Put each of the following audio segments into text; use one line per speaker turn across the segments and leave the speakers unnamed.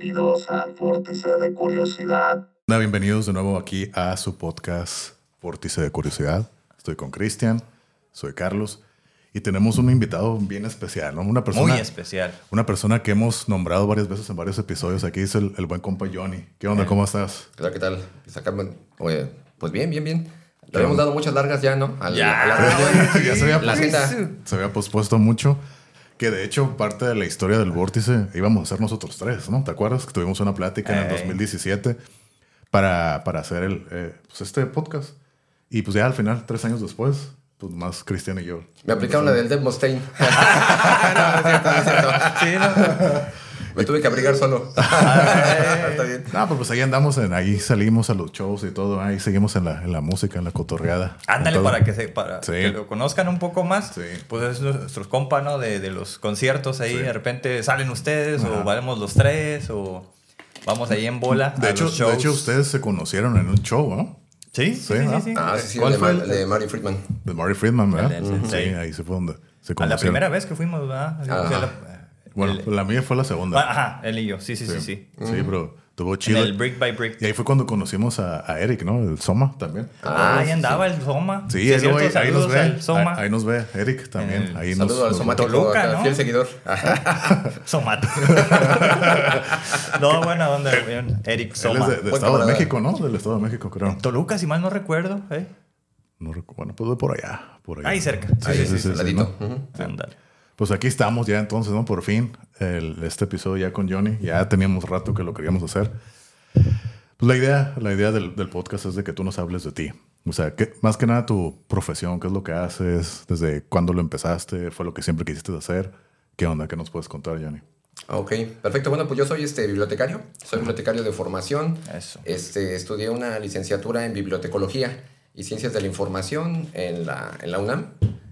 Bienvenidos al Vórtice de Curiosidad.
Bienvenidos de nuevo aquí a su podcast Vórtice de Curiosidad. Estoy con Cristian, soy Carlos y tenemos un invitado bien especial, ¿no? Una persona,
Muy especial.
Una persona que hemos nombrado varias veces en varios episodios. Aquí es el, el buen compa Johnny. ¿Qué onda? ¿Cómo estás?
¿Qué tal? ¿Qué tal? Pues oye, pues bien, bien, bien. Le habíamos dado muchas largas ya, ¿no? A
Ya,
a la reunión.
ya se había,
La
se había pospuesto mucho. Que de hecho, parte de la historia del vórtice íbamos a ser nosotros tres, ¿no? ¿Te acuerdas? Que tuvimos una plática en el
Ey.
2017 para, para hacer el, eh, pues este podcast. Y pues ya al final, tres años después, pues más Cristian y yo.
Me aplicaron la del Deb Mustaine. no, no es cierto, no es cierto.
Sí, ¿no?
Me tuve que abrigar solo. Está bien.
No, pues, pues ahí andamos, en, ahí salimos a los shows y todo, ahí seguimos en la, en la música, en la cotorreada.
Ándale para que se para
Sí.
que lo conozcan un poco más.
Sí.
Pues es nuestros compa, ¿no? De, de los conciertos ahí,
Sí.
de repente salen ustedes
Ajá.
o vamos los tres o vamos ahí en bola
De
a
hecho,
los
de hecho, ustedes se conocieron en un show, ¿no?
Sí,
Sí,
sí, sí,
¿no?
sí.
Ah, sí, sí,
¿Cuál
de,
fue el-
de Mary Friedman.
De Mari Friedman, ¿verdad? Sí,
sí.
ahí se fue donde se
a
conocieron.
la primera vez que fuimos, ¿verdad? Sí,
Bueno,
el-
la mía fue la segunda.
Ah, Ajá, él y yo. Sí, sí, sí, sí.
Sí, pero estuvo
En
chido.
el Brick by Brick.
Y ahí fue cuando conocimos a, a Eric, ¿no? El Soma también.
Ah, ahí
sí,
andaba el Soma.
Sí,
es
ahí,
cierto,
ahí nos
saludos
ve.
Soma.
Ahí, ahí nos ve Eric también.
El-
ahí nos,
Saludo al
nos-
somático,
Toluca, ¿no?
fiel seguidor.
Somato. no, buena onda, bien. Eric
Él
Soma.
es de, Estado de. México, ¿no? Del Estado de México, creo.
Toluca, si mal no recuerdo. ¿eh?
No recu- bueno, pues de por allá. Por allá.
Ahí cerca.
Sí,
Ahí,
sí, sí, sí,
al ladito.
¿no?
Ándale.
Pues aquí estamos ya entonces, ¿no? Por fin, el- este episodio ya con Johnny. Ya teníamos rato que lo queríamos hacer. Pues la idea, la idea del, del podcast es de que tú nos hables de ti. O sea, que, más que nada tu profesión, qué es lo que haces, desde cuándo lo empezaste, fue lo que siempre quisiste hacer. ¿Qué onda? ¿Qué nos puedes contar, Johnny?
Ok, perfecto. Bueno, pues yo soy este bibliotecario. Soy bibliotecario de formación.
Eso.
Este, estudié una licenciatura en bibliotecología y ciencias de la información en la, en la UNAM.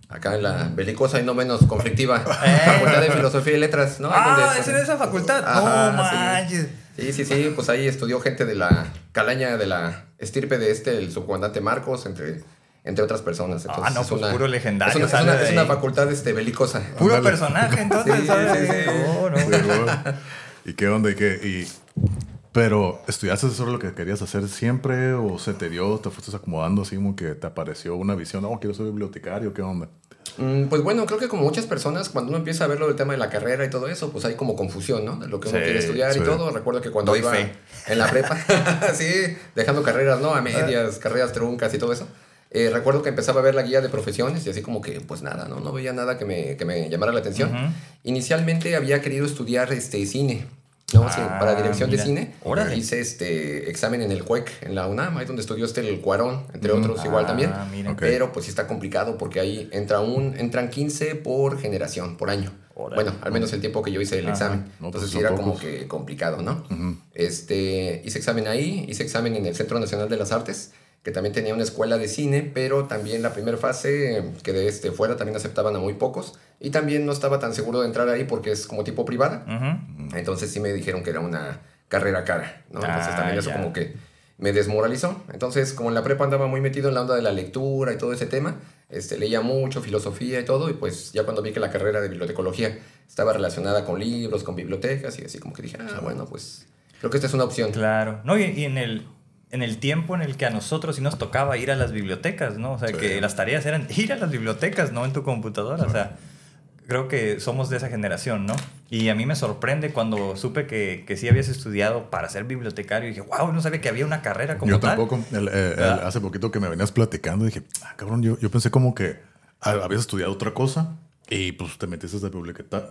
Acá en la belicosa y no menos conflictiva Facultad de Filosofía y Letras, ¿no?
Ah, ¿es en esa facultad?
Ajá,
no
sí.
manches.
Sí, sí, sí, pues ahí estudió gente de la calaña de la estirpe de este, el subcomandante Marcos, entre, entre otras personas.
Ah, no,
es
pues puro legendario
Es una, es una-
de
es una facultad este, belicosa.
Puro personaje, entonces,
Sí,
¿sabes?
sí, sí.
No, no.
¿Y qué onda? ¿Y qué? Y, pero, ¿estudiaste eso lo que querías hacer siempre o se te dio, te fuiste acomodando así como que te apareció una visión? No, quiero ser bibliotecario, ¿qué onda?
Mm, Pues bueno, creo que como muchas personas, cuando uno empieza a ver lo del tema de la carrera y todo eso, pues hay como confusión, ¿no? De lo que uno
Sí,
quiere estudiar
sí.
y todo. Recuerdo que cuando
Doy
iba
fe.
en la prepa, sí, dejando carreras, ¿no? A medias, carreras truncas y todo eso. Eh, recuerdo que empezaba a ver la guía de profesiones y así como que, pues nada, ¿no? No veía nada que me, que me llamara la atención. Inicialmente había querido estudiar este, cine, ¿no? Sí,
Ah,
para dirección
mira.
de cine.
Órale.
Hice este examen en el CUEC, en la UNAM, ahí donde estudió este el Cuarón, entre otros igual
Ah,
también.
mira.
Pero pues sí está complicado porque ahí entra un, entran 15 por generación, por año.
Órale.
Bueno, al menos el tiempo que yo hice el examen.
No, pues
Entonces sí era como que complicado, ¿no? este, hice examen ahí, hice examen en el Centro Nacional de las Artes, que también tenía una escuela de cine, pero también la primera fase que de este fuera también aceptaban a muy pocos. Y también no estaba tan seguro de entrar ahí porque es como tipo privada. Entonces sí me dijeron que era una carrera cara, ¿no? Entonces
Ah,
también eso
ya.
como que me desmoralizó. Entonces, como en la prepa andaba muy metido en la onda de la lectura y todo ese tema, este, leía mucho, filosofía y todo, y pues ya cuando vi que la carrera de bibliotecología estaba relacionada con libros, con bibliotecas, y así como que dije, ah, bueno, pues creo que esta es una opción.
Claro. No, y, y en el en el tiempo en el que a nosotros sí nos tocaba ir a las bibliotecas, ¿no? O sea,
Sí.
que las tareas eran ir a las bibliotecas, no en tu computadora. O sea, creo que somos de esa generación, ¿no? Y a mí me sorprende cuando supe que, que sí habías estudiado para ser bibliotecario. Y dije, wow, no sabía que había una carrera como
yo
tal.
tampoco. El- el-
¿Verdad?
hace poquito que me venías platicando, dije, ah, cabrón, yo, yo pensé como que ah, habías estudiado otra cosa y pues te metiste de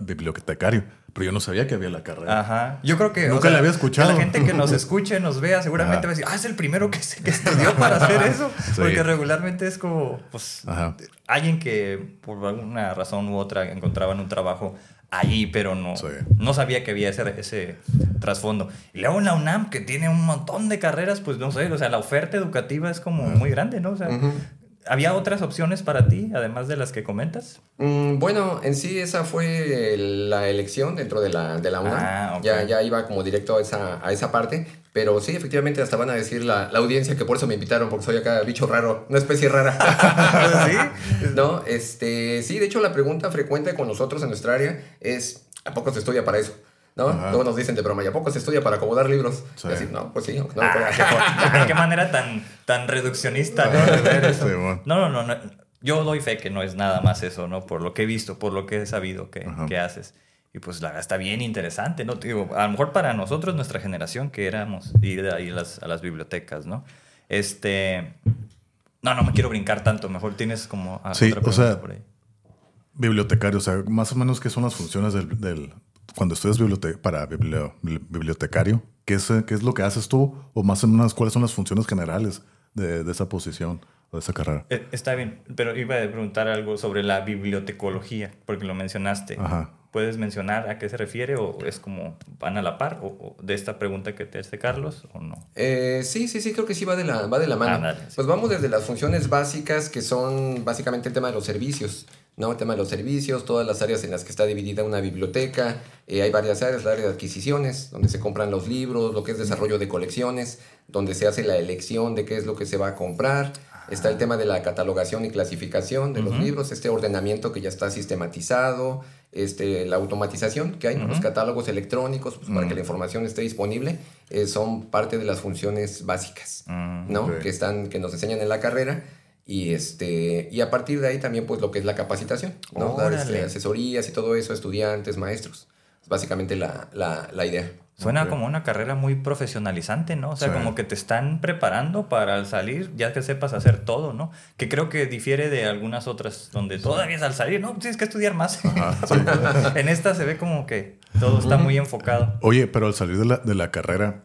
bibliotecario. Pero yo no sabía que había la carrera.
Ajá. Yo creo que.
Nunca la había escuchado.
La gente que nos escuche, nos vea, seguramente
Ajá.
va a decir, ah, es el primero que, se- que estudió para hacer eso.
Sí.
Porque regularmente es como, pues,
Ajá.
alguien que por alguna razón u otra encontraban un trabajo allí, pero no,
Sí.
no sabía que había ese, ese trasfondo. Y luego en la UNAM, que tiene un montón de carreras, pues no sé, o sea, la oferta educativa es como muy grande, ¿no? O sea. ¿Había otras opciones para ti, además de las que comentas?
Mm, bueno, en sí esa fue la elección dentro de la, de la UNAM.
Ah,
ya, ya iba como directo a esa, a esa parte. Pero sí, efectivamente, hasta van a decir la, la audiencia que por eso me invitaron, porque soy acá bicho raro, una especie rara.
sí.
no, este, sí, de hecho la pregunta frecuente con nosotros en nuestra área es, ¿a poco se estudia para eso? ¿No?
Ajá.
Luego nos dicen de broma, ¿y a poco se estudia para acomodar libros?
Sí.
Y así, no, pues sí, aunque no
Ah,
lo pueda
qué manera tan, tan reduccionista, ¿no?
Bueno.
No, no, no, no. Yo doy fe que no es nada más eso, ¿no? Por lo que he visto, por lo que he sabido que, que haces. Y pues la verdad está bien interesante, ¿no? Digo, a lo mejor para nosotros, nuestra generación, que éramos ir ahí a las, a las bibliotecas, ¿no? Este... No, no me quiero brincar tanto. Mejor tienes como ah,
Sí,
otra
o sea,
por ahí.
Bibliotecario, o sea, más o menos qué son las funciones del, del- cuando estudias bibliote- para biblio- bibliotecario, ¿qué es, qué es lo que haces tú? O más o menos cuáles son las funciones generales de, de esa posición o de esa carrera.
Eh, Está bien, pero iba a preguntar algo sobre la bibliotecología, porque lo mencionaste.
Ajá.
¿Puedes mencionar a qué se refiere o es como van a la par o, o de esta pregunta que te hace Carlos o no?
Eh, sí, sí, sí, creo que sí va de la, va de la mano.
Ándale, sí.
Pues vamos desde las funciones básicas, que son básicamente el tema de los servicios, ¿no? El tema de los servicios, todas las áreas en las que está dividida una biblioteca. Eh, hay varias áreas, la área de adquisiciones, donde se compran los libros, lo que es desarrollo de colecciones, donde se hace la elección de qué es lo que se va a comprar. Está el tema de la catalogación y clasificación de los libros, este ordenamiento que ya está sistematizado, este, la automatización que hay, ¿no? los catálogos electrónicos, pues, para que la información esté disponible, eh, son parte de las funciones básicas,
Mm,
¿no? Que, están, que nos enseñan en la carrera. Y, este, y a partir de ahí también pues lo que es la capacitación, ¿no? Dar este, asesorías y todo eso estudiantes, maestros. Es básicamente la, la, la idea.
Suena como una carrera muy profesionalizante, ¿no? O sea,
Sí.
como que te están preparando para al salir, ya que sepas hacer todo, ¿no? Que creo que difiere de algunas otras donde todavía es al salir, no, tienes que estudiar más. en esta se ve como que todo está muy enfocado.
Oye, pero al salir de la, de la carrera,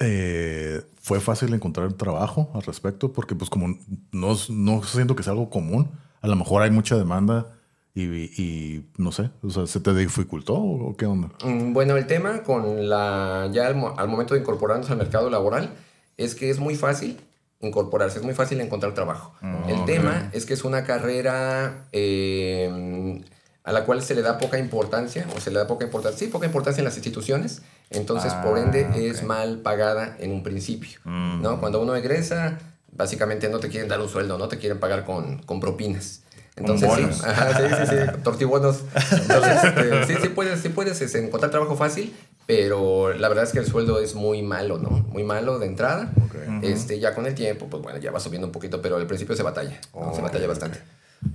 eh, ¿fue fácil encontrar trabajo al respecto? Porque pues como no, no siento que sea algo común, a lo mejor hay mucha demanda y, y no sé, o sea, ¿se te dificultó o qué onda?
Mm, Bueno, el tema con la ya al, mo- al momento de incorporarnos al mercado laboral es que es muy fácil incorporarse, es muy fácil encontrar trabajo.
Mm,
el tema es que es una carrera eh, a la cual se le da poca importancia, o se le da poca importancia, sí, poca importancia en las instituciones, entonces por
Ah,
ende
ok.
es mal pagada en un principio.
Mm.
¿no? Cuando uno egresa, básicamente no te quieren dar un sueldo, no te quieren pagar con, con propinas. Entonces, sí,
bonos.
ajá, sí, sí, sí, tortibonos. Entonces, este, sí, sí puedes, sí puedes este, encontrar trabajo fácil, pero la verdad es que el sueldo es muy malo, ¿no? Muy malo de entrada.
Ok.
Ujú.
Este, ya con el tiempo, pues bueno, ya va subiendo un poquito, pero al principio se batalla, ¿no? se
Oh,
batalla
ok,
bastante.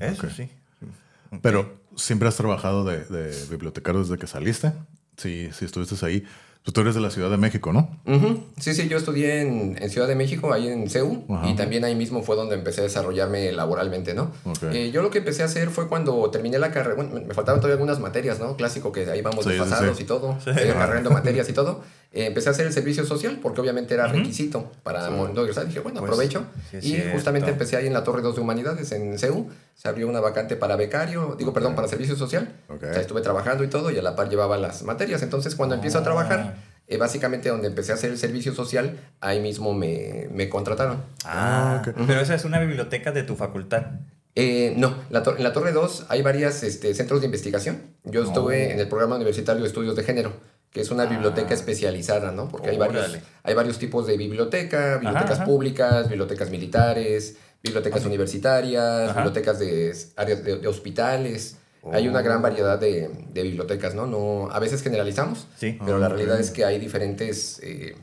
Eso sí.
Pero siempre has trabajado de, de bibliotecario desde que saliste. Sí, sí estuviste ahí. Pues tú eres de la Ciudad de México, ¿no?
Sí, sí, yo estudié en, en Ciudad de México, ahí en CEU,
Ajá.
y también ahí mismo fue donde empecé a desarrollarme laboralmente, ¿no? Eh, yo lo que empecé a hacer fue cuando terminé la carrera, bueno, me- faltaban todavía algunas materias, ¿no? Clásico que ahí vamos
Sí,
desfasados
sí.
y todo,
Sí.
eh, materias y todo. Eh, empecé a hacer el servicio social porque obviamente era requisito para
Sí.
Dije, bueno,
Pues,
aprovecho.
sí
y
cierto.
justamente empecé ahí en la Torre 2 de Humanidades, en CEU. Se abrió una vacante para becario, digo, perdón, para servicio social.
Ok.
O sea, estuve trabajando y todo y a la par llevaba las materias. Entonces, cuando empiezo a
Ah.
trabajar, eh, básicamente donde empecé a hacer el servicio social, ahí mismo me, me contrataron.
Ah,
ok.
pero esa es una biblioteca de tu facultad.
Eh, no, la en la Torre 2 hay varios centros de investigación. Yo estuve
Oh.
en el programa universitario de estudios de género, que es una
Ah.
biblioteca especializada, ¿no? Porque hay varios, hay varios tipos de biblioteca, bibliotecas
ajá.
públicas, bibliotecas militares, bibliotecas universitarias,
Ajá.
bibliotecas de áreas de, de hospitales. Hay una gran
Oh.
variedad de, de bibliotecas, ¿no? no A veces generalizamos,
Sí.
pero la
Ah,
realidad es que hay diferentes... eh,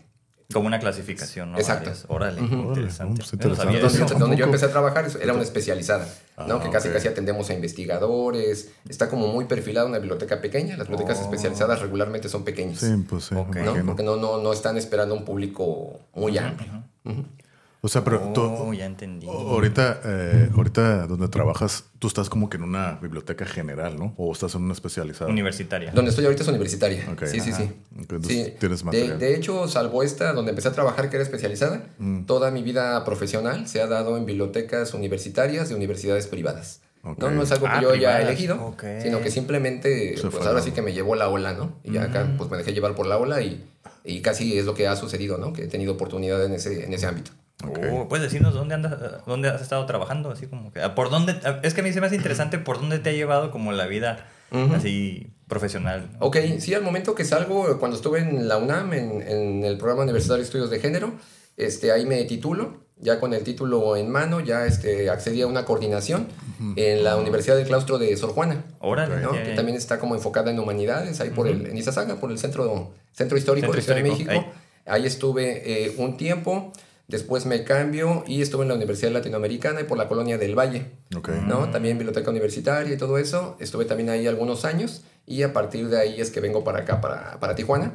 Como una clasificación, ¿no?
Exacto.
Varias. Órale,
Ujú.
interesante.
Órale, pues,
no
interesante.
eso.
donde, donde yo empecé a trabajar era una especializada, ¿no?
Ah,
que casi casi atendemos a investigadores, está como muy perfilada una biblioteca pequeña, las bibliotecas
Oh.
especializadas regularmente son pequeñas,
Sí, pues sí.
Ok.
me
¿no? Porque no, no, no están esperando un público muy amplio. Ujú.
O sea, pero
Oh,
tú,
ya entendí.
ahorita, eh, ahorita donde trabajas, tú estás como que en una biblioteca general, ¿no? O estás en una especializada.
Universitaria.
Donde estoy ahorita es universitaria. Sí, sí,
Ajá.
sí.
Entonces
Sí,
tienes
de,
material.
de hecho, salvo esta, donde empecé a trabajar, que era especializada,
Mm.
toda mi vida profesional se ha dado en bibliotecas universitarias de universidades privadas. No, no es algo que
Ah,
yo haya
privadas.
elegido, sino que simplemente,
Se
pues ahora sí que me llevó la ola, ¿no? Y ya acá,
Mm.
pues me dejé llevar por la ola y, y casi es lo que ha sucedido, ¿no? Que he tenido oportunidad en ese, en ese ámbito.
Ok.
Oh, ¿Puedes decirnos dónde andas, dónde has estado trabajando? Así como que, ¿por dónde? Es que a mí se me hace interesante por dónde te ha llevado como la vida
Ujú.
así profesional.
Ok, sí, al momento que salgo, cuando estuve en la UNAM, en, en el programa universitario de estudios de género, este, ahí me titulo ya con el título en mano, ya este, accedí a una coordinación en la Universidad del Claustro de Sor Juana.
Órale.
¿no?
ya,
que también está como enfocada en humanidades, ahí por el, en Izazaga, por el centro, centro histórico
Centro
de Ciudad de México. Ahí, estuve eh, un tiempo, después me cambio y estuve en la Universidad Latinoamericana y por la colonia del Valle.
Ok.
¿no? También biblioteca universitaria y todo eso. Estuve también ahí algunos años y a partir de ahí es que vengo para acá, para, para Tijuana,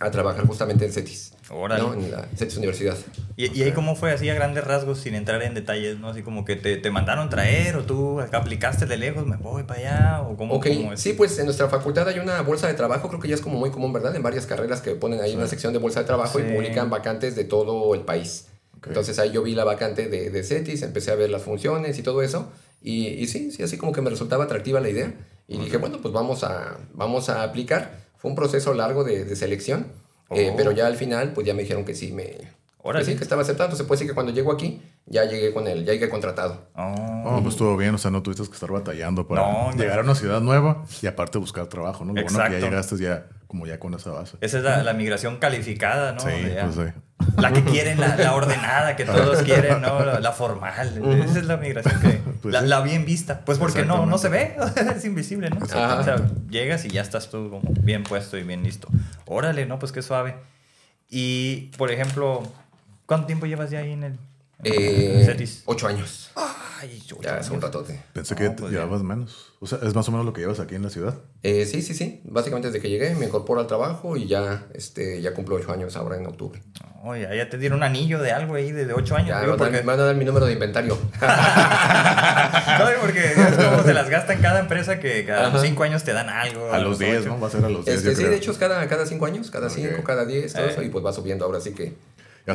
a trabajar justamente en CETIS.
Órale.
¿no? En la CETIS Universidad.
¿Y, y ahí cómo fue así a grandes rasgos sin entrar en detalles, ¿no? Así como que te, te mandaron traer o tú acá aplicaste de lejos, me voy para allá o cómo,
Ok,
cómo es?
sí, pues en nuestra facultad hay una bolsa de trabajo, creo que ya es como muy común, ¿verdad? En varias carreras que ponen ahí una sección de bolsa de trabajo
Sí.
y publican vacantes de todo el país.
Ok.
Entonces ahí yo vi la vacante de, de CETIS, empecé a ver las funciones y todo eso. Y, y sí, sí, así como que me resultaba atractiva la idea. Y dije, bueno, pues vamos a, vamos a aplicar. Fue un proceso largo de, de selección, eh,
Oh.
pero ya al final, pues ya me dijeron que sí, me, sí, que estaba aceptado. Se puede decir que cuando llego aquí, ya llegué con él, ya llegué contratado.
Oh.
Oh, pues estuvo bien, o sea, no tuviste que estar batallando para
No, no.
llegar a una ciudad nueva y aparte buscar trabajo, ¿no? Lo bueno que
Exacto.
ya llegaste ya como ya con esa base.
Esa es la, la migración calificada, ¿no?
Sí, pues sí.
La que quieren, la, la ordenada, que todos quieren, ¿no? La, la formal. Esa es la migración que...
Pues
la,
sí.
la bien vista. Pues porque no, no se ve, es invisible, ¿no? O sea, llegas y ya estás tú como bien puesto y bien listo. Órale, ¿no? Pues qué suave. Y, por ejemplo, ¿cuánto tiempo llevas ya ahí en el...
Eh,
Cetis?
ocho años.
Ay, ocho
Ya es un ratote.
Pensé
No,
que
pues
llevabas menos. O sea, es más o menos lo que llevas aquí en la ciudad.
Eh, sí, sí, sí. Básicamente desde que llegué me incorporo al trabajo y ya, este, ya cumplo ocho años ahora en octubre.
No, ya, ya te dieron un anillo de algo ahí de, ocho años.
Ya me
digo,
van, a dar-
porque,
me van a dar mi número de inventario.
No, porque es como se las gasta en cada empresa que cada
Ajá.
cinco años te dan algo.
A los 10,
ocho.
¿no? Va a ser a los 10,
Este,
yo
sí,
creo.
de hecho es cada, cada cinco años, cada cinco, cada diez, todo
Eh.
eso, y pues va subiendo ahora sí que.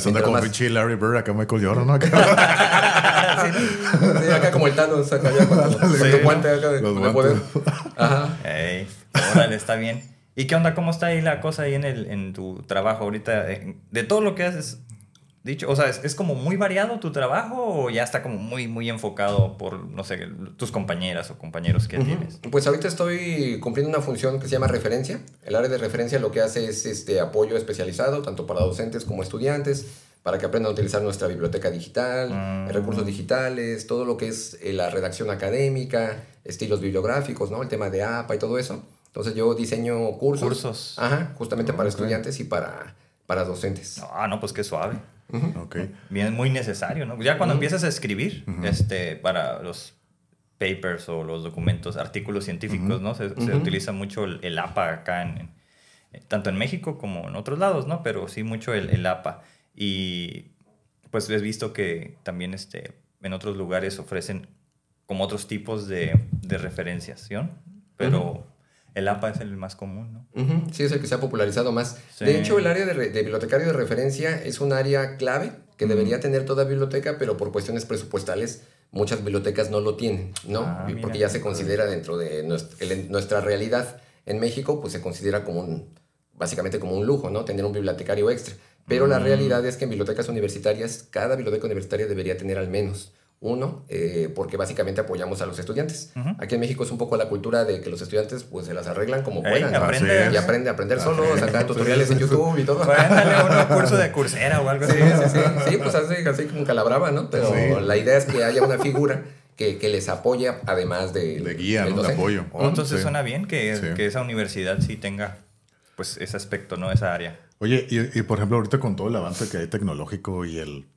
Mientras
como
más-
pinche Larry Bird, acá Michael Jordan, ¿no? Acá-
Sí, acá como el Thanos, acá ya con, tu guante acá de,
Los
de poder.
guantes.
Ajá.
Ey, órale, está bien. ¿Y qué onda? ¿Cómo está ahí la cosa ahí en, el, en tu trabajo ahorita? Eh, De todo lo que has dicho, o sea, ¿es, es como muy variado tu trabajo o ya está como muy, muy enfocado por, no sé, tus compañeras o compañeros que tienes?
Pues ahorita estoy cumpliendo una función que se llama referencia. El área de referencia lo que hace es este apoyo especializado, tanto para docentes como estudiantes, para que aprendan a utilizar nuestra biblioteca digital,
Mm.
recursos digitales, todo lo que es eh, la redacción académica, estilos bibliográficos, ¿no? El tema de APA y todo eso. Entonces yo diseño cursos.
Cursos.
Ajá, justamente para estudiantes y para, para docentes.
Ah, no, pues qué suave.
Ok.
Bien, muy necesario, ¿no? Ya cuando empiezas a escribir este, para los papers o los documentos, artículos científicos, ¿no? Se, utiliza mucho el, el APA acá, en, en- tanto en México como en otros lados, ¿no? Pero sí mucho el, el APA. Y pues he visto que también este, en otros lugares ofrecen como otros tipos de, de referenciación, pero el APA es el más común, ¿no?
Ujú, Sí, es el que se ha popularizado más.
Sí.
De hecho, el área de, de bibliotecario de referencia es un área clave que debería tener toda biblioteca, pero por cuestiones presupuestales muchas bibliotecas no lo tienen, ¿no?
Ah,
Y
mira.
Porque ya se considera dentro de nuestra, el- nuestra realidad en México, pues se considera como un, básicamente como un lujo, ¿no? Tener un bibliotecario extra. Pero
Mm.
la realidad es que en bibliotecas universitarias, cada biblioteca universitaria debería tener al menos uno, eh, porque básicamente apoyamos a los estudiantes. Aquí en México es un poco la cultura de que los estudiantes pues se las arreglan como
Ey,
puedan. Y aprende a aprender solo, sacar tutoriales en YouTube y todo.
Cuéntale uno curso de cursera o algo así.
Sí, sí, sí. Sí, pues así, así como calabrava, ¿no? Pero
Sí.
la idea es que haya una figura que, que les apoye además de...
De guía, ¿no? De apoyo.
Oh, entonces
Sí.
suena bien que,
Sí.
que esa universidad sí tenga pues ese aspecto, ¿no? Esa área.
Oye, y, y, por ejemplo, ahorita con todo el avance que hay tecnológico y el,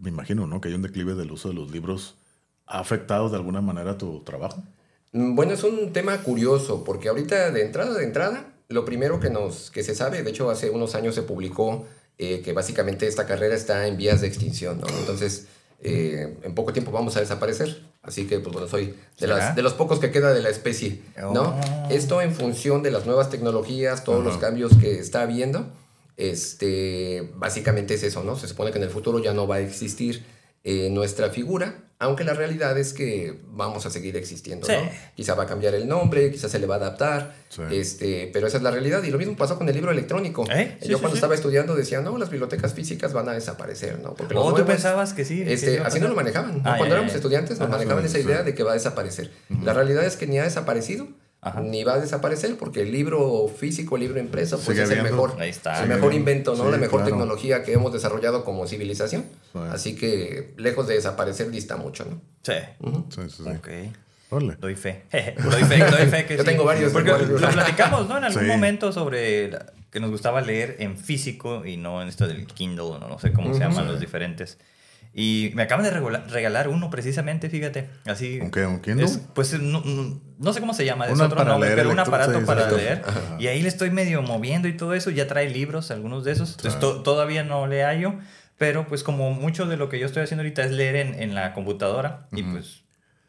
me imagino, ¿no? Que hay un declive del uso de los libros, ¿ha afectado de alguna manera tu trabajo?
Mm, Bueno, es un tema curioso, porque ahorita de entrada, de entrada, lo primero que, nos, que se sabe, de hecho hace unos años se publicó eh, que básicamente esta carrera está en vías de extinción, ¿no? Entonces, eh, en poco tiempo vamos a desaparecer. Así que, pues bueno, soy de, las, de los pocos que queda de la especie, ¿no?
Oh.
Esto en función de las nuevas tecnologías, todos los cambios que está habiendo, este, básicamente es eso, ¿no? Se supone que en el futuro ya no va a existir eh, nuestra figura, aunque la realidad es que vamos a seguir existiendo,
Sí.
¿no? Quizá va a cambiar el nombre, quizá se le va a adaptar,
Sí.
este, pero esa es la realidad. Y lo mismo pasó con el libro electrónico.
¿Eh? Sí,
Yo
sí,
cuando
sí.
estaba estudiando decía, no, las bibliotecas físicas van a desaparecer, ¿no? Porque
¿O tú
nuevos-
pensabas que sí?
este, así no lo manejaban. ¿no?
Ah,
Cuando éramos estudiantes nos manejaban
Sí,
esa
sí.
idea de que va a desaparecer. La realidad es que ni ha desaparecido,
Ajá.
ni va a desaparecer porque el libro físico, el libro impreso, pues
Sigue
es el mejor,
Ahí está.
el mejor invento, ¿no?
Sí,
la mejor
claro.
tecnología que hemos desarrollado como civilización.
Sí.
Así que lejos de desaparecer dista mucho, ¿no?
Sí.
Sí, sí, sí.
Ok.
Órale.
Doy fe. doy fe, doy fe que
Yo
sí.
tengo varios
Porque lo platicamos, ¿no? En algún
Sí.
momento sobre la- que nos gustaba leer en físico y no en esto del Kindle, o no, no sé cómo se llaman los diferentes. Y me acaban de regalar uno precisamente, fíjate. Así.
¿Un qué? ¿Un Kindle?
Es- pues no, no- no sé cómo se llama, es
Una
otro nombre,
leer
pero un aparato para
sí.
leer.
Ajá.
Y ahí le estoy medio moviendo y todo eso. Ya trae libros, algunos de esos. Entonces to- todavía no le hallo. Pero pues como mucho de lo que yo estoy haciendo ahorita es leer en, en la computadora. Y pues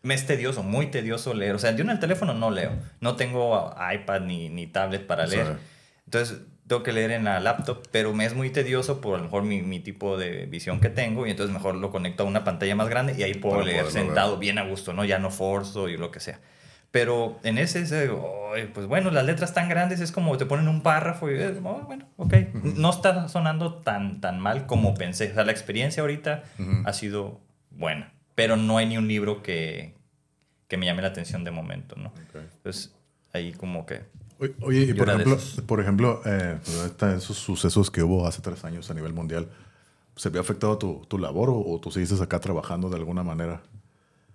me es tedioso, muy tedioso leer. O sea, yo en el teléfono no leo. No tengo iPad ni, ni tablet para leer. Entonces tengo que leer en la laptop, pero me es muy tedioso por a lo mejor mi, mi tipo de visión que tengo y entonces mejor lo conecto a una pantalla más grande y ahí puedo
Para
leer
poderlo ver.
sentado bien a gusto, ¿no? Ya no forzo y lo que sea. Pero en ese, ese, ay, pues bueno, las letras tan grandes es como te ponen un párrafo y eh, oh, bueno, ok. No está sonando tan, tan mal como pensé. O sea, la experiencia ahorita
Ujú.
ha sido buena, pero no hay ni un libro que, que me llame la atención de momento, ¿no?
Ok.
Entonces, ahí como que...
Oye, y por ejemplo,
esos.
por ejemplo eh, pues, esos sucesos que hubo hace tres años a nivel mundial, ¿se había afectado tu, tu labor o, o tú sigues acá trabajando de alguna manera?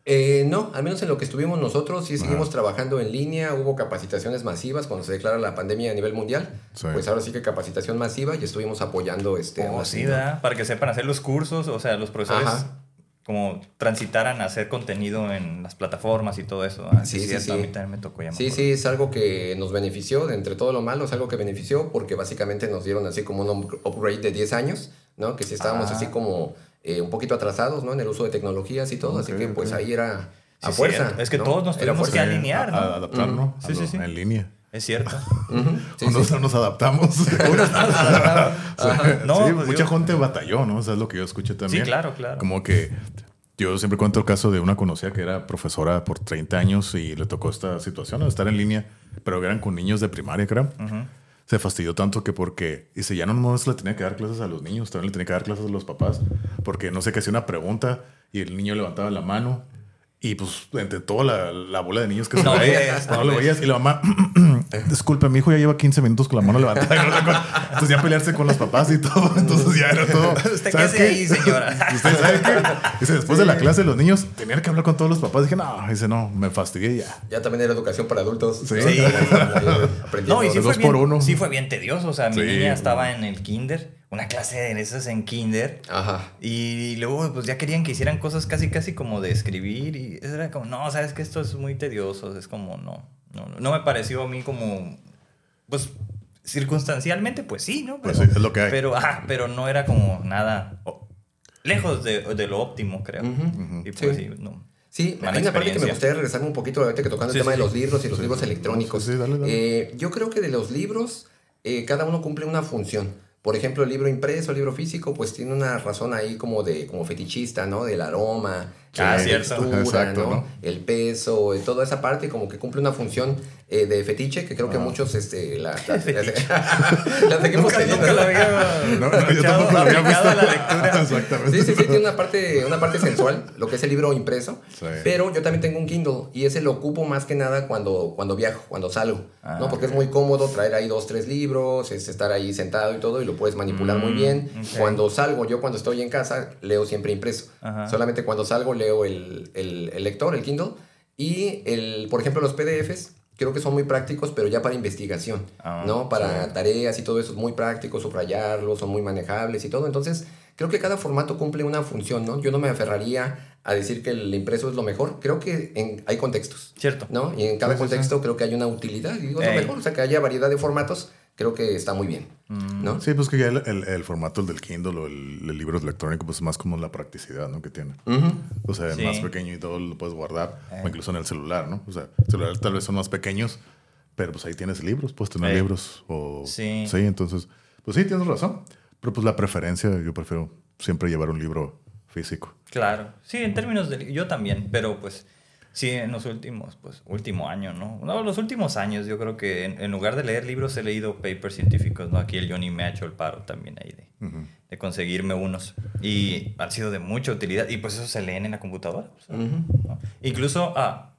Eh, no, al menos en lo que estuvimos nosotros, sí seguimos
Ajá.
trabajando en línea, hubo capacitaciones masivas cuando se declara la pandemia a nivel mundial,
Sí.
pues ahora sí que capacitación masiva y estuvimos apoyando este...
Oh, sí. ¿verdad? Para que sepan hacer los cursos, o sea, los profesores
Ajá.
Como transitaran a hacer contenido en las plataformas y todo eso. ¿ah?
Sí, sí,
cierto,
sí.
A mí también me tocó
Sí, sí, es algo que nos benefició, de entre todo lo malo, es algo que benefició porque básicamente nos dieron así como un up- upgrade de 10 años, ¿no? Que sí estábamos
Ah.
así como eh, un poquito atrasados, ¿no? En el uso de tecnologías y todo, así que pues ahí era a
Sí,
fuerza.
Es que
¿no?
todos nos
fuerza.
que alinear,
a-
¿no?
a adaptar, ¿no? A
Sí, sí,
lo-
sí.
En línea.
Es cierto.
Sí, sí.
no nos adaptamos.
Ajá. No,
sí,
pues
mucha
yo-
gente batalló, ¿no? O sea, es lo que yo escuché también.
Sí, claro, claro.
Como que yo siempre cuento el caso de una conocida que era profesora por 30 años y le tocó esta situación de estar en línea, pero eran con niños de primaria, creo. Se fastidió tanto que porque, dice, ya no nomás le tenía que dar clases a los niños, también le tenía que dar clases a los papás, porque no sé qué hacía una pregunta y el niño levantaba la mano y pues entre toda la, la bola de niños que se
No
veía, no lo veías y la mamá, disculpe, mi hijo ya lleva 15 minutos con la mano levantada. y no sé cuánto". Entonces ya pelearse con los papás y todo, entonces ya era todo.
Usted
¿sabes
qué hace ahí, señora?
¿Usted sabe qué? Dice, después de la clase los niños tenían que hablar con todos los papás. Dije, no, dice, no, me fastidié ya.
Ya también era educación para adultos.
Sí.
¿no?
Sí.
No, y sí
de
fue,
dos
bien,
por uno.
sí fue bien tedioso. O sea, mi
Sí,
niña estaba en el kinder, una clase de esas en kinder.
Ajá.
Y luego, pues ya querían que hicieran cosas casi, casi como de escribir. Y eso era como, no, sabes que esto es muy tedioso. Es como, no, no, no me pareció a mí como, pues circunstancialmente, pues sí, ¿no?
Pues sí, es lo que hay.
Pero, ajá, pero no era como nada lejos de, de lo óptimo, creo. Y pues
Sí.
sí, no.
Sí, hay una parte que me gustaría regresarme un poquito ahorita que tocando
Sí,
el tema
sí,
de los libros y los
Sí,
libros
sí.
electrónicos.
Sí, sí, dale, dale.
Eh, yo creo que de los libros, eh, cada uno cumple una función. Por ejemplo, el libro impreso, el libro físico, pues tiene una razón ahí como de como fetichista, ¿no? Del aroma,
Ah,
la
cierto.
textura,
Exacto,
¿no?
¿no?
El peso, eh, toda esa parte como que cumple una función eh, de fetiche que creo que muchos este, la, la, la seguimos
Nunca,
teniendo,
nunca
¿no?
lo había
No, no, yo tampoco lo había visto.
a la lectura.
Exactamente.
Sí, sí, sí, tiene una parte, una parte sensual, lo que es el libro impreso.
Sí.
Pero yo también tengo un Kindle y ese lo ocupo más que nada cuando, cuando viajo, cuando salgo.
Ah,
¿no? Porque es muy cómodo traer ahí dos, tres libros, es estar ahí sentado y todo y lo puedes manipular muy
Mm,
bien.
ok.
Cuando salgo, yo cuando estoy en casa, leo siempre impreso.
Ajá.
Solamente cuando salgo leo el, el- el lector, el Kindle. Y, el, por ejemplo, los PDFs. Creo que son muy prácticos, pero ya para investigación,
Ah,
¿no? Para tareas y todo eso es muy práctico, subrayarlos, son muy manejables y todo. Entonces, creo que cada formato cumple una función, ¿no? Yo no me aferraría a decir que el impreso es lo mejor. Creo que en- hay contextos,
Cierto.
¿no? Y en cada
Sí, sí,
contexto creo que hay una utilidad. Y digo, lo mejor. O sea, que haya variedad de formatos, creo que está muy bien. ¿no?
Sí, pues que ya el, el- el formato el del Kindle o el, el libro electrónico, pues es más como la practicidad, ¿no? Que tiene.
Ujú.
O sea,
Sí.
más pequeño y todo lo puedes guardar,
Eh.
o incluso en el celular, ¿no? O sea, celulares tal vez son más pequeños, pero pues ahí tienes libros, puedes tener
Eh.
libros. O,
Sí.
Sí, entonces, pues sí, tienes razón. Pero pues la preferencia, yo prefiero siempre llevar un libro físico.
Claro. Sí, en términos de... Yo también, pero pues sí, en los últimos, pues, último año, ¿no? No, los últimos años yo creo que en, en lugar de leer libros he leído papers científicos, ¿no? Aquí el Johnny me ha hecho el paro también ahí de,
Ujú.
de conseguirme unos. Y han sido de mucha utilidad y pues eso se leen en la computadora. o sea,
Ujú.
¿no? Incluso, ah,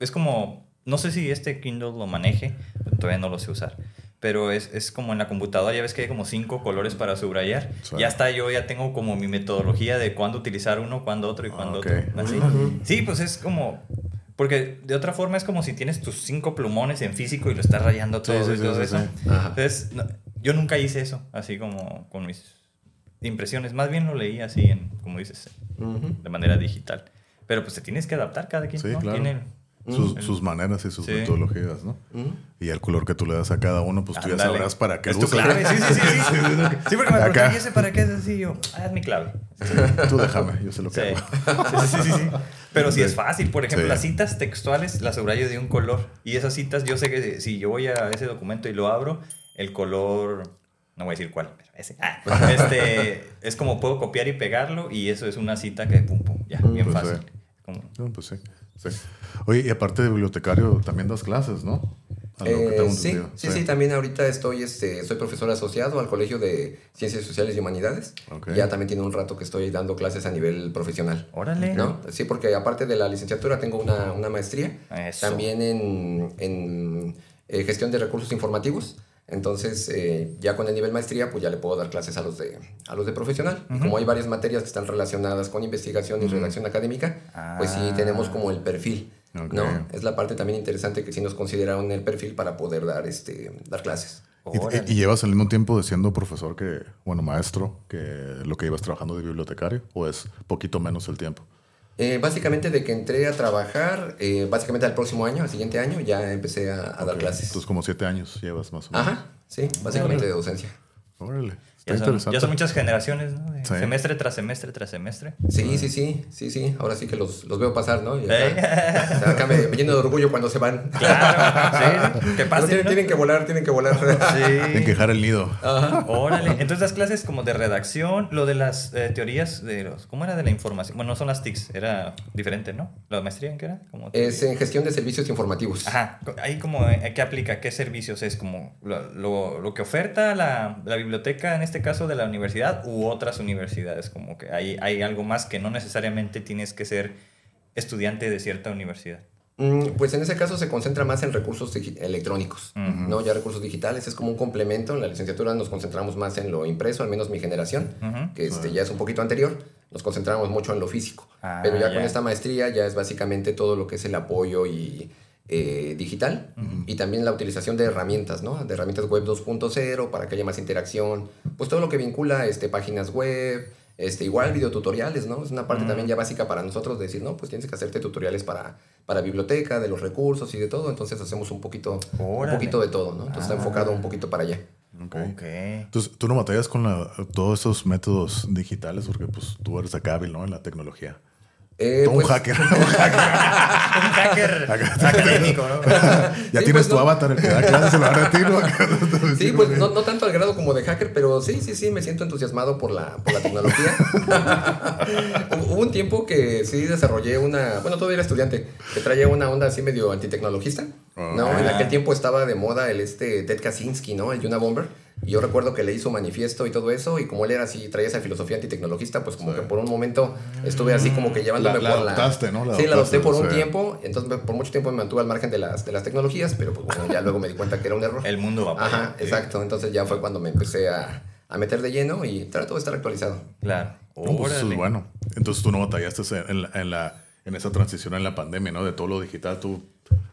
es como no sé si este Kindle lo maneje, todavía no lo sé usar. Pero es, es como en la computadora, ya ves que hay como cinco colores para subrayar.
Sí.
Ya está, yo ya tengo como mi metodología de cuándo utilizar uno, cuándo otro y cuándo
ok.
otro. Así. Sí, pues es como... Porque de otra forma es como si tienes tus cinco plumones en físico y lo estás rayando todo,
Sí, sí,
y todo eso. Entonces, no- yo nunca hice eso, así como con mis impresiones. Más bien lo leí así, en, como dices, de manera digital. Pero pues te tienes que adaptar cada quien,
Sí,
¿no?
claro.
Tiene-
Sus,
El-
sus maneras y sus
Sí.
metodologías, ¿no?
Ujú.
Y el color que tú le das a cada uno, pues tú ya sabrás para qué
Es tu clave, sí, sí, sí. Sí, sí porque me
Acá.
preguntan, ¿y ese para qué es así? Yo, ah, es mi clave.
Tú déjame, yo sé lo que
Sí.
hago.
Sí, sí, sí, sí. Pero si es fácil, por ejemplo,
Sí.
las citas textuales las subrayo de un color. Y esas citas, yo sé que si yo voy a ese documento y lo abro, el color, no voy a decir cuál, pero ese, ah, este, es como puedo copiar y pegarlo y eso es una cita que pum, pum, ya, bien
Pues
fácil.
sí.
Como-
No, pues sí, sí. Oye, y aparte de bibliotecario, también das clases, ¿no?
Eh, sí, sí, sí, también ahorita estoy, este, soy profesor asociado al Colegio de Ciencias Sociales y Humanidades. Ya también tiene un rato que estoy dando clases a nivel profesional.
Órale.
¿No? Sí, porque aparte de la licenciatura tengo una, una maestría
Eso.
también en, en, eh, gestión de recursos informativos. Entonces, eh, ya con el nivel maestría, pues ya le puedo dar clases a los de, a los de profesional. Y como hay varias materias que están relacionadas con investigación y redacción académica, pues sí
Ah.
tenemos como el perfil. ¿no? Es la parte también interesante que sí nos consideraron el perfil para poder dar, este, dar clases.
Y, llevas al mismo tiempo de siendo profesor que, bueno, maestro, que lo que ibas trabajando de bibliotecario, o es poquito menos el tiempo.
Eh, básicamente de que entré a trabajar, eh, básicamente al próximo año, al siguiente año, ya empecé a, a dar clases.
Entonces, como siete años llevas más o menos.
Ajá, sí, básicamente de docencia.
Órale. Está
Ya son,
interesante.
ya son muchas generaciones, ¿no?
Sí.
Semestre tras semestre tras semestre.
Sí, sí, sí, sí, sí. Ahora sí que los, los veo pasar, ¿no? Y acá,
¿Eh?
o sea, acá me, me lleno de orgullo cuando se van.
Claro, sí. Que
No,
pase,
tienen,
¿no?
tienen que volar, tienen que volar.
Tienen que
Sí.
dejar el nido.
Órale. Entonces las clases como de redacción, lo de las eh, teorías de los... ¿Cómo era de la información? Bueno, no son las TICs, era diferente, ¿no? ¿La maestría en qué era? Como
Es en gestión de servicios informativos.
Ajá, ahí como, eh, ¿qué aplica? ¿Qué servicios es? Como lo, lo- lo que oferta la, la biblioteca, en este caso de la universidad, u otras universidades, como que hay, hay algo más que no necesariamente tienes que ser estudiante de cierta universidad.
Mm, Pues en ese caso se concentra más en recursos electrónicos. ¿no? Ya recursos digitales es como un complemento. En la licenciatura nos concentramos más en lo impreso, al menos mi generación, que este, ya es un poquito anterior. Nos concentramos mucho en lo físico.
Ah,
Pero ya, con esta maestría ya es básicamente todo lo que es el apoyo y eh, digital y también la utilización de herramientas, ¿no? De herramientas web 2.0 para que haya más interacción. Pues todo lo que vincula este, páginas web, este, igual videotutoriales, ¿no? Es una parte también ya básica para nosotros de decir, no, pues tienes que hacerte tutoriales para, para biblioteca, de los recursos y de todo. Entonces hacemos un poquito, un poquito de todo, ¿no? Entonces está
Ah.
enfocado un poquito para allá.
Ok.
Ok.
Entonces, tú no batallas con la- todos esos métodos digitales porque pues tú eres acá hábil, ¿no? En la tecnología.
Eh,
Todo un
pues,
hacker.
Un hacker académico, ¿no?
ya
Sí,
tienes
pues,
tu
no.
avatar, el que da clases en la red, ¿no?
Sí, pues no, no tanto al grado como de hacker, pero sí, sí, sí, me siento entusiasmado por la, por la tecnología. Hubo un tiempo que sí desarrollé una, bueno, todavía era estudiante, que traía una onda así medio antitecnologista, ¿no?
Ah.
En aquel tiempo estaba de moda el este Ted Kaczynski, ¿no? El Yuna Bomber. Y yo recuerdo que leí su manifiesto y todo eso, y como él era así, traía esa filosofía antitecnologista, pues como
Sí.
que por un momento estuve así como que llevándome
La- la
por la...
adoptaste, ¿no? La
sí, la adopté por un tiempo, entonces por mucho tiempo me mantuve al margen de las, de las tecnologías, pero pues bueno, ya luego me di cuenta que era un error.
El mundo va para
Ajá,
allá.
exacto. Entonces ya fue cuando me empecé a, a meter de lleno y trato de estar actualizado.
Claro.
Pues eso es bueno. Entonces tú no batallaste en la, en, la- en esa transición en la pandemia, ¿no? De todo lo digital, tú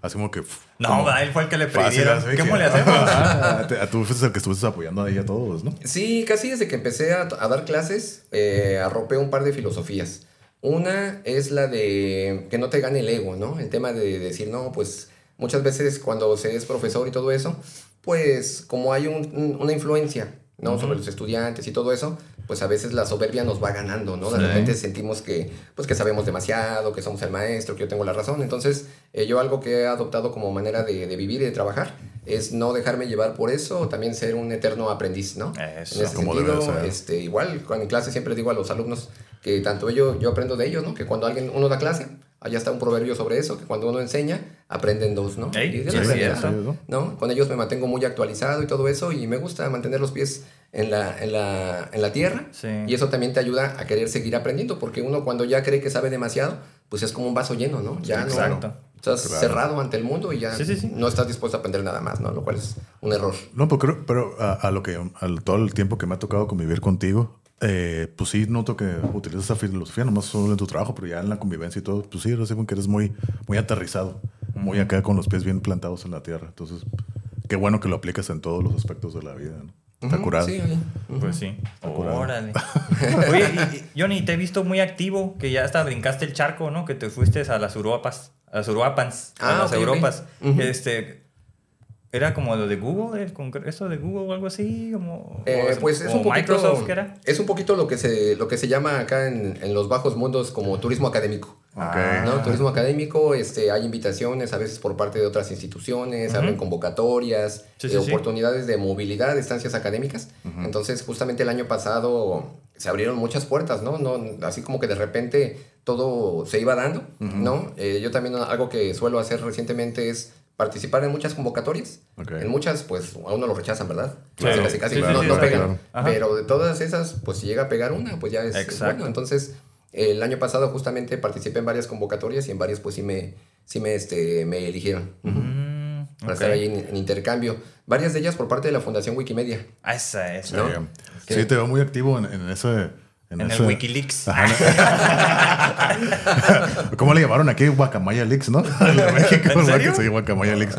así como que...
No,
como
él fue el que le pidieron.
así
¿Cómo
que-
le hacemos?
Ah, te- a tú fuiste el que estuviste apoyando ahí a todos, ¿no?
Sí, casi desde que empecé a, a dar clases, eh, arropé un par de filosofías. Una es la de que no te gane el ego, ¿no? El tema de decir, no, pues muchas veces cuando se es profesor y todo eso, pues como hay un- un- una influencia, ¿no? Sobre los estudiantes y todo eso, pues a veces la soberbia nos va ganando, ¿no? De
Sí.
repente sentimos que, pues que sabemos demasiado, que somos el maestro, que yo tengo la razón. Entonces, eh, yo algo que he adoptado como manera de, de vivir y de trabajar es no dejarme llevar por eso, también ser un eterno aprendiz, ¿no?
Eso,
en ese sentido, este, igual, en clase siempre digo a los alumnos que tanto yo, yo aprendo de ellos, ¿no? Que cuando alguien, uno da clase, allá está un proverbio sobre eso, que cuando uno enseña, aprenden dos, ¿no? Y
sí, cierto.
¿no? Con ellos me mantengo muy actualizado y todo eso, y me gusta mantener los pies en la, en la, en la tierra.
Sí.
Y eso también te ayuda a querer seguir aprendiendo, porque uno cuando ya cree que sabe demasiado, pues es como un vaso lleno, ¿no? Ya no,
Exacto.
Estás
Claro.
cerrado ante el mundo y ya
Sí, sí, sí.
no estás dispuesto a aprender nada más, ¿no? Lo cual es un error.
No, pero, creo- pero a, a lo que, a todo el tiempo que me ha tocado convivir contigo, eh, pues sí noto que utilizas esa filosofía, nomás solo en tu trabajo, pero ya en la convivencia y todo, pues sí, como que eres muy, muy aterrizado, muy acá con los pies bien plantados en la tierra. Entonces, qué bueno que lo aplicas en todos los aspectos de la vida, ¿no? Está curado.
Sí, oye.
Pues sí. Órale. Oye, y- y, Johnny, te he visto muy activo, que ya hasta brincaste el charco, ¿no? Que te fuiste a las Uruapas, a las Uruapans, a
Ah,
las
ok, ok.
Europas.
Ujú.
Este, ¿era como lo de Google, el congreso de Google o algo así? Como,
Eh, pues es un poquito,
Microsoft, ¿qué era?
Es un poquito lo que se, lo que se llama acá en, en los bajos mundos como turismo académico.
Ok.
¿no? Turismo académico, este, hay invitaciones a veces por parte de otras instituciones, abren convocatorias,
Sí,
eh,
sí, sí.
oportunidades de movilidad, de estancias académicas. Entonces, justamente el año pasado se abrieron muchas puertas, ¿no? no así como que de repente todo se iba dando, ¿no? Eh, yo también algo que suelo hacer recientemente es participar en muchas convocatorias.
Ok.
En muchas, pues, a uno lo rechazan, ¿verdad?
Claro.
Casi, casi,
Sí,
no,
sí,
no
sí,
pegan.
claro.
Pero de todas esas, pues si llega a pegar una, pues ya es, es
Exacto.
bueno. Entonces, el año pasado justamente participé en varias convocatorias y en varias pues sí me, sí me, este, me eligieron
Mm,
para estar ahí en, en intercambio. Varias de ellas por parte de la Fundación Wikimedia.
Ah, esa.
Sí,
¿no?
Sí, te veo muy activo en, en ese...
En el
ese-
Wikileaks.
Ajá. ¿Cómo le llamaron aquí? Guacamaya Leaks, ¿no? De México,
¿En serio?
Sí, Guacamaya Leaks.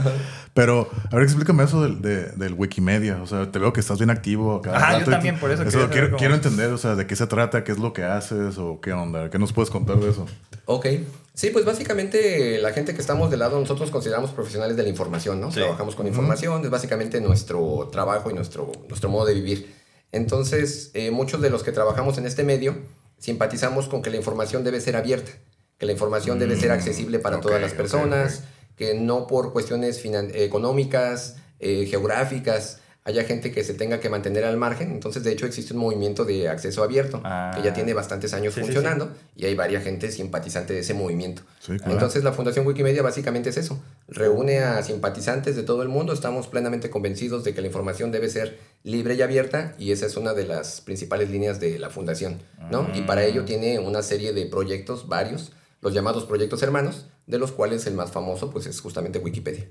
Pero, a ver, explícame eso del, de- del Wikimedia. O sea, te veo que estás bien activo acá.
Ajá, yo
rato
también, por eso
Eso quiero, quiero entender, o sea, de qué se trata, qué es lo que haces o qué onda. ¿Qué nos puedes contar de eso?
Ok. Sí, pues básicamente la gente que estamos de lado, nosotros consideramos profesionales de la información, ¿no?
Sí.
Trabajamos con información, es básicamente nuestro trabajo y nuestro, nuestro modo de vivir. Entonces, eh, muchos de los que trabajamos en este medio simpatizamos con que la información debe ser abierta, que la información debe ser accesible para todas las personas, que no por cuestiones finan- económicas, eh, geográficas, haya gente que se tenga que mantener al margen. Entonces, de hecho, existe un movimiento de acceso abierto
Ah.
que ya tiene bastantes años
Sí, sí,
funcionando y hay varias gente simpatizante de ese movimiento.
Sí, claro.
Entonces, la Fundación Wikimedia básicamente es eso. Reúne a simpatizantes de todo el mundo. Estamos plenamente convencidos de que la información debe ser libre y abierta y esa es una de las principales líneas de la Fundación, ¿no? Y para ello tiene una serie de proyectos, varios, los llamados proyectos hermanos, de los cuales el más famoso pues es justamente Wikipedia.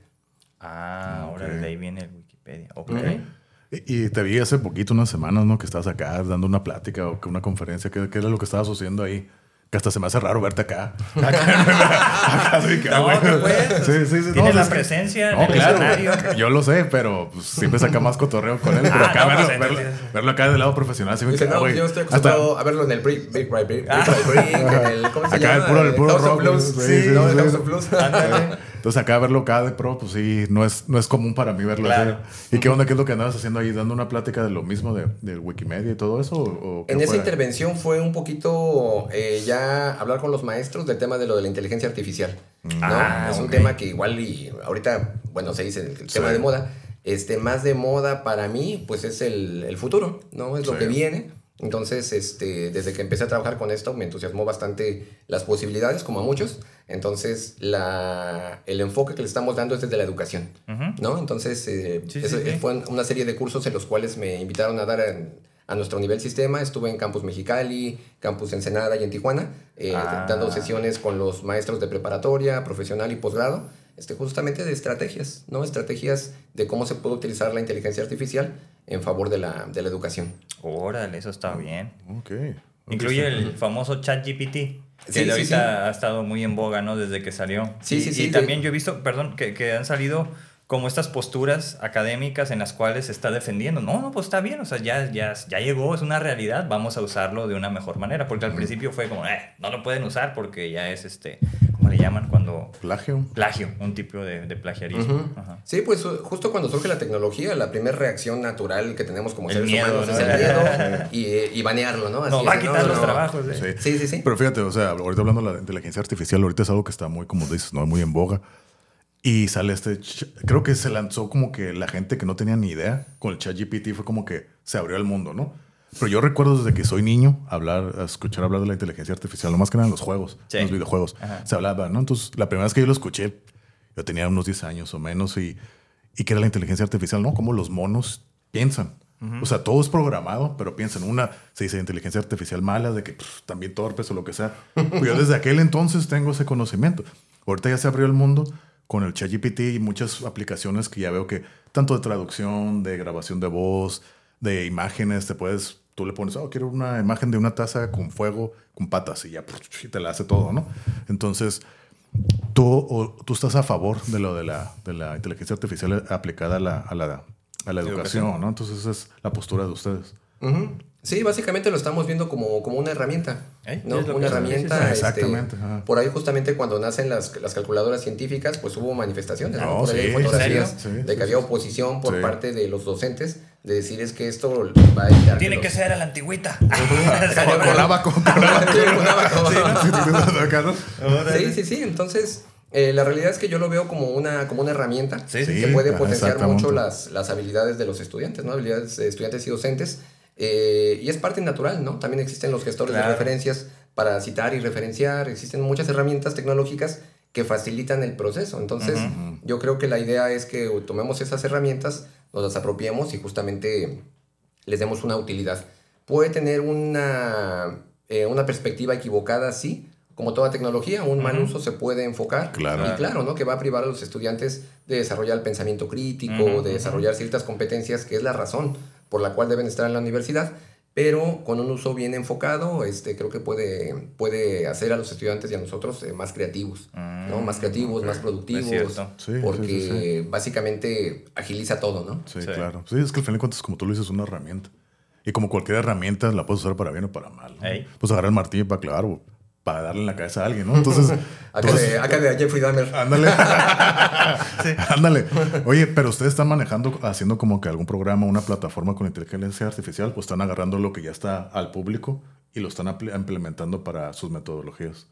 Ah, ahora de ahí viene el Wikipedia. Ok.
Ujú.
Y, y te vi hace poquito, unas semanas, ¿no? Que estabas acá dando una plática o que una conferencia. ¿Qué, qué era lo que estabas haciendo ahí? Que hasta se me hace raro verte acá. Acá, sí, que,
No. ¿qué pues?
Sí, sí, sí.
Tiene
no,
la
es que-
presencia en
No,
el
claro.
escenario.
Yo lo sé, pero pues, siempre saca más cotorreo con él. Pero
Ah,
acá
no,
verlo,
pues,
verlo, verlo acá del lado profesional. Sí, me
Dice, no,
güey.
yo estoy
Hasta-
acostumbrado a verlo en el Brick, Brick, Brick, Brick,
Ah.
Brick, Brick, en el, ¿cómo se
Acá el puro- el puro
House of
rock,
Blues.
sí,
Sí,
sí, Entonces acá verlo acá de pro, pues sí, no es, no es común para mí verlo
Claro.
así. ¿Y qué onda? ¿Qué es lo que andabas haciendo ahí? ¿Dando una plática de lo mismo de, del Wikimedia y todo eso? ¿O, o
En esa intervención fue un poquito eh, ya hablar con los maestros del tema de lo de la inteligencia artificial. ¿no?
Ah,
es un tema que igual y ahorita, bueno, se dice el tema
Sí.
de moda. Este, más de moda para mí, pues es el, el futuro, ¿no? Es lo que viene. Entonces, este, desde que empecé a trabajar con esto, me entusiasmó bastante las posibilidades, como a muchos. Entonces, la, el enfoque que le estamos dando es desde la educación. ¿no? Entonces, eh,
Sí, sí,
eso-
sí.
fue una serie de cursos en los cuales me invitaron a dar en- a nuestro nivel sistema. Estuve en Campus Mexicali, Campus Ensenada y en Tijuana, eh,
Ah.
dando sesiones con los maestros de preparatoria, profesional y posgrado, este, justamente de estrategias, ¿no? Estrategias de cómo se puede utilizar la inteligencia artificial en favor de la, de la educación.
Órale, eso está bien.
Ok.
Incluye el famoso ChatGPT, que
Sí, sí,
ahorita
sí.
ha estado muy en boga, ¿no? Desde que salió.
Sí,
y,
sí,
y
sí,
también
de-
yo he visto, perdón, que, que han salido como estas posturas académicas en las cuales se está defendiendo. No, no, pues está bien, o sea, ya, ya, ya llegó, es una realidad, vamos a usarlo de una mejor manera. Porque al principio fue como, eh, no lo pueden usar porque ya es este, ¿cómo le llaman? Cuando...
Plagio.
Plagio, un tipo de, de plagiarismo.
Ujú.
Ajá.
Sí, pues ju- justo cuando surge la tecnología, la primera reacción natural que tenemos como
El
seres
miedo,
humanos
¿no?
es el miedo y, eh, y banearlo, ¿no? Así es,
va a
¿no?
quitar
No,
los
no.
trabajos. ¿eh?
Sí.
Sí, sí, sí.
Pero fíjate, o sea, ahorita hablando de la inteligencia artificial, ahorita es algo que está muy, como dices, no muy en boga. Y sale este, creo que se lanzó como que la gente que no tenía ni idea con el chat GPT fue como que se abrió al mundo, ¿no? Pero yo recuerdo desde que soy niño hablar, escuchar hablar de la inteligencia artificial, lo más que nada en los juegos,
Sí.
en los videojuegos.
Ajá.
Se hablaba, ¿no? Entonces, la primera vez que yo lo escuché, yo tenía unos 10 años o menos y, y que era la inteligencia artificial, ¿no? Como los monos piensan. O sea, todo es programado, pero piensan, una se dice inteligencia artificial mala, de que pff, también torpes o lo que sea. Pues yo desde aquel entonces tengo ese conocimiento. Ahorita ya se abrió el mundo con el ChatGPT y muchas aplicaciones que ya veo que tanto de traducción, de grabación de voz, de imágenes, te puedes, tú le pones, oh, quiero una imagen de una taza con fuego, con patas y ya y te la hace todo, ¿no? Entonces, tú, o- tú estás a favor de lo de la, de la inteligencia artificial aplicada a la, a la, a la educación,
Educación.
¿no? Entonces, esa es la postura de ustedes.
Sí, básicamente lo estamos viendo como, como una herramienta.
¿Eh?
¿no? Una herramienta. este,
exactamente,
por ahí justamente cuando nacen las, las calculadoras científicas, pues hubo manifestaciones, ¿no?
No,
Por ahí hay
sí. Sí,
de
sí,
que había oposición por
Sí.
parte de los docentes de decir es que esto va a evitar
Tiene
los-
que ser a la antigüita.
Con.
Sí.
Sí, sí.
Entonces, eh, la realidad es que yo lo veo como una, como una herramienta
Sí,
que
sí.
puede potenciar mucho las, las habilidades de los estudiantes, ¿no? Habilidades de estudiantes y docentes. Eh, y es parte natural, ¿no? También existen los gestores
Claro.
de referencias para citar y referenciar. Existen muchas herramientas tecnológicas que facilitan el proceso. Entonces, yo creo que la idea es que tomemos esas herramientas, nos las apropiemos y justamente les demos una utilidad. Puede tener una, eh, una perspectiva equivocada, sí, como toda tecnología, un mal uso se puede enfocar.
Claro.
Y claro, ¿no? Que va a privar a los estudiantes de desarrollar el pensamiento crítico,
Ujú,
de desarrollar ciertas competencias, que es la razón por la cual deben estar en la universidad. Pero con un uso bien enfocado, este, creo que puede, puede hacer a los estudiantes y a nosotros eh, más creativos, ¿no? Más creativos, más productivos.
Sí,
porque
sí, sí.
básicamente agiliza todo, ¿no?
Sí,
Sí.
claro. Sí, es que al final de cuentas, como tú lo dices, es una herramienta. Y como cualquier herramienta, la puedes usar para bien o para mal. ¿no? Puedes agarrar el martillo para clavar para darle en la cabeza a alguien, ¿no? Entonces,
Acá de, acá de Jeffrey Dahmer.
ándale. Ándale. Oye, pero ustedes están manejando, haciendo como que algún programa, una plataforma con inteligencia artificial, pues están agarrando lo que ya está al público y lo están implementando para sus metodologías.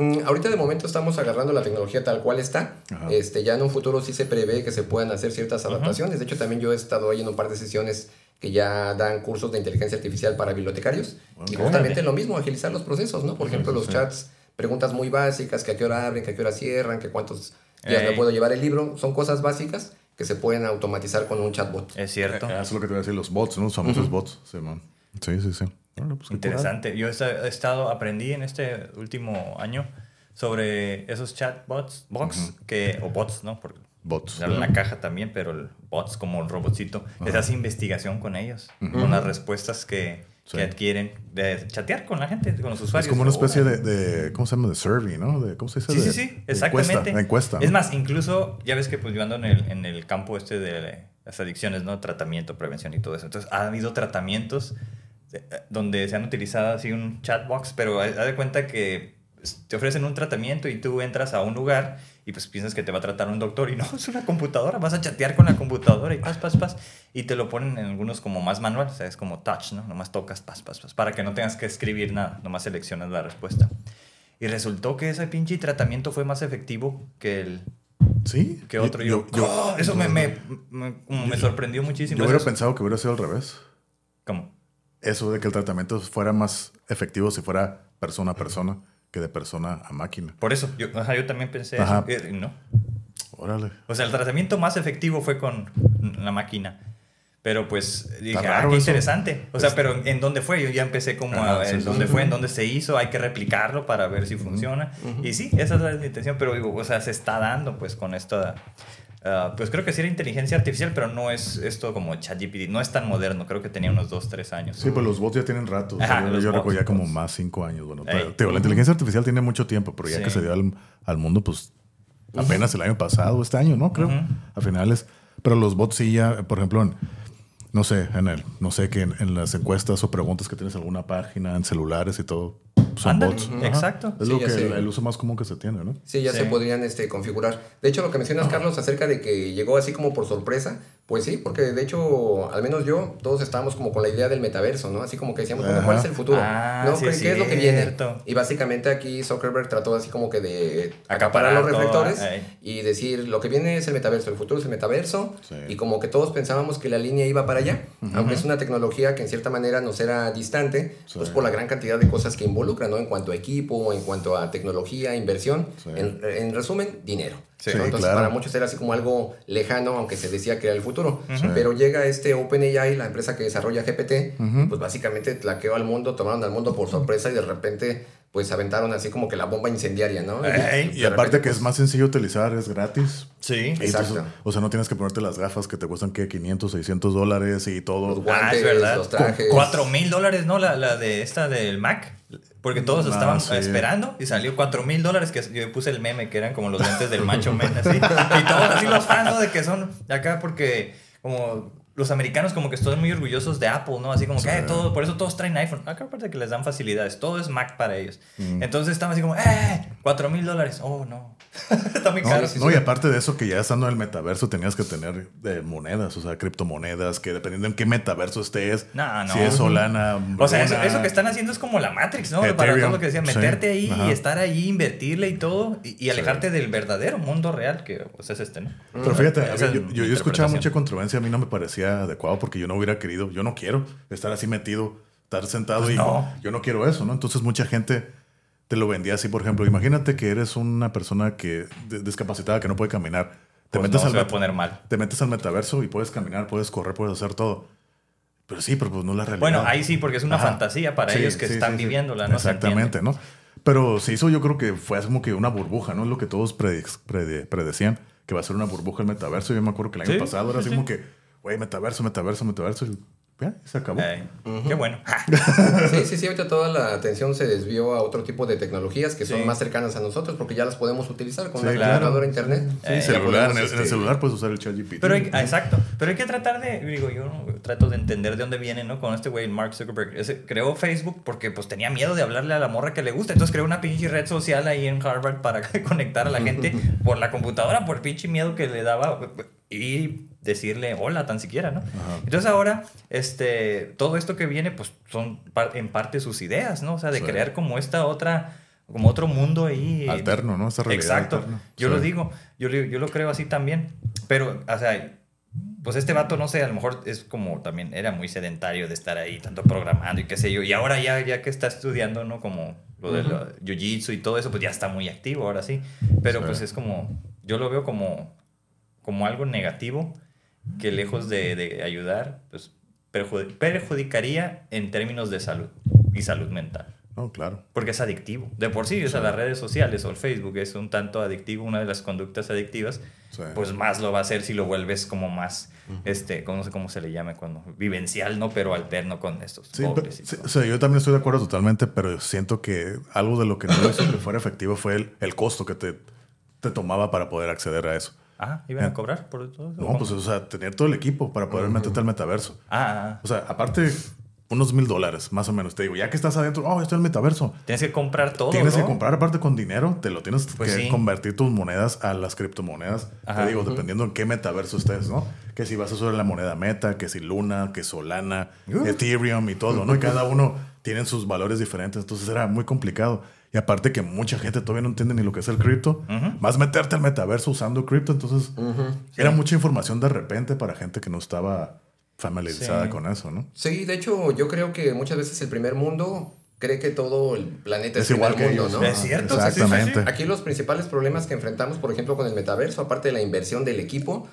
Mm, ahorita de momento estamos agarrando la tecnología tal cual está.
Ajá.
Este, ya en un futuro sí se prevé que se puedan hacer ciertas adaptaciones. De hecho, también yo he estado ahí en un par de sesiones que ya dan cursos de inteligencia artificial para bibliotecarios. Y justamente lo mismo, agilizar los procesos, ¿no? Por ejemplo,
sí,
los
sí.
chats, preguntas muy básicas, que a qué hora abren, que a qué hora cierran, que cuántos días me puedo llevar el libro. Son cosas básicas que se pueden automatizar con un chatbot.
Es cierto.
Eh, Eso es lo que te voy a decir, los bots, ¿no? Los famosos bots. Sí, man. sí, sí. sí. Bueno, pues,
Interesante. Yo he esta- he estado, aprendí en este último año sobre esos chatbots, bots, que, o bots, ¿no? Por,
Bots.
darle la caja también, pero el bots como el robotcito, les hace investigación con ellos, con las respuestas que,
Sí.
que adquieren, de chatear con la gente, con los
Es
usuarios.
como una especie
Órale.
de, de- ¿cómo se llama? De survey, ¿no? De, ¿Cómo se dice?
Sí,
De-
sí, sí, exactamente.
Encuesta, encuesta.
Es
¿no?
más, incluso, ya ves que pues yo ando en el, en el campo este de las adicciones, ¿no? Tratamiento, prevención y todo eso. Entonces, ha habido tratamientos donde se han utilizado así un chatbox, pero haz de cuenta que pues, te ofrecen un tratamiento y tú entras a un lugar y pues piensas que te va a tratar un doctor y no, es una computadora, vas a chatear con la computadora y pas, pas, pas, y te lo ponen en algunos como más manual, o sea, es como touch, ¿no? Nomás tocas, pas, pas, pas, para que no tengas que escribir nada, nomás seleccionas la respuesta. Y resultó que ese pinche tratamiento fue más efectivo que el
Sí.
que otro. Yo, ¡oh! eso me, me, me, como me sorprendió muchísimo.
Yo hubiera
Eso-
pensado que hubiera sido al revés.
¿Cómo?
Eso de que el tratamiento fuera más efectivo si fuera persona a persona que de persona a máquina.
Por eso, yo, ajá, yo también pensé
Ajá.
eso. eh, No.
Órale.
O sea, el tratamiento más efectivo fue con la máquina. Pero pues dije, ah, qué interesante. O sea, pero ¿en dónde fue? Yo ya empecé como
Ajá,
a
sí,
en
sí,
dónde
sí.
fue, en dónde se hizo, hay que replicarlo para ver si funciona. Y sí, esa es la intención, pero digo, o sea, se está dando pues con esta... ah, pues creo que sí era inteligencia artificial, pero no es esto como ChatGPT, no es tan moderno, creo que tenía unos 2, 3 años.
Sí, pues los bots ya tienen rato.
Ajá,
yo yo recuerdo ya como más cinco años. Bueno, pero, la inteligencia artificial tiene mucho tiempo, pero ya
Sí.
que se dio al, al mundo, pues apenas el año pasado, este año, ¿no? Creo. A finales. Pero los bots sí ya, por ejemplo, en, no sé, en el, no sé, que en, en las encuestas o preguntas que tienes en alguna página, en celulares y todo, son bots.
exacto.
Es
Sí,
lo que el, el uso más común que se tiene, ¿no?
Sí, ya
Sí.
se podrían este, configurar. De hecho, lo que mencionas, Carlos, acerca de que llegó así como por sorpresa, pues sí, porque de hecho, al menos yo, todos estábamos como con la idea del metaverso, ¿no? Así como que decíamos, bueno, ¿cuál es el futuro?
Ah,
¿No?
sí
¿Qué,
es
qué es lo que viene?
cierto.
Y básicamente aquí Zuckerberg trató así como que de
Acaparar
acaparar los reflectores
ahí.
y decir, lo que viene es el metaverso, el futuro es el metaverso,
Sí.
y como que todos pensábamos que la línea iba para allá, aunque es una tecnología que en cierta manera nos era distante, pues por la gran cantidad de cosas que involucra, ¿no? En cuanto a equipo, en cuanto a tecnología, inversión,
Sí.
en, en resumen, dinero.
Sí,
¿no? Entonces,
claro.
para muchos era así como algo lejano, aunque se decía que era el futuro. Pero llega este OpenAI, la empresa que desarrolla GPT, pues básicamente tlaqueó al mundo, tomaron al mundo por sorpresa y de repente, pues aventaron así como que la bomba incendiaria, ¿no?
Ey,
Y aparte
repente,
que es
pues,
más sencillo utilizar, es gratis.
Sí.
Exacto.
entonces, o sea, no tienes que ponerte las gafas que te cuestan que 500, 600 dólares y todo.
Los
Ah,
guantes,
es verdad.
los trajes.
Cuatro mil dólares, ¿no? La, la de esta del Mac. Porque todos
Ah,
estaban
sí.
esperando y salió cuatro mil dólares. Que yo puse el meme que eran como los lentes del macho men, así. Y todos así los fans, ¿no? De que son acá porque, como los americanos, como que están muy orgullosos de Apple, ¿no? Así como que "Eh, todo, por eso todos traen iPhone. Acá, aparte que les dan facilidades, todo es Mac para ellos.
Mm.
Entonces estaban así como, ¡eh! Cuatro mil dólares. Oh, no. Está muy
No,
caro.
no, y aparte de eso, que ya estando en el metaverso tenías que tener eh, monedas, o sea, criptomonedas, que dependiendo en qué metaverso estés,
No, no.
si es Solana,
O sea, eso, que están haciendo es como la Matrix, ¿no? Para todo lo que decía, meterte ahí
ajá.
y estar ahí, invertirle y todo, y, y alejarte del verdadero mundo real que pues, es este, ¿no?
Pero fíjate, yo, yo, yo escuchaba mucha controversia, a mí no me parecía adecuado porque yo no hubiera querido, yo no quiero estar así metido, estar sentado
Pues
y
no.
yo no quiero eso, ¿no? Entonces mucha gente te lo vendía así, por ejemplo, imagínate que eres una persona que discapacitada que no puede caminar, te
Pues
metes
no,
al
se va a
meta-
poner mal.
te metes al metaverso y puedes caminar, puedes correr, puedes hacer todo. Pero sí, pero pues no es la realidad.
Bueno, ahí sí, porque es una
Ajá.
fantasía para
Sí,
ellos que
sí,
están
sí,
viviéndola, ¿no?
Exactamente. ¿no? Pero se hizo, yo creo que fue como que una burbuja, ¿no? Es lo que todos prede- predecían, que va a ser una burbuja el metaverso. Yo me acuerdo que el año pasado era
sí,
así
sí.
como que, güey, metaverso, metaverso, metaverso. Y ya, se acabó.
Ey, Qué bueno.
Sí, sí, sí, ahorita toda la atención se desvió a otro tipo de tecnologías que son
Sí.
más cercanas a nosotros porque ya las podemos utilizar con
Sí,
la
claro.
computadora internet.
Sí,
Eh,
celular, en, el, en el
este,
celular puedes usar el chat GPT.
Pero hay- exacto, pero hay que tratar de, digo, yo trato de entender de dónde viene, ¿no? Con este güey, Mark Zuckerberg. Ese- creó Facebook porque pues tenía miedo de hablarle a la morra que le gusta, entonces creó una pinche red social ahí en Harvard para conectar a la gente por la computadora, por pinche miedo que le daba y decirle hola tan siquiera, ¿no? Entonces ahora, este, todo esto que viene, pues son par- en parte sus ideas, ¿no? O sea, de
Sí.
crear como esta otra, como otro mundo ahí.
Alterno, ¿no? Esta realidad
Exacto.
alterna.
Yo
Sí.
lo digo, yo, yo lo creo así también. Pero, o sea, pues este vato, no sé, a lo mejor es como también era muy sedentario de estar ahí, tanto programando y qué sé yo. Y ahora ya, ya que está estudiando, ¿no? Como lo de lo- jiu-jitsu y todo eso, pues ya está muy activo ahora sí. Pero
Sí.
pues es como, yo lo veo como, como algo negativo que lejos de, de ayudar, pues perjudi- perjudicaría en términos de salud y salud mental.
No, claro.
Porque es adictivo. De por sí, o sea, las redes sociales o el Facebook es un tanto adictivo, una de las conductas adictivas,
Sí.
pues más lo va a hacer si lo vuelves como más, este, no sé cómo se le llame cuando, vivencial, ¿no? Pero alterno con estos
Sí, pero-
golpes y
sí,
todo.
o sea, yo también estoy de acuerdo totalmente, pero siento que algo de lo que no hizo que fuera efectivo fue el, el costo que te, te tomaba para poder acceder a eso.
Ah, ¿iban a cobrar por todo eso?
No, pues, o sea, tener todo el equipo para poder meterte al metaverso.
Ah, ah,
O sea, aparte, unos mil dólares, más o menos. Te digo, ya que estás adentro, oh, estoy en el metaverso.
tienes que comprar todo,
Tienes
¿no?
que comprar aparte con dinero, te lo tienes
Pues
que
sí.
convertir tus monedas a las criptomonedas.
Ajá.
Te digo, dependiendo en qué metaverso estés, ¿no? Que si vas a usar la moneda Meta, que si Luna, que Solana,
Uh.
Ethereum y todo, ¿no? Y cada uno tiene sus valores diferentes, entonces era muy complicado. Y aparte que mucha gente todavía no entiende ni lo que es el cripto,
Ujú.
más meterte al metaverso usando cripto, entonces era mucha información de repente para gente que no estaba familiarizada
Sí.
con eso, ¿no?
Sí, de hecho, yo creo que muchas veces el primer mundo cree que todo el planeta es,
Es igual que
mundo,
ellos.
¿no?
Es cierto.
Exactamente.
Aquí los principales problemas que enfrentamos, por ejemplo, con el metaverso, aparte de la inversión del equipo,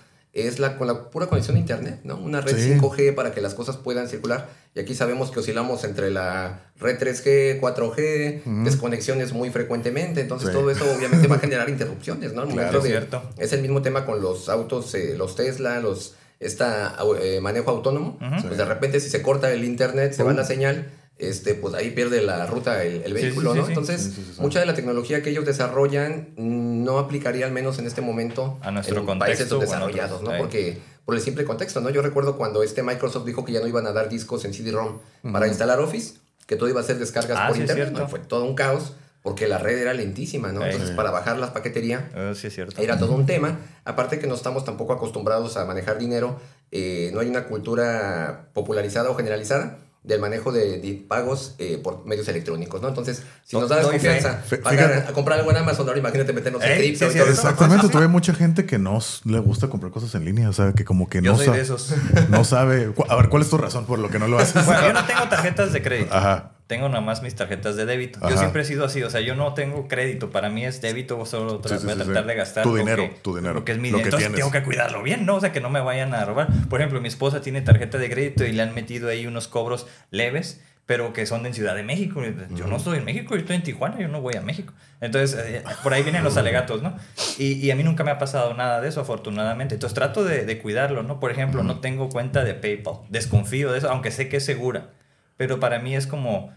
es la, con la pura conexión a Internet, ¿no? Una red
Sí.
5G para que las cosas puedan circular. Y aquí sabemos que oscilamos entre la red 3G, 4G, desconexiones muy frecuentemente. Entonces
Sí.
todo eso obviamente va a generar interrupciones, ¿no? Al
Claro,
de-
cierto.
Es el mismo tema con los autos, eh, los Tesla, los esta eh, manejo autónomo. Pues de repente si se corta el internet, se va la señal, este, pues ahí pierde la ruta el, vehículo,
sí, sí,
¿no?
sí.
Entonces, mucha de la tecnología que ellos desarrollan no aplicaría al menos en este momento
A nuestro
en
contexto
países desarrollados,
otros,
¿no? Porque por el simple contexto, ¿no? Yo recuerdo cuando este Microsoft dijo que ya no iban a dar discos en CD-ROM para instalar Office, que todo iba a ser descargas
Ah,
por internet. Fue todo un caos porque la red era lentísima, ¿no? Entonces, para bajar la paquetería
Ah, sí, es cierto.
era todo un tema. Aparte que no estamos tampoco acostumbrados a manejar dinero, eh, no hay una cultura popularizada o generalizada del manejo de, de pagos eh, por medios electrónicos, ¿no? Entonces, si nos da
doy
confianza
fe.
a comprar algo en Amazon, ahora imagínate meternos en cripto
sí.
Exactamente, todavía hay mucha gente que no le gusta comprar cosas en línea, o sea, que como que
Yo
no,
soy
sa-
de esos.
no sabe. A ver, ¿cuál es tu razón por lo que no lo haces?
Bueno, yo no tengo tarjetas de crédito.
Ajá.
Tengo nada más mis tarjetas de débito. Yo siempre he sido así, o sea, yo no tengo crédito. Para mí es débito, solo
Sí, sí,
voy a
sí,
tratar
sí.
de gastar.
Tu dinero,
que-
tu dinero,
Lo que es mi
lo
dinero.
que
Entonces
tienes.
tengo que cuidarlo bien, ¿no? O sea, que no me vayan a robar. Por ejemplo, mi esposa tiene tarjeta de crédito y le han metido ahí unos cobros leves pero que son en Ciudad de México. Yo no estoy en México, yo estoy en Tijuana, yo no voy a México. Entonces, eh, por ahí vienen los alegatos, ¿no? Y, y a mí nunca me ha pasado nada de eso, afortunadamente. Entonces, trato de, de cuidarlo, ¿no? Por ejemplo, no tengo cuenta de PayPal. Desconfío de eso, aunque sé que es segura. Pero para mí es como,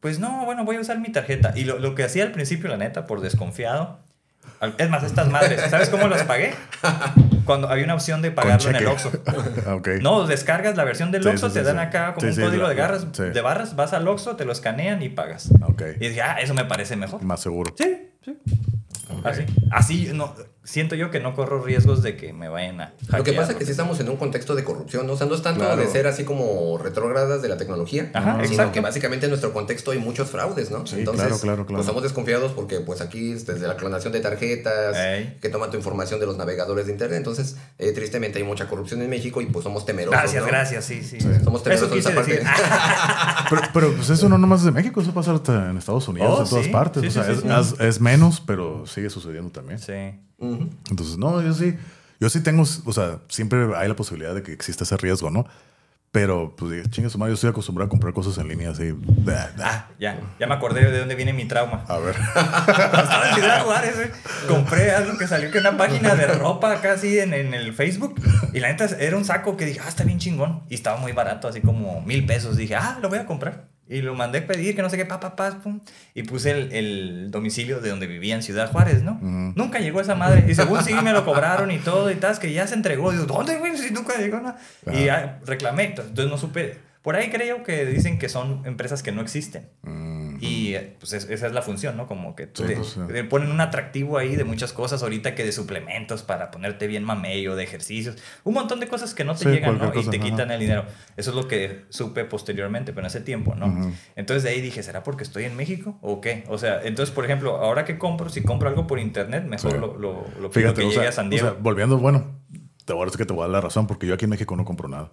pues no, bueno, voy a usar mi tarjeta. Y lo, lo que hacía al principio, la neta, por desconfiado. Es más, estas madres, ¿sabes cómo las pagué? Cuando había una opción de pagarlo en el. Oxxo. No, descargas la versión del
Sí,
Oxxo,
sí,
te
sí,
dan acá como un código
la-
de, garras, de barras, vas al Oxxo, te lo escanean y pagas.
Ok.
Y dije, ah, eso me parece mejor.
Más seguro.
Sí, sí. Así, así no, siento yo que no corro riesgos de que me vayan a
Lo que
hackear,
pasa es que sí estamos en un contexto de corrupción, ¿no? O sea, no es tanto
Claro.
de ser así como retrógradas de la tecnología,
Ajá,
sino
exacto.
que básicamente en nuestro contexto hay muchos fraudes, ¿no?
Sí, claro, claro, claro.
pues estamos desconfiados porque pues aquí desde la clonación de tarjetas,
Ey.
que toman tu información de los navegadores de internet, entonces eh, tristemente hay mucha corrupción en México y pues somos temerosos,
Gracias,
¿no?
gracias, sí, sí.
Somos temerosos de
quise
esa parte.
Pero, pero, pues eso no nomás es de México, eso pasa hasta en Estados Unidos,
Oh,
en todas
sí.
partes.
Sí,
o sea,
sí,
es,
sí,
es- es menos, pero sigue sucediendo también.
Sí.
Entonces, no, yo sí, yo sí tengo, o sea, siempre hay la posibilidad de que exista ese riesgo, ¿no? Pero, pues, dije, chingue su madre, yo estoy acostumbrado a comprar cosas en línea así.
Ah, ya, ya me acordé de dónde viene mi trauma.
A ver.
Cuando estaba en Ciudad Juárez, compré algo que salió que una página de ropa casi en, en el Facebook. Y la neta era un saco que dije, ah, está bien chingón. Y estaba muy barato, así como mil pesos. Dije, ah, lo voy a comprar. Y lo mandé a pedir, que no sé qué, pa, pa, pa, pum. Y puse el, el domicilio de donde vivía en Ciudad Juárez, ¿no? Nunca llegó esa madre. Y según sí me lo cobraron y todo y tal, que ya se entregó. Digo, ¿dónde, güey? Si nunca llegó nada. Y ya reclamé. Entonces no supe. Por ahí creo que dicen que son empresas que no existen. Y pues es- esa es la función, ¿no? Como que
Sí,
te-
pues,
te ponen un atractivo ahí de muchas cosas ahorita que de suplementos para ponerte bien mamello, de ejercicios, un montón de cosas que no te
Sí,
llegan, ¿no?
cualquier
y
cosa,
te
ajá.
quitan el dinero. Eso es lo que supe posteriormente, pero en ese tiempo, ¿no?
Ujú.
Entonces de ahí dije, ¿será porque estoy en México o qué? O sea, entonces, por ejemplo, ahora que compro, si compro algo por internet, mejor
Sí.
lo, lo, lo pido
Fíjate,
que
o
llegue
sea,
a San
o
Diego.
sea, volviendo, bueno, te voy a decir que te voy a dar la razón, porque yo aquí en México no compro nada.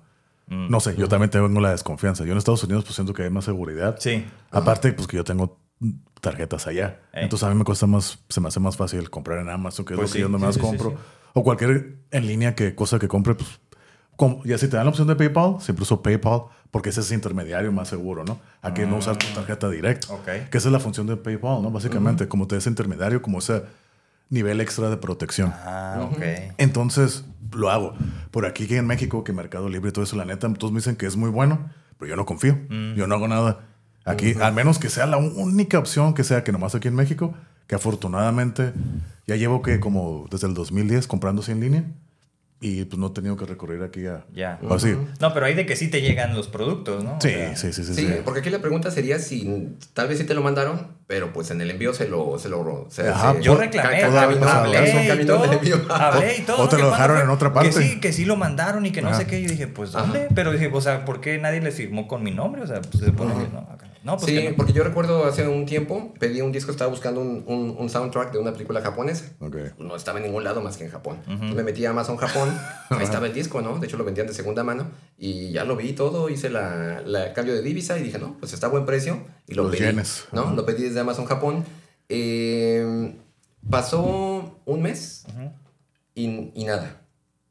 Mm.
No sé, yo también tengo la desconfianza. Yo en Estados Unidos pues siento que hay más seguridad.
Sí.
Aparte, pues que yo tengo tarjetas allá.
Ey.
Entonces a mí me cuesta más, se me hace más fácil comprar en Amazon, que es
Pues
lo que
sí,
yo nomás
sí, sí,
compro. O cualquier en línea que cosa que compre, pues como, ya si te dan la opción de PayPal, siempre uso PayPal porque ese es intermediario más seguro, ¿no? A que no usar tu tarjeta directa.
Ah. Ok.
Que esa es la función de PayPal, ¿no? Básicamente, como te es intermediario, como ese nivel extra de protección.
Ah, ok.
Entonces lo hago. Por aquí que en México, que Mercado Libre y todo eso, la neta, todos me dicen que es muy bueno, pero yo no confío. Yo no hago nada. Aquí, al menos que sea la única opción que sea que nomás aquí en México, que afortunadamente ya llevo que como desde el 2010 comprándose en línea y pues no he tenido que recurrir aquí a...
Ya.
Así.
No, pero hay de que sí te llegan los productos, ¿no? O
Sí,
sea,
sí, sí, sí,
Sí,
sí.
porque aquí la pregunta sería si tal vez sí te lo mandaron, pero pues en el envío se lo... Se lo se,
Ajá,
se-
Yo reclamé,
ca-
toda-
hablé,
o
y
caminos
todo,
de envío.
hablé y todo.
O te
¿qué
lo dejaron
fue?
en otra parte.
Que sí, que sí lo mandaron y que no
Ajá.
sé qué. Yo dije, pues,
Ajá.
¿dónde? Pero dije, o sea, ¿por qué nadie le firmó con mi nombre? O sea, pues se supone que no. acá. No, pues
sí,
que no.
porque yo recuerdo hace un tiempo, pedí un disco, estaba buscando un, un- un soundtrack de una película japonesa.
Ok.
No estaba en ningún lado más que en Japón. Me metí a Amazon Japón, ahí estaba el disco, ¿no? De hecho lo vendían de segunda mano y ya lo vi todo, hice la, la cambio de divisa y dije, no, pues está a buen precio y lo
Los
pedí.
yenes.
¿no? Lo pedí desde Amazon Japón. Eh, pasó un mes y, y nada,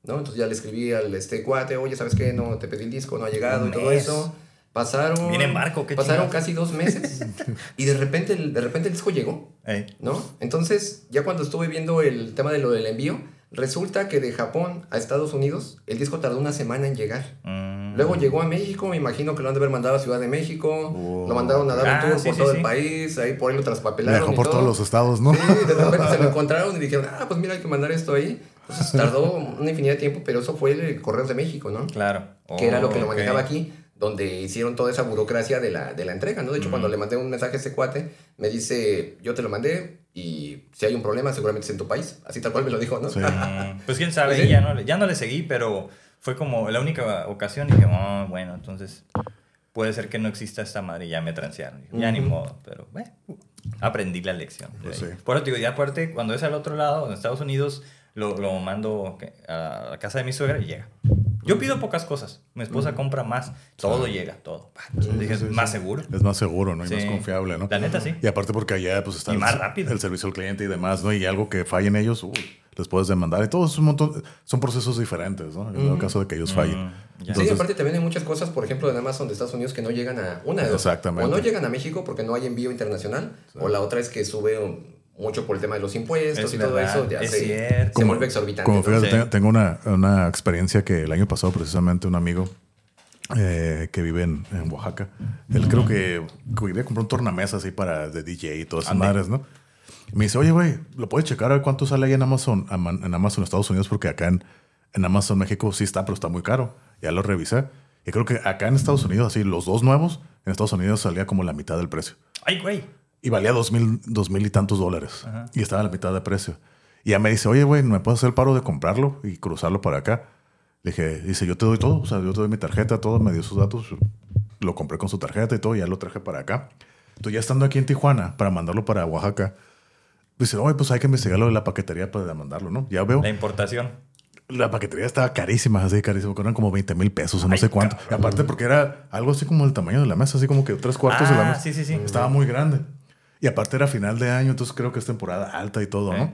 ¿no? Entonces ya le escribí al este cuate, oye, ¿sabes qué? No, te pedí el disco, no ha llegado
Un
y todo eso. Pasaron...
Viene en barco, qué
Pasaron
chingados.
casi dos meses y de repente, el- de repente el disco llegó.
Ey.
¿no? Entonces, ya cuando estuve viendo el tema de lo del envío, resulta que de Japón a Estados Unidos el disco tardó una semana en llegar.
Mm.
Luego llegó a México, me imagino que lo han de haber mandado a Ciudad de México,
Oh.
lo mandaron a dar
Ah,
un tour
sí,
por
sí,
todo
sí.
el país, ahí por ahí lo traspapelaron.
dejó
y
por
todo.
todos los estados, ¿no?
Sí, de repente se lo encontraron y dijeron, ah, pues mira, hay que mandar esto ahí. Entonces tardó una infinidad de tiempo, pero eso fue el Correos de México, ¿no?
Claro.
que era lo que lo
Oh,
manejaba aquí, donde hicieron toda esa burocracia de la, de la entrega, ¿no? De hecho, cuando le mandé un mensaje a ese cuate, me dice, yo te lo mandé y si hay un problema seguramente es en tu país. Así tal cual me lo dijo, ¿no?
Sí.
Pues quién sabe,
Pues sí.
ya, no, le- ya no le seguí, pero fue como la única ocasión y dije, oh, bueno, entonces puede ser que no exista esta madre y ya me transearon. Ya ni modo, pero bueno, aprendí la lección.
Pues sí.
Por eso digo, ya aparte, cuando es al otro lado, en Estados Unidos, lo, lo mando a la casa de mi suegra y llega. Yo pido pocas cosas. Mi esposa compra más. Todo llega, todo.
Sí, sí,
más
sí.
seguro.
Es más seguro, ¿no? Y más confiable, ¿no?
La neta, sí.
Y aparte porque allá pues está
Y
el,
más rápido.
el servicio al cliente y demás, ¿no? Y algo que fallen ellos, uy, les puedes demandar. Y todo es un montón, son procesos diferentes, ¿no? En el caso de que ellos fallen.
Mm.
Entonces-
sí, aparte también hay muchas cosas, por ejemplo, en Amazon de Estados Unidos que no llegan a una de dos.
Exactamente.
O no llegan a México porque no hay envío internacional, o la otra es que sube un- mucho por el tema de los impuestos
Es
y todo eso, ya
es
se,
cierto.
se vuelve exorbitante.
Como fíjate,
Sí.
tengo- una, una experiencia que el año pasado precisamente un amigo eh, que vive en, en Oaxaca, él creo que quería comprar un tornamesa así para de DJ y todas esas madres, ¿no? Y me dice, oye, güey, ¿lo puedes checar a ver cuánto sale ahí en Amazon, Ama- en Amazon Estados Unidos? Porque acá en, en Amazon México sí está, pero está muy caro. Ya lo revisé. Y creo que acá en Estados Unidos, así, los dos nuevos, en Estados Unidos salía como la mitad del precio.
Ay, güey.
Y valía dos mil, dos mil y tantos dólares.
Ajá.
Y estaba a la mitad de precio. Y ya me dice, oye, güey, ¿me puedes hacer el paro de comprarlo y cruzarlo para acá? Le dije, dice, yo te doy todo. O sea, yo te doy mi tarjeta, todo, me dio sus datos. Lo compré con su tarjeta y todo, y ya lo traje para acá. Entonces, ya estando aquí en Tijuana, para mandarlo para Oaxaca, dice, oye, pues hay que investigar lo de la paquetería para mandarlo, ¿no? Ya veo.
La importación.
La paquetería estaba carísima, así carísima, que eran como 20 mil pesos o no
Ay,
sé cuánto. Y aparte porque era algo así como el tamaño de la mesa, así como que tres cuartos de la
Ah,
mesa.
sí, sí, sí.
Estaba muy grande. Y aparte era final de año, entonces creo que es temporada alta y todo, ¿no?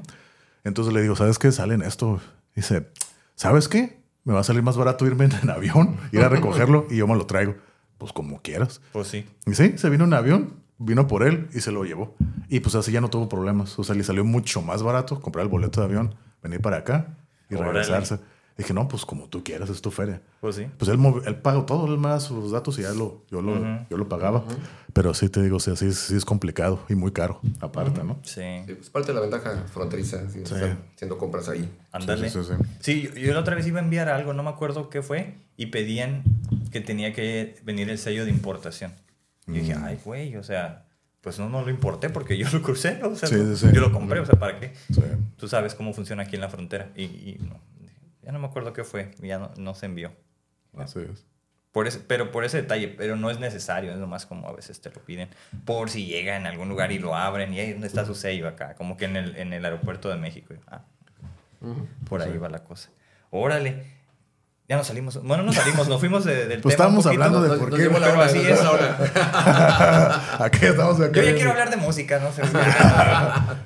Entonces le digo, ¿sabes qué? Sale en esto. Dice, ¿sabes qué? Me va a salir más barato irme en avión, ir a recogerlo y yo me lo traigo. Pues como quieras.
Pues sí.
Y sí, se vino en avión, vino por él y se lo llevó. Y pues así ya no tuvo problemas. O sea, le salió mucho más barato comprar el boleto de avión, venir para acá y
Órale.
regresarse. Dije, no, pues como tú quieras, es tu feria.
Pues sí.
Pues él, él pagó todo, él me da sus datos y ya lo, yo, lo,
Ujú.
yo lo pagaba. Pero sí te digo, o sea, sí, es- sí es complicado y muy caro, aparte, ¿no?
Sí.
Sí, pues parte de la ventaja fronteriza, sí, haciendo compras ahí.
Ándale.
Sí,
Sí,
sí, sí,
yo, yo la otra vez iba a enviar algo, no me acuerdo qué fue, y pedían que tenía que venir el sello de importación. Y dije,
Mm.
ay, güey, o sea, pues no, no lo importé porque yo lo crucé, ¿no? o sea,
Sí, sí, sí.
yo lo compré, o sea, ¿para qué?
Sí.
Tú sabes cómo funciona aquí en la frontera. Y, y no, ya no me acuerdo qué fue, ya no, no se envió.
Así es.
Por ese, pero por ese detalle, pero no es necesario, es nomás como a veces te lo piden. Por si llega en algún lugar y lo abren, y ahí, ¿dónde está su sello acá? Como que en el, en el aeropuerto de México. Ah, por ahí va la cosa. Órale. Ya nos salimos. Bueno, no salimos, nos fuimos de- del
Pues
tema.
estábamos hablando de
Nos-
por
nos
qué.
dimos la hora,
así
nos
es.
la hora.
Aquí estamos acá.
Yo ya quiero hablar de música, no sé.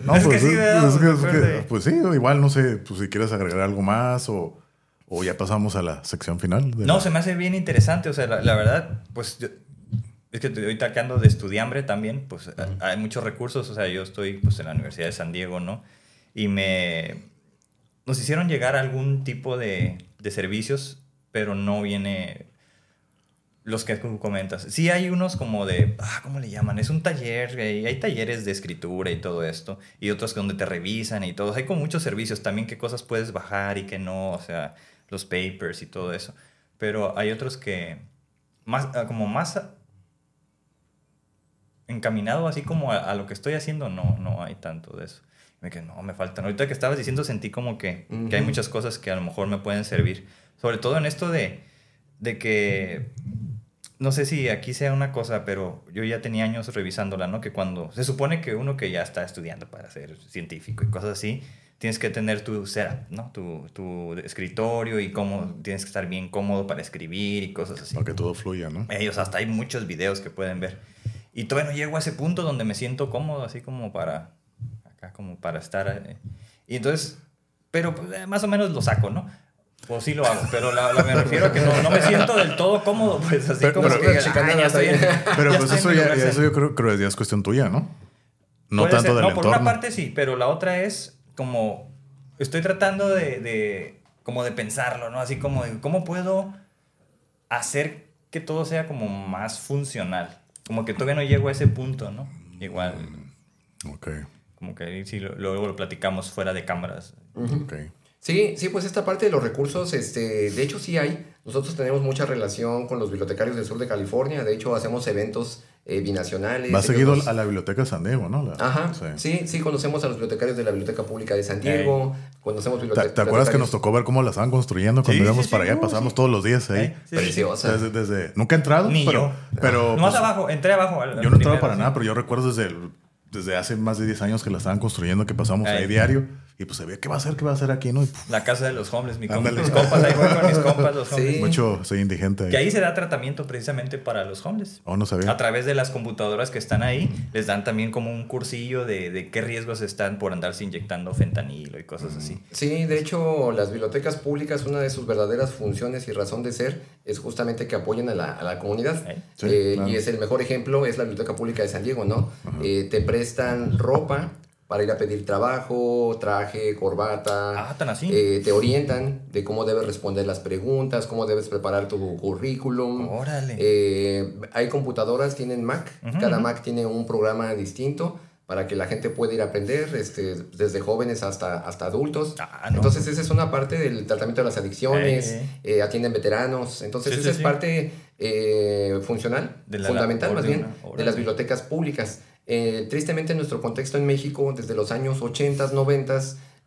No,
es
pues,
que sí,
es- que- es que- pues sí, igual no sé, pues si quieres agregar algo más o, o ya pasamos a la sección final. de
No,
la-
se me hace bien interesante. O sea, la, la verdad, pues yo- es que ahorita que ando de estudiambre también, pues a- hay muchos recursos. O sea, yo estoy pues en la Universidad de San Diego, ¿no? Y me... Nos hicieron llegar algún tipo de, de servicios, pero no viene los que comentas. Sí hay unos como de, ah, ¿cómo le llaman? Es un taller, hay talleres de escritura y todo esto, y otros donde te revisan y todo. Hay como muchos servicios también, qué cosas puedes bajar y qué no, o sea, los papers y todo eso. Pero hay otros que, más, ah, como más encaminado así como a, a lo que estoy haciendo, no, no hay tanto de eso. Me que no, me faltan. Ahorita que estabas diciendo sentí como que, que hay muchas cosas que a lo mejor me pueden servir. Sobre todo en esto de, de que no sé si aquí sea una cosa, pero yo ya tenía años revisándola, ¿no? Que cuando se supone que uno que ya está estudiando para ser científico y cosas así, tienes que tener tu setup, ¿no? Tu, tu escritorio y cómo tienes que estar bien cómodo para escribir y cosas así.
Para que todo fluya, ¿no?
Ellos, hasta hay muchos videos que pueden ver. Y todavía no llego a ese punto donde me siento cómodo, así como para, acá como para estar. eh. Y entonces, pero pues, eh, más o menos lo saco, ¿no? O sí lo hago, pero la, la- me refiero a que no, no me siento del todo cómodo, pues así
Pero-
como
pero-
que
Pero
ah, ya estoy en-.
Pero
ya
pues eso ya, eso yo creo, creo que ya es cuestión tuya, ¿no? No
Puede
tanto
ser.
del
No, por
entorno.
una parte sí, pero la otra es como estoy tratando de, de- como de pensarlo, ¿no? Así como de cómo puedo hacer que todo sea como más funcional. Como que todavía no llego a ese punto, ¿no? Igual,
Ok,
como que ahí sí lo- luego lo platicamos fuera de cámaras.
Sí, sí, pues esta parte de los recursos, este, de hecho sí hay. Nosotros tenemos mucha relación con los bibliotecarios del sur de California. De hecho, hacemos eventos eh, binacionales.
Va seguido a la biblioteca de San Diego, ¿no? La-
Ajá,
sí.
sí. sí, conocemos a los bibliotecarios de la Biblioteca Pública de San Diego. Conocemos
¿Te,
bibliote-
te acuerdas que nos
bibliotecarios-
tocó ver cómo la estaban construyendo cuando
Sí,
íbamos
sí,
para
sí,
allá? Pasamos
sí.
todos los días ahí.
Sí.
Preciosa.
Desde, desde- nunca he entrado,
Ni
pero,
yo.
pero
Más
pues,
abajo, entré abajo. al- al
yo no entraba para
sí.
nada, pero yo recuerdo desde, el- desde hace más de 10 años que la estaban construyendo, que pasamos
Ahí.
ahí diario Y pues se ve, ¿qué va a hacer? ¿Qué va a hacer aquí? ¿no? Y,
La casa de los homeless, mi compa- mis compas, ahí voy con mis compas, los
Sí.
homeless.
mucho, soy indigente.
Que
Ahí.
ahí se da tratamiento precisamente para los homeless.
Oh, no sabía.
A través de las computadoras que están ahí, les dan también como un cursillo de, de qué riesgos están por andarse inyectando fentanilo y cosas así.
Sí, de hecho, las bibliotecas públicas, una de sus verdaderas funciones y razón de ser es justamente que apoyen a la, a la comunidad.
¿Eh?
Sí,
Eh,
claro.
Y es el mejor ejemplo, es la Biblioteca Pública de San Diego, ¿no? Eh, te prestan ropa para ir a pedir trabajo, traje, corbata.
Ah, tan así.
Eh, te orientan de cómo debes responder las preguntas, cómo debes preparar tu currículum.
Órale.
Eh, hay computadoras, tienen Mac, cada. Mac tiene un programa distinto para que la gente pueda ir a aprender, este, desde jóvenes hasta, hasta adultos.
Ah, no.
Entonces esa es una parte del tratamiento de las adicciones,
Eh,
eh, atienden veteranos, entonces
Sí,
esa
sí,
es
sí.
parte eh, funcional,
la
fundamental más bien, de las bibliotecas públicas. Eh, tristemente en nuestro contexto en México, desde los años 80, 90,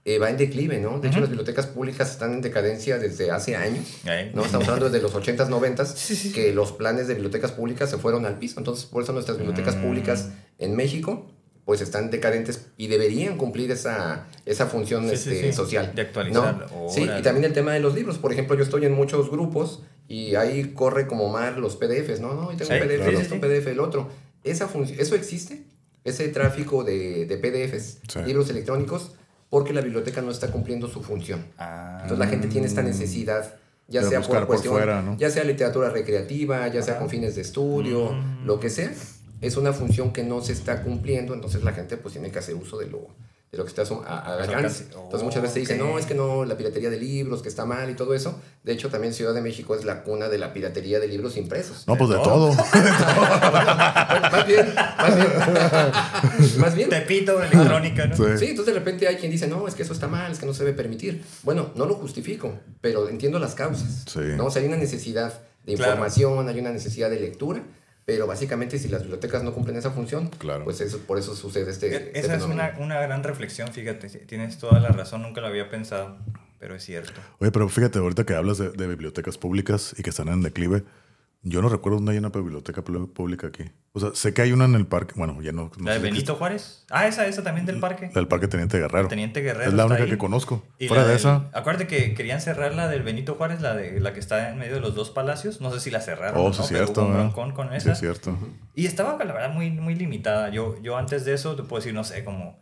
eh, va en declive, ¿no? De hecho las bibliotecas públicas están en decadencia desde hace años.
Eh.
¿no? Estamos hablando desde los 80s, 90s,
Sí,
que los planes de bibliotecas públicas se fueron al piso. Entonces, por eso nuestras bibliotecas
Mm.
públicas en México, pues están decadentes y deberían cumplir esa, esa función
Sí,
este, social.
De actualizar.
¿no? Sí, y también el tema de los libros. Por ejemplo, yo estoy en muchos grupos y ahí corre como mar los PDFs. No, no, yo tengo un PDF, esto, un PDF, el otro. Esa función, ¿Eso existe? Ese tráfico de, de PDFs,
Sí.
libros electrónicos, porque la biblioteca no está cumpliendo su función.
Ah.
Entonces la gente tiene esta necesidad, ya sea por
por
cuestión,
fuera, ¿no?
ya sea literatura recreativa, ya sea
Ajá.
con fines de estudio,
Mm.
lo que sea, es una función que no se está cumpliendo, entonces la gente pues tiene que hacer uso de lo, de lo que está a su a- a
A su
alcance. Entonces muchas veces se dice,
Ok.
no, es que no, la piratería de libros, que está mal y todo eso. De hecho, también Ciudad de México es la cuna de la piratería de libros impresos.
No, pues de
de
todo.
más bien, más bien, más bien.
Tepito, electrónica, ¿no?
Sí.
Sí, entonces de repente hay quien dice, no, es que eso está mal, es que no se debe permitir. Bueno, no lo justifico, pero entiendo las causas.
Sí.
¿no? O sea, hay una necesidad de
Claro.
información, hay una necesidad de lectura, pero básicamente si las bibliotecas no cumplen esa función,
Claro.
pues eso, por eso sucede este,
E-
este
Esa es una, una gran reflexión, fíjate, tienes toda la razón, nunca lo había pensado, pero es cierto.
Oye, pero fíjate, ahorita que hablas de, de bibliotecas públicas y que están en declive, yo no recuerdo dónde hay una biblioteca pública aquí. O sea, sé que hay una en el parque, bueno, ya no. no
¿La de Benito Juárez? Ah, esa, esa también del parque.
existe. El Parque Teniente Guerrero.
Teniente Guerrero
Es la única
ahí.
que conozco.
Y
Fuera
la
de
del-
esa.
Acuérdate que querían cerrar la del Benito Juárez, la de la que está en medio de los dos palacios. No sé si la cerraron.
Oh, sí,
no,
es
pero
cierto.
hubo un
¿eh?
con
Sí,
esa.
es cierto.
Y estaba, la verdad, muy, muy limitada. Yo, yo antes de eso te puedo decir, no sé, como...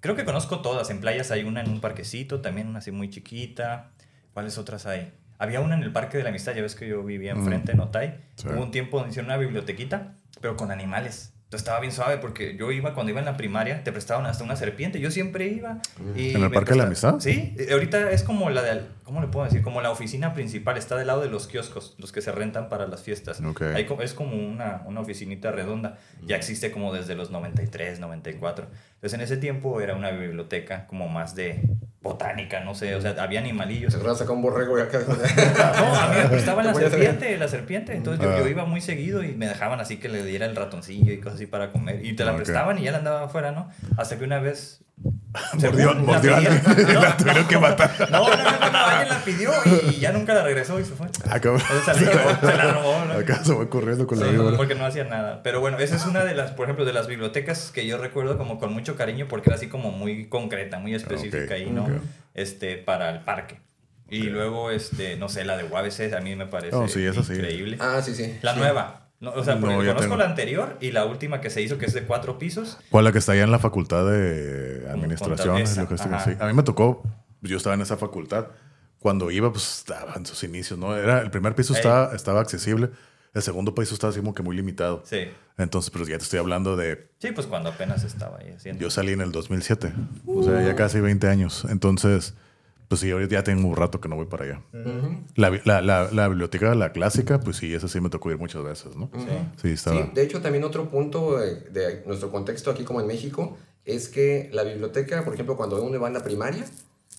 Creo que conozco todas. En playas hay una en un parquecito, también una así muy chiquita. ¿Cuáles otras hay? Había una en el Parque de la Amistad, ya ves que yo vivía enfrente en Otay.
Sí.
Hubo un tiempo donde hicieron una bibliotequita, pero con animales. Entonces estaba bien suave porque yo iba cuando iba en la primaria, te prestaban hasta una serpiente. Yo siempre iba. Y
¿En el Parque de la Amistad?
Sí, eh, ahorita es como la de, ¿cómo le puedo decir? Como la oficina principal, está del lado de los kioscos, los que se rentan para las fiestas.
Ok.
Ahí es como una, una oficinita redonda. Ya existe como desde los 93, 94. Entonces en ese tiempo era una biblioteca como más de botánica, no sé, o sea, había animalillos.
Se sacar un borrego y acá.
No, a mí me prestaban la serpiente, la serpiente. Entonces yo,
Ah.
yo iba muy seguido y me dejaban así que le diera el ratoncillo y cosas así para comer. Y te la prestaban y ya la andaba afuera, ¿no? Hasta que una vez.
Mordió,
la
mordió y
No,
la tuvieron que matar.
No, no, no, no, alguien la pidió y ya nunca la regresó y se fue.
Ah, cabrón.
Entonces se la llevó, se la robó, ¿no?
Acá se corriendo con la víbora.
porque no hacía nada. Pero bueno, esa es una de las, por ejemplo, de las bibliotecas que yo recuerdo como con mucho cariño porque era así como muy concreta, muy específica
Ok,
ahí, ¿no? Este, para el parque. Y luego, este, no sé, la de UABC a mí me parece
Oh, sí, esa sí.
increíble.
ah, sí, sí.
La
Sí.
nueva. No, o sea, porque
No,
conozco
tengo.
la anterior y la última que se hizo, que es de cuatro pisos.
¿Cuál la que está allá en la facultad de administración? Lo que sí. A mí me tocó, yo estaba en esa facultad. Cuando iba, pues estaba en sus inicios, ¿no? Era, el primer piso
Ey.
estaba, estaba accesible, el segundo piso estaba así como que muy limitado.
Sí.
Entonces, pero ya te estoy hablando de,
Sí, pues cuando apenas estaba ahí haciendo.
yo salí en el 2007, o sea, ya casi 20 años. Entonces, pues sí, ahorita ya tengo un rato que no voy para allá. La, la, la, la biblioteca, la clásica, pues sí, esa sí me tocó ir muchas veces, ¿no?
Sí.
Sí, estaba.
Sí, de hecho también otro punto de nuestro contexto aquí como en México es que la biblioteca, por ejemplo, cuando uno va a la primaria,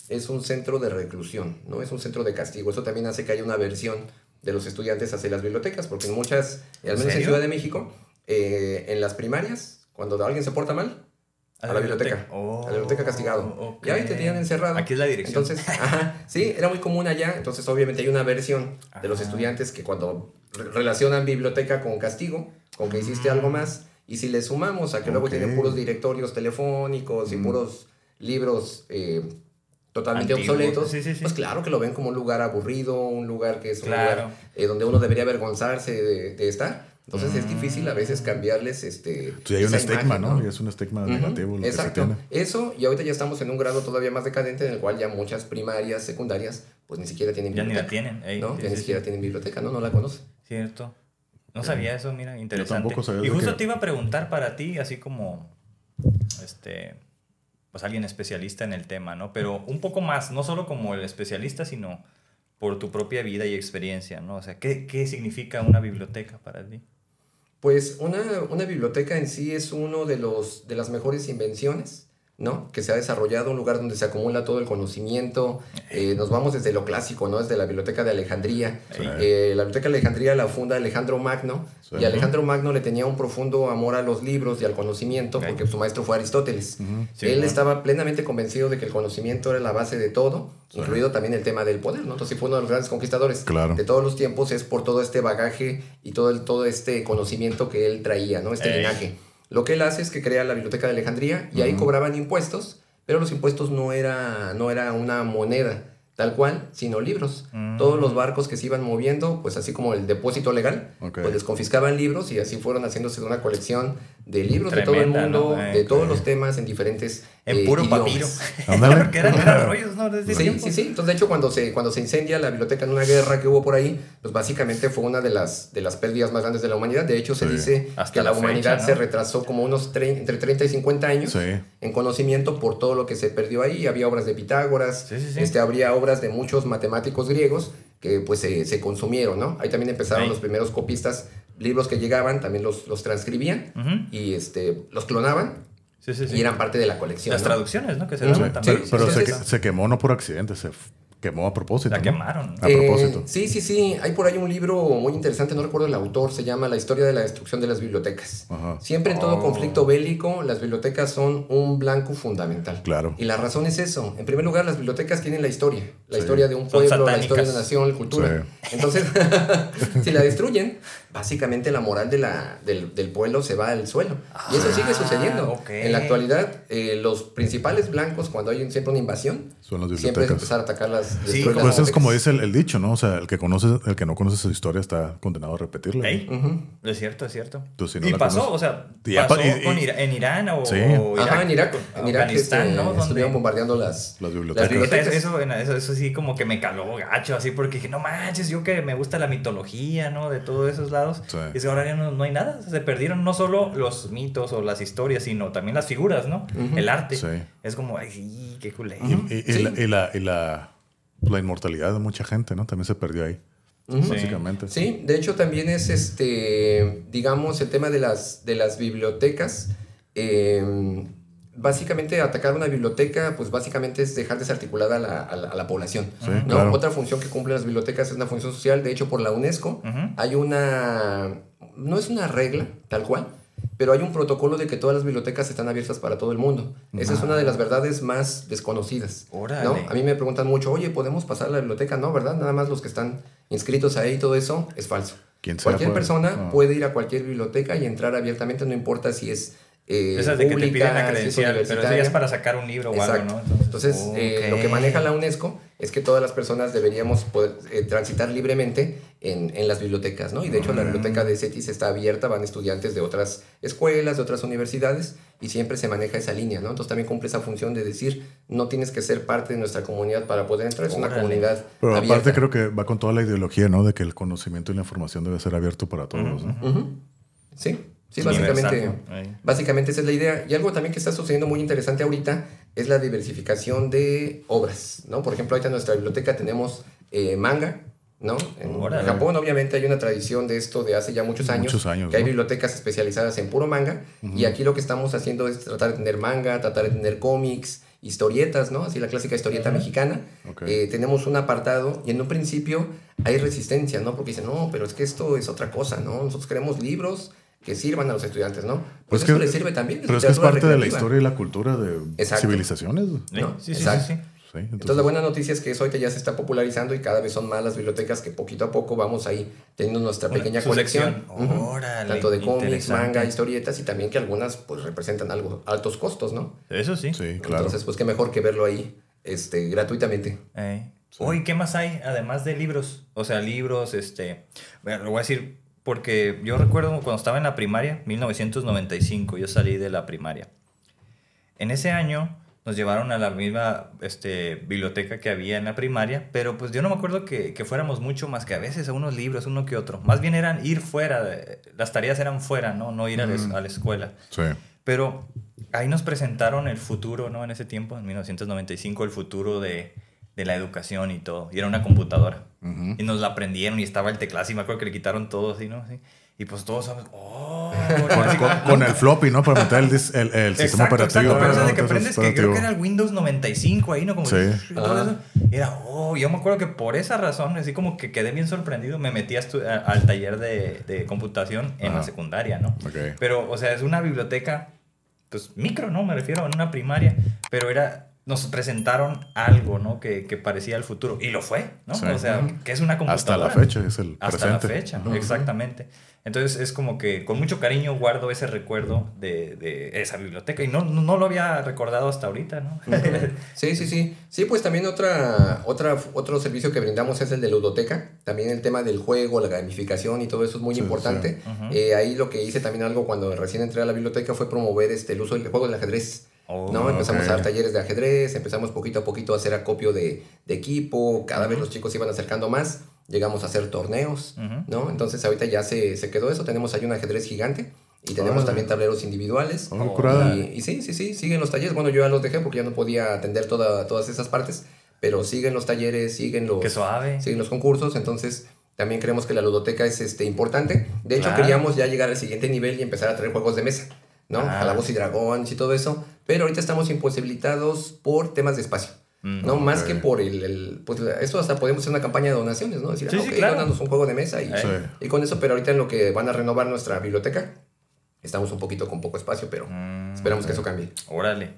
es un centro de reclusión, ¿no? Es un centro de castigo. Eso también hace que haya una aversión de los estudiantes hacia las bibliotecas, porque en muchas, al menos en
serio?
Ciudad de México, eh, en las primarias, cuando alguien se porta mal, a la biblioteca.
Oh,
a la biblioteca castigado.
ok.
Y ahí te tenían encerrado.
Aquí es la dirección.
Entonces, ajá, sí, era muy común allá. Entonces, obviamente, hay una versión de los estudiantes que cuando re- relacionan biblioteca con castigo, con que hiciste algo más, y si le sumamos a que luego tienen puros directorios telefónicos y
Mm.
puros libros eh, totalmente obsoletos,
Sí, sí, sí.
pues claro que lo ven como un lugar aburrido, un lugar que es un
Claro.
lugar eh, donde uno debería avergonzarse de, de estar. Entonces es difícil a veces cambiarles este.
Sí, hay un estigma, ¿no? Es un estigma negativo lo que se
Exacto.
tiene.
Eso, y ahorita ya estamos en un grado todavía más decadente en el cual ya muchas primarias, secundarias, pues ni siquiera tienen
Ya ni
biblioteca.
la tienen. ey,
¿no?
sí,
ya ni
sí,
siquiera tienen biblioteca, ¿no? No la conocen.
Cierto. No sabía eso, mira, interesante.
tampoco sabía
y justo
que-
te iba a preguntar para ti, así como, este, pues alguien especialista en el tema, ¿no? Pero un poco más, no solo como el especialista, sino por tu propia vida y experiencia, ¿no? O sea, ¿qué, qué significa una biblioteca para ti?
Pues una, una biblioteca en sí es uno de, los, de las mejores invenciones, ¿no? Que se ha desarrollado, un lugar donde se acumula todo el conocimiento. Eh, nos vamos desde lo clásico, ¿no? Desde la Biblioteca de Alejandría.
Sí.
Eh, la Biblioteca de Alejandría la funda Alejandro Magno.
Sí.
Y Alejandro Magno le tenía un profundo amor a los libros y al conocimiento, porque su maestro fue Aristóteles.
Sí,
Él estaba plenamente convencido de que el conocimiento era la base de todo, incluido también el tema del poder, ¿no? Entonces fue uno de los grandes conquistadores
Claro.
de todos los tiempos, es por todo este bagaje y todo, el, todo este conocimiento que él traía, ¿no? Este
Ey.
linaje. Lo que él hace es que crea la Biblioteca de Alejandría y ahí cobraban impuestos, pero los impuestos no era, no era una moneda tal cual, sino libros.
Mm.
Todos los barcos que se iban moviendo, pues así como el depósito legal, pues les confiscaban libros y así fueron haciéndose una colección de libros de todo el mundo,
¿no?
De todos los temas en diferentes
En
eh,
puro
idiomas.
papiro. Porque eran, eran rollos, ¿no? Desde
Sí,
tiempo.
sí, sí. Entonces, de hecho, cuando se, cuando se incendia la biblioteca en una guerra que hubo por ahí, pues básicamente fue una de las, de las pérdidas más grandes de la humanidad. De hecho, se
Sí.
dice
Hasta
que la,
la
humanidad
fecha, ¿no?
se retrasó como unos tre- entre 30 y 50 años
Sí.
en conocimiento por todo lo que se perdió ahí. Había obras de Pitágoras,
Sí, sí, sí.
Este, habría obras de muchos matemáticos griegos que pues se, se consumieron, ¿no? Ahí también empezaron los primeros copistas, libros que llegaban, también los, los transcribían y este, los clonaban
Sí, sí, sí.
y eran parte de la colección.
Las
¿no?
traducciones, ¿no? Que se daban
Sí,
también.
pero pero se, quemó no por accidente, se quemó a propósito.
La
¿no?
quemaron.
A
Eh,
propósito.
sí, sí, sí. Hay por ahí un libro muy interesante, no recuerdo el autor, se llama La historia de la destrucción de las bibliotecas.
Ajá.
Siempre en todo
Oh.
conflicto bélico, las bibliotecas son un blanco fundamental.
Claro.
Y la razón es eso. En primer lugar, las bibliotecas tienen la historia. La
Sí.
historia de un pueblo, la historia de una nación, la cultura. Entonces, si la destruyen, básicamente la moral de la, del, del pueblo se va al suelo. Y eso sigue sucediendo.
ok.
En la actualidad, eh, los principales blancos, cuando hay siempre una invasión,
Son las
siempre es empezar a atacar las,
Sí,
destruir las
Pues es como dice el, el dicho, ¿no? O sea, el que conoce, el que no conoce su historia está condenado a repetirla.
Ey,
Ujú.
Es cierto, es cierto.
Tú, si no
y pasó,
conoces-
o sea,
Y
pasó
pa- y-
con
y-
Ira- en Irán o,
Sí.
o Irak,
Ajá, en Irak, en Irak
Afganistán,
este,
¿no? Donde-
estuvieron bombardeando las,
Las bibliotecas.
La neta,
bibliotecas.
eso, eso, eso, eso sí como que me caló gacho, así porque dije, no manches, yo que me gusta la mitología, ¿no? De todos esos lados.
Sí.
Y es que ahora ya no, no hay nada. Se perdieron no solo los mitos o las historias, sino también las figuras, ¿no? El arte.
Sí.
Es como, ay, sí, qué culé.
Y, y- y
Sí.
la, y, la, y la- la inmortalidad de mucha gente, ¿no? También se perdió ahí. Básicamente.
Sí, de hecho también es este, digamos, el tema de las, de las bibliotecas. eh, básicamente atacar una biblioteca, pues básicamente es dejar desarticulada a la, a la- a la población.
Sí,
¿no?
claro.
Otra función que cumplen las bibliotecas es una función social. De hecho, por la UNESCO hay una, no es una regla tal cual, pero hay un protocolo de que todas las bibliotecas están abiertas para todo el mundo. Esa es una de las verdades más desconocidas.
Órale.
¿no? A mí me preguntan mucho, oye, ¿podemos pasar a la biblioteca? No, ¿verdad? Nada más los que están inscritos ahí y todo eso es falso. Cualquier
puede.
persona
Ah.
puede ir a cualquier biblioteca y entrar abiertamente, no importa si es eh,
Esas de que te piden la credencial, pero eso ya es para sacar un libro o algo. ¿no?
Entonces, eh, lo que maneja la UNESCO es que todas las personas deberíamos poder eh, transitar libremente en, en las bibliotecas, ¿no? Y de hecho, la biblioteca de CETIS está abierta, van estudiantes de otras escuelas, de otras universidades, y siempre se maneja esa línea, ¿no? Entonces, también cumple esa función de decir, no tienes que ser parte de nuestra comunidad para poder entrar, es una
Órale.
comunidad
Pero
abierta.
aparte creo que va con toda la ideología, ¿no? De que el conocimiento y la información debe ser abierto para todos, ¿no?
Sí, sí, básicamente. Básicamente esa es la idea. Y algo también que está sucediendo muy interesante ahorita es la diversificación de obras, ¿no? Por ejemplo, ahorita en nuestra biblioteca tenemos eh, manga, ¿no? En
Órale.
Japón obviamente hay una tradición de esto de hace ya muchos años.
Muchos años,
Que hay bibliotecas especializadas en puro manga. Y aquí lo que estamos haciendo es tratar de tener manga, tratar de tener cómics, historietas, ¿no? Así la clásica historieta mexicana. Eh, tenemos un apartado y en un principio hay resistencia, ¿no? Porque dicen, no, pero es que esto es otra cosa, ¿no? Nosotros queremos libros que sirvan a los estudiantes, ¿no? Pues
Es
eso
que-
les sirve también.
Pero es que es parte de la historia y la cultura de
Exacto.
civilizaciones.
Sí,
¿no?
sí, sí,
Exacto.
sí, sí.
Sí,
Entonces, la buena noticia es que eso ahorita ya se está popularizando y cada vez son más las bibliotecas que poquito a poco vamos ahí teniendo nuestra pequeña colección. Ujú.
Órale,
Tanto de cómics, manga, historietas y también que algunas pues representan algo altos costos, ¿no?
Eso sí.
Sí, claro.
Entonces, pues qué mejor que verlo ahí este, gratuitamente.
Eh. Oye, ¿qué más hay además de libros? O sea, libros, este... Bueno, lo voy a decir porque yo recuerdo cuando estaba en la primaria, 1995, yo salí de la primaria. En ese año nos llevaron a la misma este, biblioteca que había en la primaria, pero pues yo no me acuerdo que, que fuéramos mucho más que a veces a unos libros, uno que otro. Más bien eran ir fuera, de- las tareas eran fuera, ¿no? No ir a la es- a la escuela.
Sí.
Pero ahí nos presentaron el futuro, ¿no? En ese tiempo, en 1995, el futuro de, de la educación y todo. Y era una computadora.
Ujú.
Y nos la aprendieron y estaba el teclado. Y me acuerdo que le quitaron todo así, ¿no? Así. Y pues todos sabes, ¡oh!
Con, con- con el floppy, ¿no? Para meter el, el, el sistema
Exacto,
operativo.
exacto, pero eso
¿no?
de que que creo que era el Windows 95 ahí, ¿no? Como
Sí.
y todo eso. Y era, oh, yo me acuerdo que por esa razón, así como que quedé bien sorprendido, me metí a a- al taller de, de computación en la secundaria, ¿no?
Ok.
Pero, o sea, es una biblioteca, pues micro, ¿no? Me refiero a una primaria, pero era, nos presentaron algo, ¿no? Que, que parecía el futuro. Y lo fue, ¿no?
Sí.
O sea, que es una
Hasta
computadora.
la fecha es el
Hasta
presente.
la fecha, exactamente. Entonces es como que con mucho cariño guardo ese recuerdo de, de esa biblioteca y no, no, no lo había recordado hasta ahorita, ¿no?
Sí, sí, sí. Sí, pues también otra, otra, otro servicio que brindamos es el de ludoteca. También el tema del juego, la gamificación y todo eso es muy
Sí,
importante.
sí.
Eh, ahí lo que hice también algo cuando recién entré a la biblioteca fue promover este, el uso del juego del ajedrez.
Oh,
¿no? Empezamos a dar talleres de ajedrez, empezamos poquito a poquito a hacer acopio de, de equipo, cada vez los chicos se iban acercando más, llegamos a hacer torneos. ¿no? Entonces ahorita ya se, se quedó eso, tenemos ahí un ajedrez gigante y tenemos también tableros individuales.
Oh.
Y, y sí, sí, sí, siguen los talleres. Bueno, yo ya los dejé porque ya no podía atender toda, todas esas partes, pero siguen los talleres, siguen los,
Qué suave.
siguen los concursos, entonces también creemos que la ludoteca es este, importante. De hecho,
Claro.
queríamos ya llegar al siguiente nivel y empezar a traer juegos de mesa, ¿no?
Ah.
Calabozos y dragones y todo eso, pero ahorita estamos imposibilitados por temas de espacio.
Mm.
No, más que por el, el- pues esto hasta podemos hacer una campaña de donaciones, ¿no? Decir,
Sí,
ah,
sí,
ok,
claro.
dónanos un juego de mesa y,
Sí.
y con eso, pero ahorita en lo que van a renovar nuestra biblioteca, estamos un poquito con poco espacio, pero
Mm,
esperamos que eso cambie.
Órale.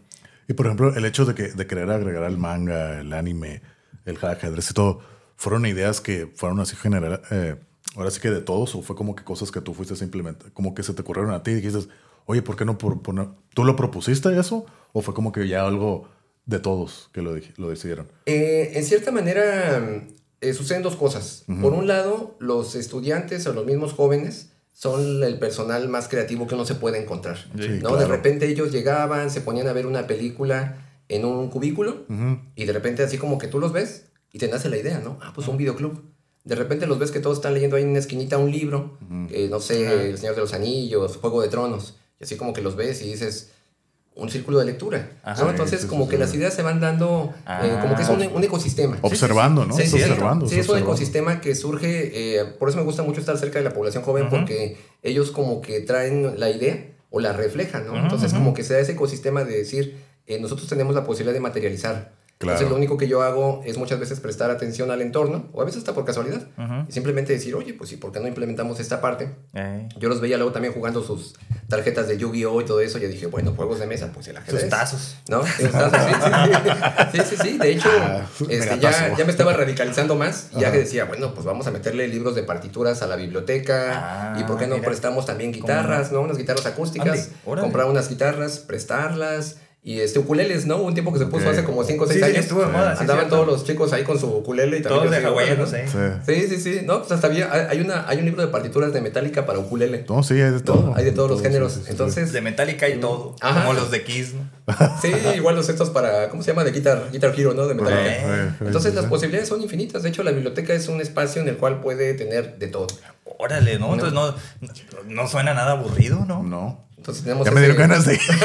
Y por ejemplo, el hecho de, que, de querer agregar el manga, el anime, el ajedrez y todo, ¿fueron ideas que fueron así general, eh, ahora sí que de todos, o fue como que cosas que tú fuiste simplemente, como que se te ocurrieron a ti y dijiste, oye, ¿por qué no por poner, tú lo propusiste eso? ¿O fue como que ya algo de todos que lo, lo decidieron?
Eh, en cierta manera, eh, suceden dos cosas. Por un lado, los estudiantes o los mismos jóvenes son el personal más creativo que uno se puede encontrar.
Sí,
¿no? De repente ellos llegaban, se ponían a ver una película en un cubículo y de repente así como que tú los ves y te nace la idea, ¿no? Ah, pues un videoclub. De repente los ves que todos están leyendo ahí en una esquinita un libro, eh, no sé, El Señor de los Anillos, Juego de Tronos, y así como que los ves y dices, un círculo de lectura.
Ajá.
¿no?
Sí,
Entonces
sí,
como
sí,
que
sí.
las ideas se van dando, eh, como que es un, un ecosistema.
Observando, ¿no?
Sí,
Estás
sí, sí.
observando.
Sí, es un ecosistema que surge, eh, por eso me gusta mucho estar cerca de la población joven,
Ujú.
porque ellos como que traen la idea o la reflejan, ¿no?
Ujú,
Entonces
ujú.
como que se da ese ecosistema de decir, eh, nosotros tenemos la posibilidad de materializar.
Claro.
Entonces lo único que yo hago es muchas veces prestar atención al entorno, o a veces hasta por casualidad, y simplemente decir, oye, pues sí, ¿por qué no implementamos esta parte?
Eh,
Yo los veía luego también jugando sus tarjetas de Yu-Gi-Oh! y todo eso, y yo dije, bueno, juegos de mesa, pues el ajedrez.
Sus tazos.
¿No? Tazos, sí, sí, sí. Sí. De hecho,
Ah,
este, ya, ya me estaba radicalizando más. Y ya que decía, bueno, pues vamos a meterle libros de partituras a la biblioteca.
Ah,
y por qué no
mira.
prestamos también guitarras, ¿no? Unas guitarras acústicas. Comprar unas guitarras, prestarlas. Y este ukuleles, ¿no? Un tiempo que se puso hace como 5 o 6
Sí, sí,
años.
estuvo de moda, sí,
Andaban
cierto.
todos los chicos ahí con su ukulele y también
Todos de hawaianos, ¿eh?
Sí.
Sí, sí, sí. No, pues hasta había, hay, hay una, hay un libro de partituras de Metallica para ukulele.
No, sí, hay de todo.
¿no? Hay de todos los
Todo,
géneros.
sí, sí, sí.
Entonces,
De Metallica y todo.
Ajá.
Como los de Kiss, ¿no?
Sí, igual los estos para, ¿cómo se llama? De Guitar, Guitar Hero, ¿no? De Metallica. Entonces
sí,
las
sí.
posibilidades son infinitas. De hecho, la biblioteca es un espacio en el cual puede tener de todo.
Órale, ¿no? Entonces no, no suena nada aburrido, ¿no?
No.
Entonces tenemos
Ya me dieron ganas de
Sí, sí,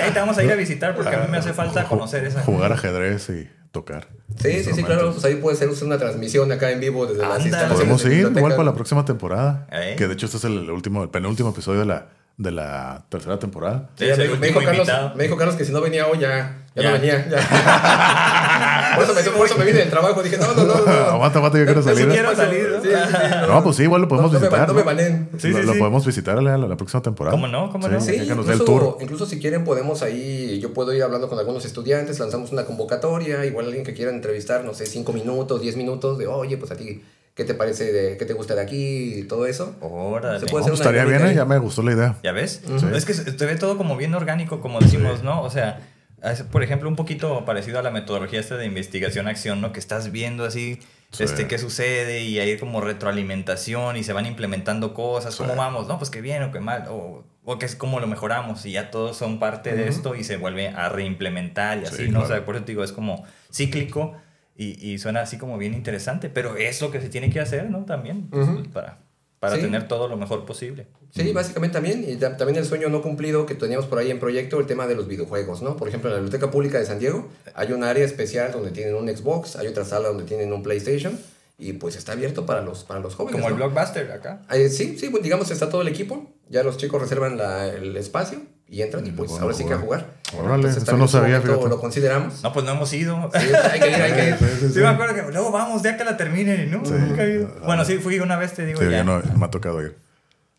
ahí te vamos a ir a visitar porque a mí me hace falta conocer esa.
jugar ajedrez y tocar.
Sí, sí, sí, claro. Pues ahí puede ser usted una transmisión acá en vivo desde las
Ándale.
instalaciones
Podemos
de
ir igual para la próxima temporada.
¿Eh?
Que de hecho este es el último, el penúltimo episodio de la, de la tercera temporada.
Sí,
Ya
es
me, me dijo Carlos,
invitado.
me dijo Carlos que si no venía hoy ya, ya,
Ya.
no venía. ya. por, eso me, por eso me vine del trabajo. Dije, no, no, no. no.
aguanta, aguanta, yo quiero salir.
quiero salir, ¿no?
Sí, sí, sí,
No, pues sí, igual lo podemos
no, no me
visitar.
no me.
Sí,
lo,
sí,
lo
sí.
podemos visitar la, la, la próxima temporada.
¿Cómo no? ¿Cómo no?
Sí,
que nos dé el tour.
incluso si quieren podemos ahí, yo puedo ir hablando con algunos estudiantes, lanzamos una convocatoria, igual alguien que quiera entrevistar, no sé, cinco minutos, diez minutos, de oye, pues a ti, ¿qué te parece, de, qué te gusta de aquí y todo eso?
Órale.
Se
No,
puede
pues
hacer una
estaría bien, ¿eh?
ahí.
ya me gustó la idea.
¿Ya ves? Es que se ve todo como bien orgánico, como decimos, ¿no? O sea, es, por ejemplo, un poquito parecido a la metodología esta de investigación-acción, ¿no? Que estás viendo así,
Sí.
este, qué sucede y hay como retroalimentación y se van implementando cosas. ¿Cómo vamos? No, pues qué bien o qué mal. O, o que es cómo lo mejoramos y ya todos son parte de esto y se vuelve a reimplementar y así,
Sí,
¿no? O
claro.
sea, por eso te digo, es como cíclico y, y suena así como bien interesante, pero es lo que se tiene que hacer, ¿no? También, pues,
Ujú.
para, para
Sí.
tener todo lo mejor posible.
Sí, básicamente también, y ta- también el sueño no cumplido que teníamos por ahí en proyecto, el tema de los videojuegos, ¿no? Por ejemplo, en la Biblioteca Pública de San Diego hay un área especial donde tienen un Xbox, hay otra sala donde tienen un PlayStation, y pues está abierto para los, para los jóvenes.
Como el
¿no?
blockbuster acá.
Eh, sí, sí, bueno, digamos está todo el equipo, ya los chicos reservan la- el espacio y entran y
Y
pues ahora sí que a
jugar.
Jugar.
Órale,
Entonces,
eso no sabía, fíjate.
Lo consideramos.
No, pues no hemos ido.
Sí, hay que ir, hay que ir.
Sí, sí,
Sí,
sí.
me acuerdo que luego vamos, ya que la terminen, ¿no?
Sí.
Nunca he ido. Bueno, sí, fui una vez, te digo,
Sí,
ya.
yo no, me ha tocado ir.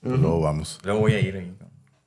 Luego vamos.
Luego voy a ir ahí.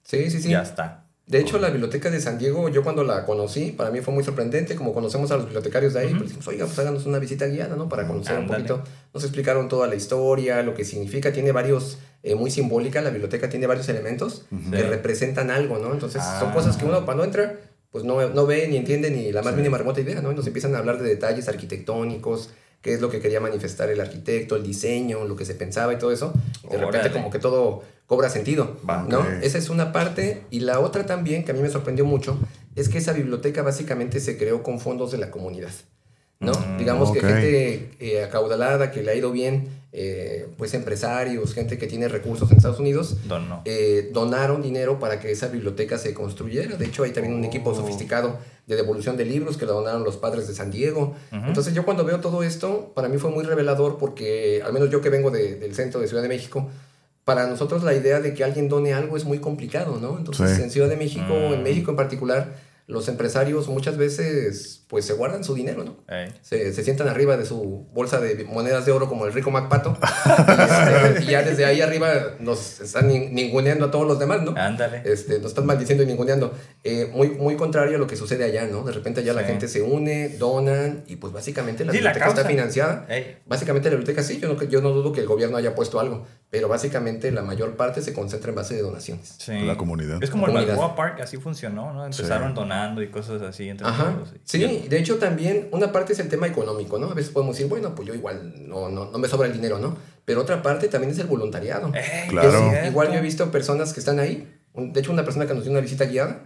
Sí, sí, sí.
Ya está.
De hecho, la biblioteca de San Diego, yo cuando la conocí, para mí fue muy sorprendente, como conocemos a los bibliotecarios de ahí, pues dijimos, oiga, pues háganos una visita guiada, ¿no? Para conocer un poquito. Nos explicaron toda la historia, lo que significa, tiene varios, eh, muy simbólica, la biblioteca tiene varios elementos que representan algo, ¿no? Entonces, son
Ah.
cosas que uno cuando entra, pues no, no ve ni entiende ni la más mínima remota idea, ¿no? Y nos empiezan a hablar de detalles arquitectónicos, qué es lo que quería manifestar el arquitecto, el diseño, lo que se pensaba y todo eso. De repente como que todo cobra sentido. ¿no? Esa es una parte. Y la otra también, que a mí me sorprendió mucho, es que esa biblioteca básicamente se creó con fondos de la comunidad, ¿no?
Mm,
Digamos que gente eh, acaudalada, que le ha ido bien, eh, pues empresarios, gente que tiene recursos en Estados Unidos, eh, donaron dinero para que esa biblioteca se construyera. De hecho, hay también un equipo
Oh.
sofisticado de devolución de libros que donaron los padres de San Diego. Entonces, yo cuando veo todo esto, para mí fue muy revelador porque, al menos yo que vengo de- del centro de Ciudad de México, para nosotros la idea de que alguien done algo es muy complicado, ¿no? Entonces,
Sí.
en Ciudad de México,
Mm.
en México en particular, los empresarios muchas veces pues se guardan su dinero, ¿no? Se, se sientan arriba de su bolsa de monedas de oro como el rico MacPato y, este, y ya desde ahí arriba nos están nin- ninguneando a todos los demás, ¿no?
Ándale.
Este, nos están maldiciendo y ninguneando. Eh, muy, muy contrario a lo que sucede allá, ¿no? De repente allá la gente se une, donan y pues básicamente la
Sí, la
biblioteca está financiada.
Ey.
Básicamente la biblioteca sí, yo no, yo no dudo que el gobierno haya puesto algo, pero básicamente la mayor parte se concentra en base de donaciones.
Sí.
La comunidad.
Es como
La
el. Balboa Park, así funcionó, ¿no? Empezaron donando y cosas así entre
Ajá.
todos.
Sí, de hecho también una parte es el tema económico, ¿no? A veces podemos decir, bueno, pues yo igual no, no, no me sobra el dinero, ¿no? Pero otra parte también es el voluntariado.
Ey,
Claro.
es cierto.
igual yo he visto personas que están ahí. Un- De hecho, una persona que nos dio una visita guiada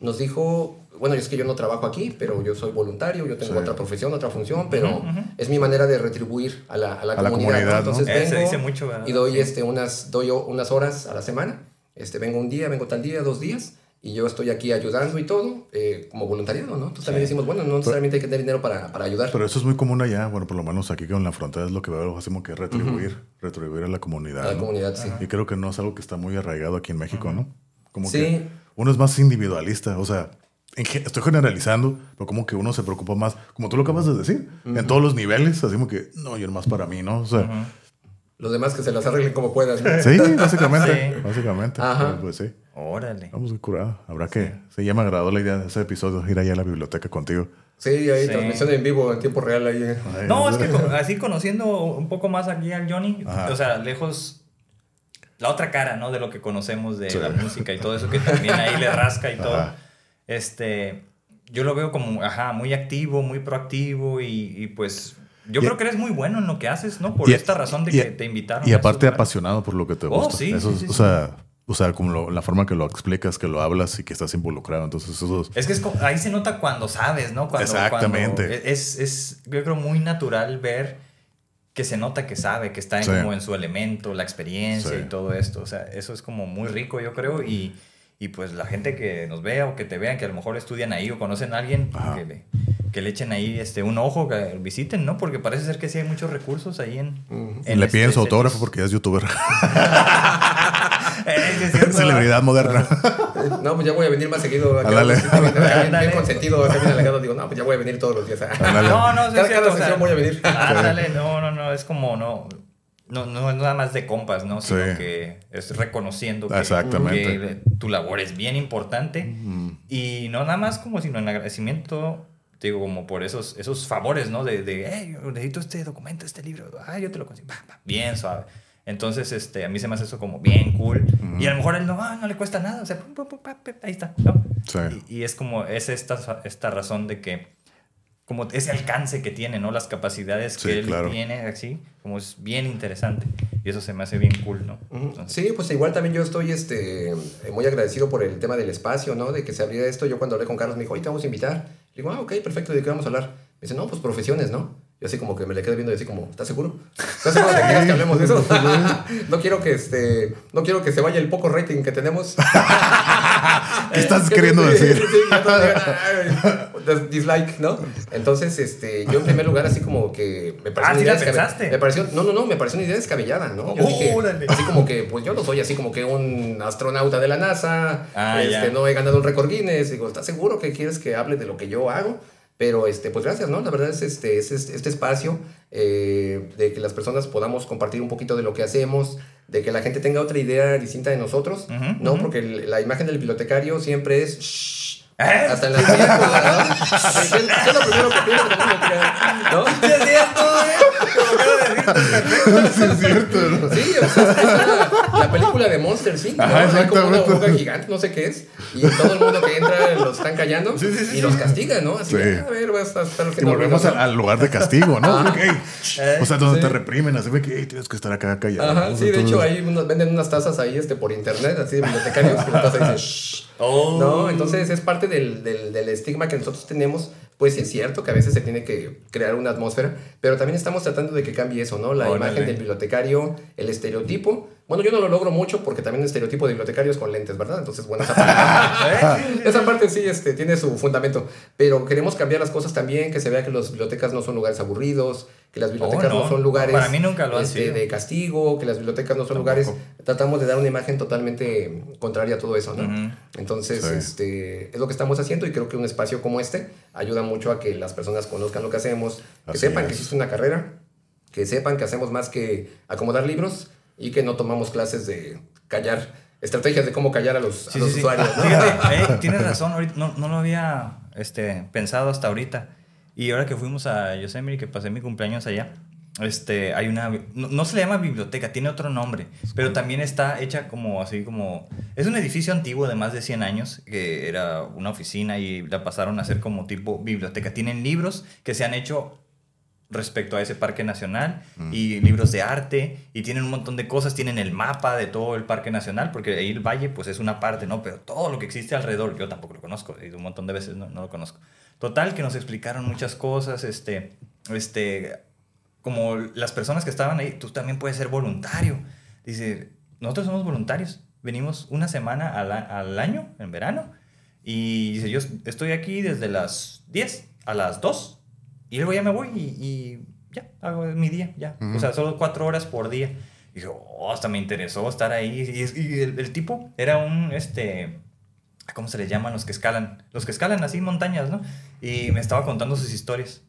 nos dijo, bueno, es que yo no trabajo aquí, pero yo soy voluntario, yo tengo
Sí.
otra profesión, otra función, pero es mi manera de retribuir a la, a la
A
comunidad. ¿no?
comunidad, ¿no?
Entonces
Eh, se
vengo
dice mucho, ¿verdad?
y doy,
Sí.
este, unas, doy yo unas horas a la semana. Este, vengo un día, vengo tal día, dos días. Y yo estoy aquí ayudando y todo, eh, como voluntariado, ¿no? Entonces también decimos, bueno, no necesariamente hay que tener dinero para, para ayudar.
Pero eso es muy común allá. Bueno, por lo menos aquí con la frontera es lo que veo, hacemos que retribuir, retribuir a la comunidad.
a la
¿no?
comunidad, sí.
Y creo que no es algo que está muy arraigado aquí en México, ¿no? Como
Sí.
que uno es más individualista, o sea, en estoy generalizando, pero como que uno se preocupa más, como tú lo acabas de decir, en todos los niveles, así como que, no, yo más para mí, ¿no? O sea.
Los demás que se las arreglen como puedan. ¿no?
sí, básicamente,
Sí.
básicamente.
Ajá.
Pues sí,
Órale.
vamos a curar. Habrá que, sí, ya me agradó la idea de ese episodio, ir allá a la biblioteca contigo.
Sí, ahí
Sí.
transmisión en vivo, en tiempo real. Ahí.
Ay,
No, es que así conociendo un poco más aquí al Johnny,
Ajá.
o sea, lejos la otra cara, ¿no? De lo que conocemos de
Sí.
la música y todo eso que también ahí le rasca y todo.
Ajá.
Este, yo lo veo como, ajá, muy activo, muy proactivo y, y pues yo
Y-
creo que eres muy bueno en lo que haces, ¿no? Por esta razón de que te invitaron.
Y aparte apasionado por lo que te
Oh,
gusta.
sí,
Eso
sí,
o sea, o sea, como lo- la forma que lo explicas, que lo hablas y que estás involucrado. Entonces, eso es-
que es ahí se nota cuando sabes, ¿no? Cuando,
Exactamente.
cuando es, es, yo creo, muy natural ver que se nota que sabe, que está en-
Sí.
como en su elemento, la experiencia
Sí.
y todo esto. O sea, eso es como muy rico, yo creo. Y, y pues la gente que nos vea o que te vean, que a lo mejor estudian ahí o conocen a alguien, que le, que le echen ahí este, un ojo, que visiten, ¿no? Porque parece ser que sí hay muchos recursos ahí en... En
le
este
piden su autógrafo porque ya es youtuber.
Sí es cierto.
Celebridad moderna.
No, pues ya voy a venir más seguido. Acá,
Ándale.
bien- consentido, bien alegado. Digo, no, pues ya voy a venir todos los días.
Ándale.
No, no, sí
Cada- cada
o sea,
sesión voy a venir.
Ándale, no, no, no, es como no. No, no es nada más de compas, ¿no? Sino
Sí.
que es reconociendo que tu labor es bien importante. Y no nada más como sino en agradecimiento, te digo, como por esos, esos favores, ¿no? De, de hey, necesito este documento, este libro. Ah, yo te lo consigo. Bien suave. Entonces, este, a mí se me hace eso como bien cool. Y a lo mejor a él no, ah, no le cuesta nada. O sea, pum, pum, pum, ahí está. ¿no?
Sí.
Y, y es como, es esta, esta razón de que, como ese alcance que tiene, ¿no? Las capacidades
Sí,
que él
claro.
tiene, así, como es bien interesante. Y eso se me hace bien cool, ¿no? Entonces,
Sí, pues igual también yo estoy este, muy agradecido por el tema del espacio, ¿no? De que se abriera esto. Yo cuando hablé con Carlos me dijo, oye, te vamos a invitar. Le digo, ah, ok, perfecto, ¿de qué vamos a hablar? Me dice, no, pues profesiones, ¿no? Y así como que me le quedé viendo y así como, ¿estás seguro? ¿Estás seguro de que quieres que hablemos de eso? no quiero que este, no quiero que se vaya el poco rating que tenemos.
¿Qué estás
Que-
queriendo
sí,
decir?
Sí, sí, ya todos digan, "Ay, des- dislike, ¿no? Entonces, este, yo en primer lugar así como que me pareció
Ah,
una
¿sí
idea
la
descabe-
pensaste?
Me pareció, no, no, no, me pareció una idea descabellada, ¿no? Yo dije, así como que, pues yo no soy así como que un astronauta de la NASA,
Ah,
este,
ya.
no he ganado un récord Guinness, digo, ¿estás seguro que quieres que hable de lo que yo hago? Pero, este, pues gracias, ¿no? La verdad es este, es este, este espacio eh, de que las personas podamos compartir un poquito de lo que hacemos, de que la gente tenga otra idea distinta de nosotros,
Ujú,
¿no?
ujú.
Porque el- la imagen del bibliotecario siempre es... "Shh",
¿Eh?
Hasta en las películas, ¿no? ¿Qué es lo primero que piensas ¿no?
Sí, es cierto, ¿eh? De decir,
Sí, es cierto. ¿no?
Sí, o sea, es la, la película de Monster Inc. ¿no?
Ajá,
Hay como una oruga gigante, no sé qué es, y todo el mundo que entra los están callando
Sí, sí, sí,
y los castigan, ¿no? Así,
Sí.
de, a ver, vas a estar
Y volvemos al, al lugar de castigo, ¿no? Ok. O sea, donde te reprimen, así que "Ey, tienes que estar acá callado.
Ajá, sí, de hecho ahí unos, venden unas tazas ahí este, por internet, así de bibliotecarios, que la taza dice shh.
Oh.
No, entonces es parte del, del, del estigma que nosotros tenemos. Pues es cierto que a veces se tiene que crear una atmósfera, pero también estamos tratando de que cambie eso, ¿no? La imagen del bibliotecario, el estereotipo. Bueno, yo no lo logro mucho porque también el estereotipo de bibliotecarios con lentes, ¿verdad? Entonces, bueno, esa parte, esa parte sí este, tiene su fundamento. Pero queremos cambiar las cosas también, que se vea que las bibliotecas no son lugares aburridos, que las bibliotecas
Oh, no.
no. son lugares
Para mí nunca lo han
este, de castigo, que las bibliotecas no son lugares. Tratamos de dar una imagen totalmente contraria a todo eso, ¿no? Entonces,
Sí.
este, es lo que estamos haciendo y creo que un espacio como este ayuda mucho a que las personas conozcan lo que hacemos, que
Así
sepan
es.
que existe una carrera, que sepan que hacemos más que acomodar libros y que no tomamos clases de callar, estrategias de cómo callar a los, a los
sí, sí.
usuarios. ¿no?
Fíjate, eh, tienes razón, ahorita no, no lo había este, pensado hasta ahorita. Y ahora que fuimos a Yosemite, que pasé mi cumpleaños allá, este, hay una, no, no se le llama biblioteca, tiene otro nombre, pero también está hecha como así como, es un edificio antiguo de más de 100 años, que era una oficina y la pasaron a hacer como tipo biblioteca. Tienen libros que se han hecho respecto a ese parque nacional y libros de arte y tienen un montón de cosas, tienen el mapa de todo el parque nacional, porque ahí el valle pues es una parte, ¿no? Pero todo lo que existe alrededor, yo tampoco lo conozco, he ido un montón de veces, no, no lo conozco. Total, que nos explicaron muchas cosas, este, este, como las personas que estaban ahí, tú también puedes ser voluntario. Dice, nosotros somos voluntarios, venimos una semana al, al año, en verano, y dice, yo estoy aquí desde las 10 a las 2, y luego ya me voy y, y ya, hago mi día, ya. O sea, solo cuatro horas por día. Y dije, oh, hasta me interesó estar ahí. Y el, el tipo era un, este, ¿cómo se le llaman los que escalan? Los que escalan así montañas, ¿no? Y me estaba contando sus historias.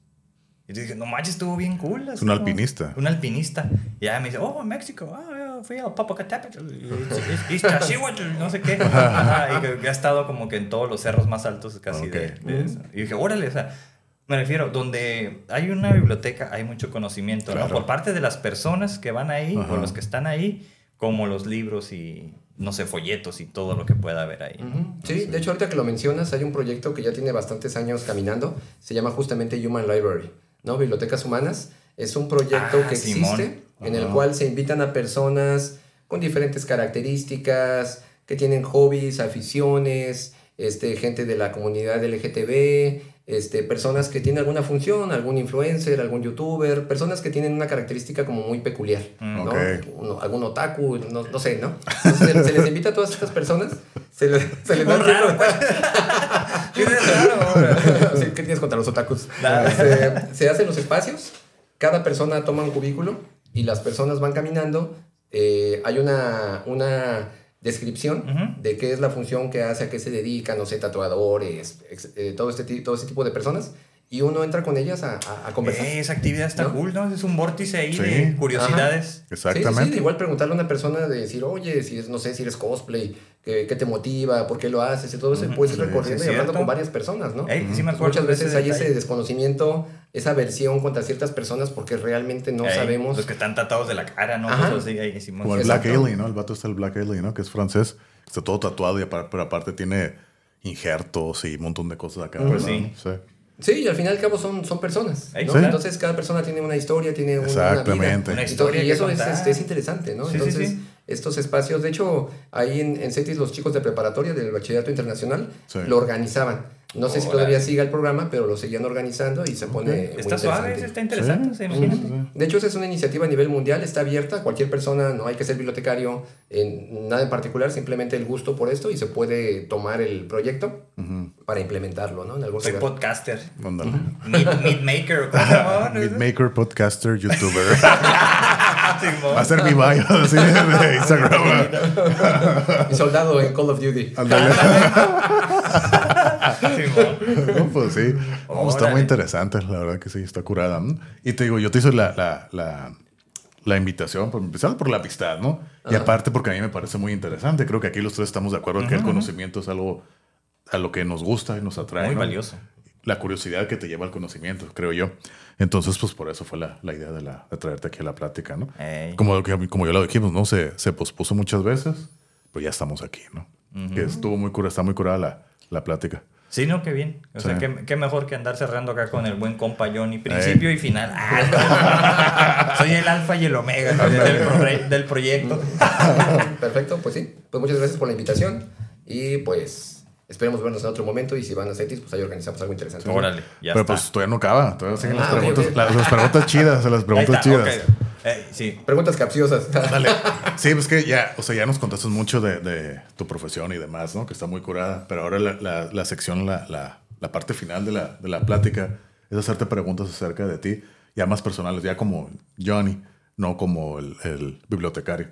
Y yo dije, no manches, estuvo bien cool.
Es un
como-
alpinista.
Un alpinista. Y ya me dice, oh, México, ah, fui al Popocatépetl, no sé qué. Ajá, y ha estado como que en todos los cerros más altos casi de,
Ok.
de eso. Y dije, órale, o sea, me refiero, donde hay una biblioteca hay mucho conocimiento, ¿no?
Claro.
Por parte de las personas que van ahí,
Ajá.
o los que están ahí, como los libros y, no sé, folletos y todo lo que pueda haber ahí.
Sí, de hecho ahorita que lo mencionas, hay un proyecto que ya tiene bastantes años caminando, se llama justamente Human Library, ¿no? Bibliotecas Humanas. Es un proyecto
Ah,
que
Simón.
existe, en el cual se invitan a personas con diferentes características, que tienen hobbies, aficiones, este, gente de la comunidad LGTB, este, personas que tienen alguna función, algún influencer, algún youtuber, personas que tienen una característica como muy peculiar, ¿no?
Ok.
Uno- algún otaku, no, no sé, ¿no? Entonces, se, se les invita a todas estas personas, se les, se les da
raro, Qué raro.
Sí, ¿Qué tienes contra los otakus? Se, se hacen los espacios, cada persona toma un cubículo y las personas van caminando eh, hay una, una descripción
Ujú.
de qué es la función que hace, a qué se dedican, no sé, tatuadores, ex- eh, todo, este, todo ese tipo de personas, y uno entra con ellas a, a- a conversar.
Eh, esa actividad está
¿No?
cool, ¿no? Es un vórtice ahí
Sí.
de curiosidades.
Sí, sí,
Exactamente.
de igual preguntarle a una persona de decir, oye, si es, no sé, si eres cosplay, ¿qué, qué te motiva? ¿Por qué lo haces? Y todo eso, puedes ir
sí,
recorriendo
sí,
y hablando con varias personas, ¿no?
Sí
muchas
de ese
veces hay ese desconocimiento, esa aversión contra ciertas personas porque realmente no sabemos.
Los que están tatuados de la cara, ¿no?
Ajá.
Así, ahí.
Como el
Exacto.
Black Alien, ¿no? El vato está el Black Alien, ¿no? Que es francés. Está todo tatuado, y apar- pero aparte tiene injertos y un montón de cosas acá.
Pues sí.
Sí.
Sí, y al fin y al cabo son, son personas. ¿no?
sí.
Entonces cada persona tiene una historia, tiene una, una
Exactamente.
vida.
Una historia
Y, eso es,
contar.
este, es interesante, ¿no?
Sí, sí,
Entonces,
sí.
Estos espacios, de hecho, ahí en, en CETIS los chicos de preparatoria del Bachillerato Internacional
Sí.
lo organizaban. No sé si todavía siga el programa, pero lo seguían organizando y se pone muy
Está suave,
interesante.
está interesante,
Sí,
imagínate.
De hecho, esa es una iniciativa a nivel mundial, está abierta, cualquier persona, no hay que ser bibliotecario en nada en particular, simplemente el gusto por esto y se puede tomar el proyecto para implementarlo, ¿no? En algún
Soy
lugar.
podcaster.
Ándale.
Meat, meat maker. ¿cómo se llama?
Beatmaker, podcaster, youtuber. Va a ser mi bio así, de Instagram.
Y soldado en Call of Duty.
No, pues sí. No, está muy interesante, la verdad que sí, está curada. ¿no? Y te digo, yo te hice la, la, la, la invitación, por empezar por la amistad, ¿no? Y aparte porque a mí me parece muy interesante. Creo que aquí los tres estamos de acuerdo en que el conocimiento es algo a lo que nos gusta y nos atrae.
Muy
¿no?
valioso.
La curiosidad que te lleva al conocimiento, creo yo. Entonces, pues por eso fue la, la idea de, la, de traerte aquí a la plática, ¿no?
Ey.
Como, que- como ya lo dijimos, ¿no? Se, se pospuso muchas veces, pero ya estamos aquí, ¿no? Que estuvo muy curada, está muy curada la, la plática.
Sí, no, qué bien. O sea, qué, qué mejor que andar cerrando acá con el buen compa Johnny, principio y final. Ah, no. Soy el alfa y el omega del, pro- del proyecto.
Perfecto, pues sí. Pues muchas gracias por la invitación y pues esperemos vernos en otro momento y si van a CETIS, pues ahí organizamos algo interesante.
Órale, ya
pero
está.
pues todavía no acaba, todavía siguen las,
Ah, ok,
preguntas,
ok.
las, las preguntas chidas, las
Ahí
preguntas
está,
chidas.
ok. Eh, sí.
Preguntas capciosas.
Dale. Sí, pues que ya, o sea, ya nos contaste mucho de, de tu profesión y demás, ¿no? Que está muy curada. Pero ahora la, la, la sección, la, la, la parte final de la, de la plática es hacerte preguntas acerca de ti, ya más personales, ya como Johnny, no como el, el bibliotecario.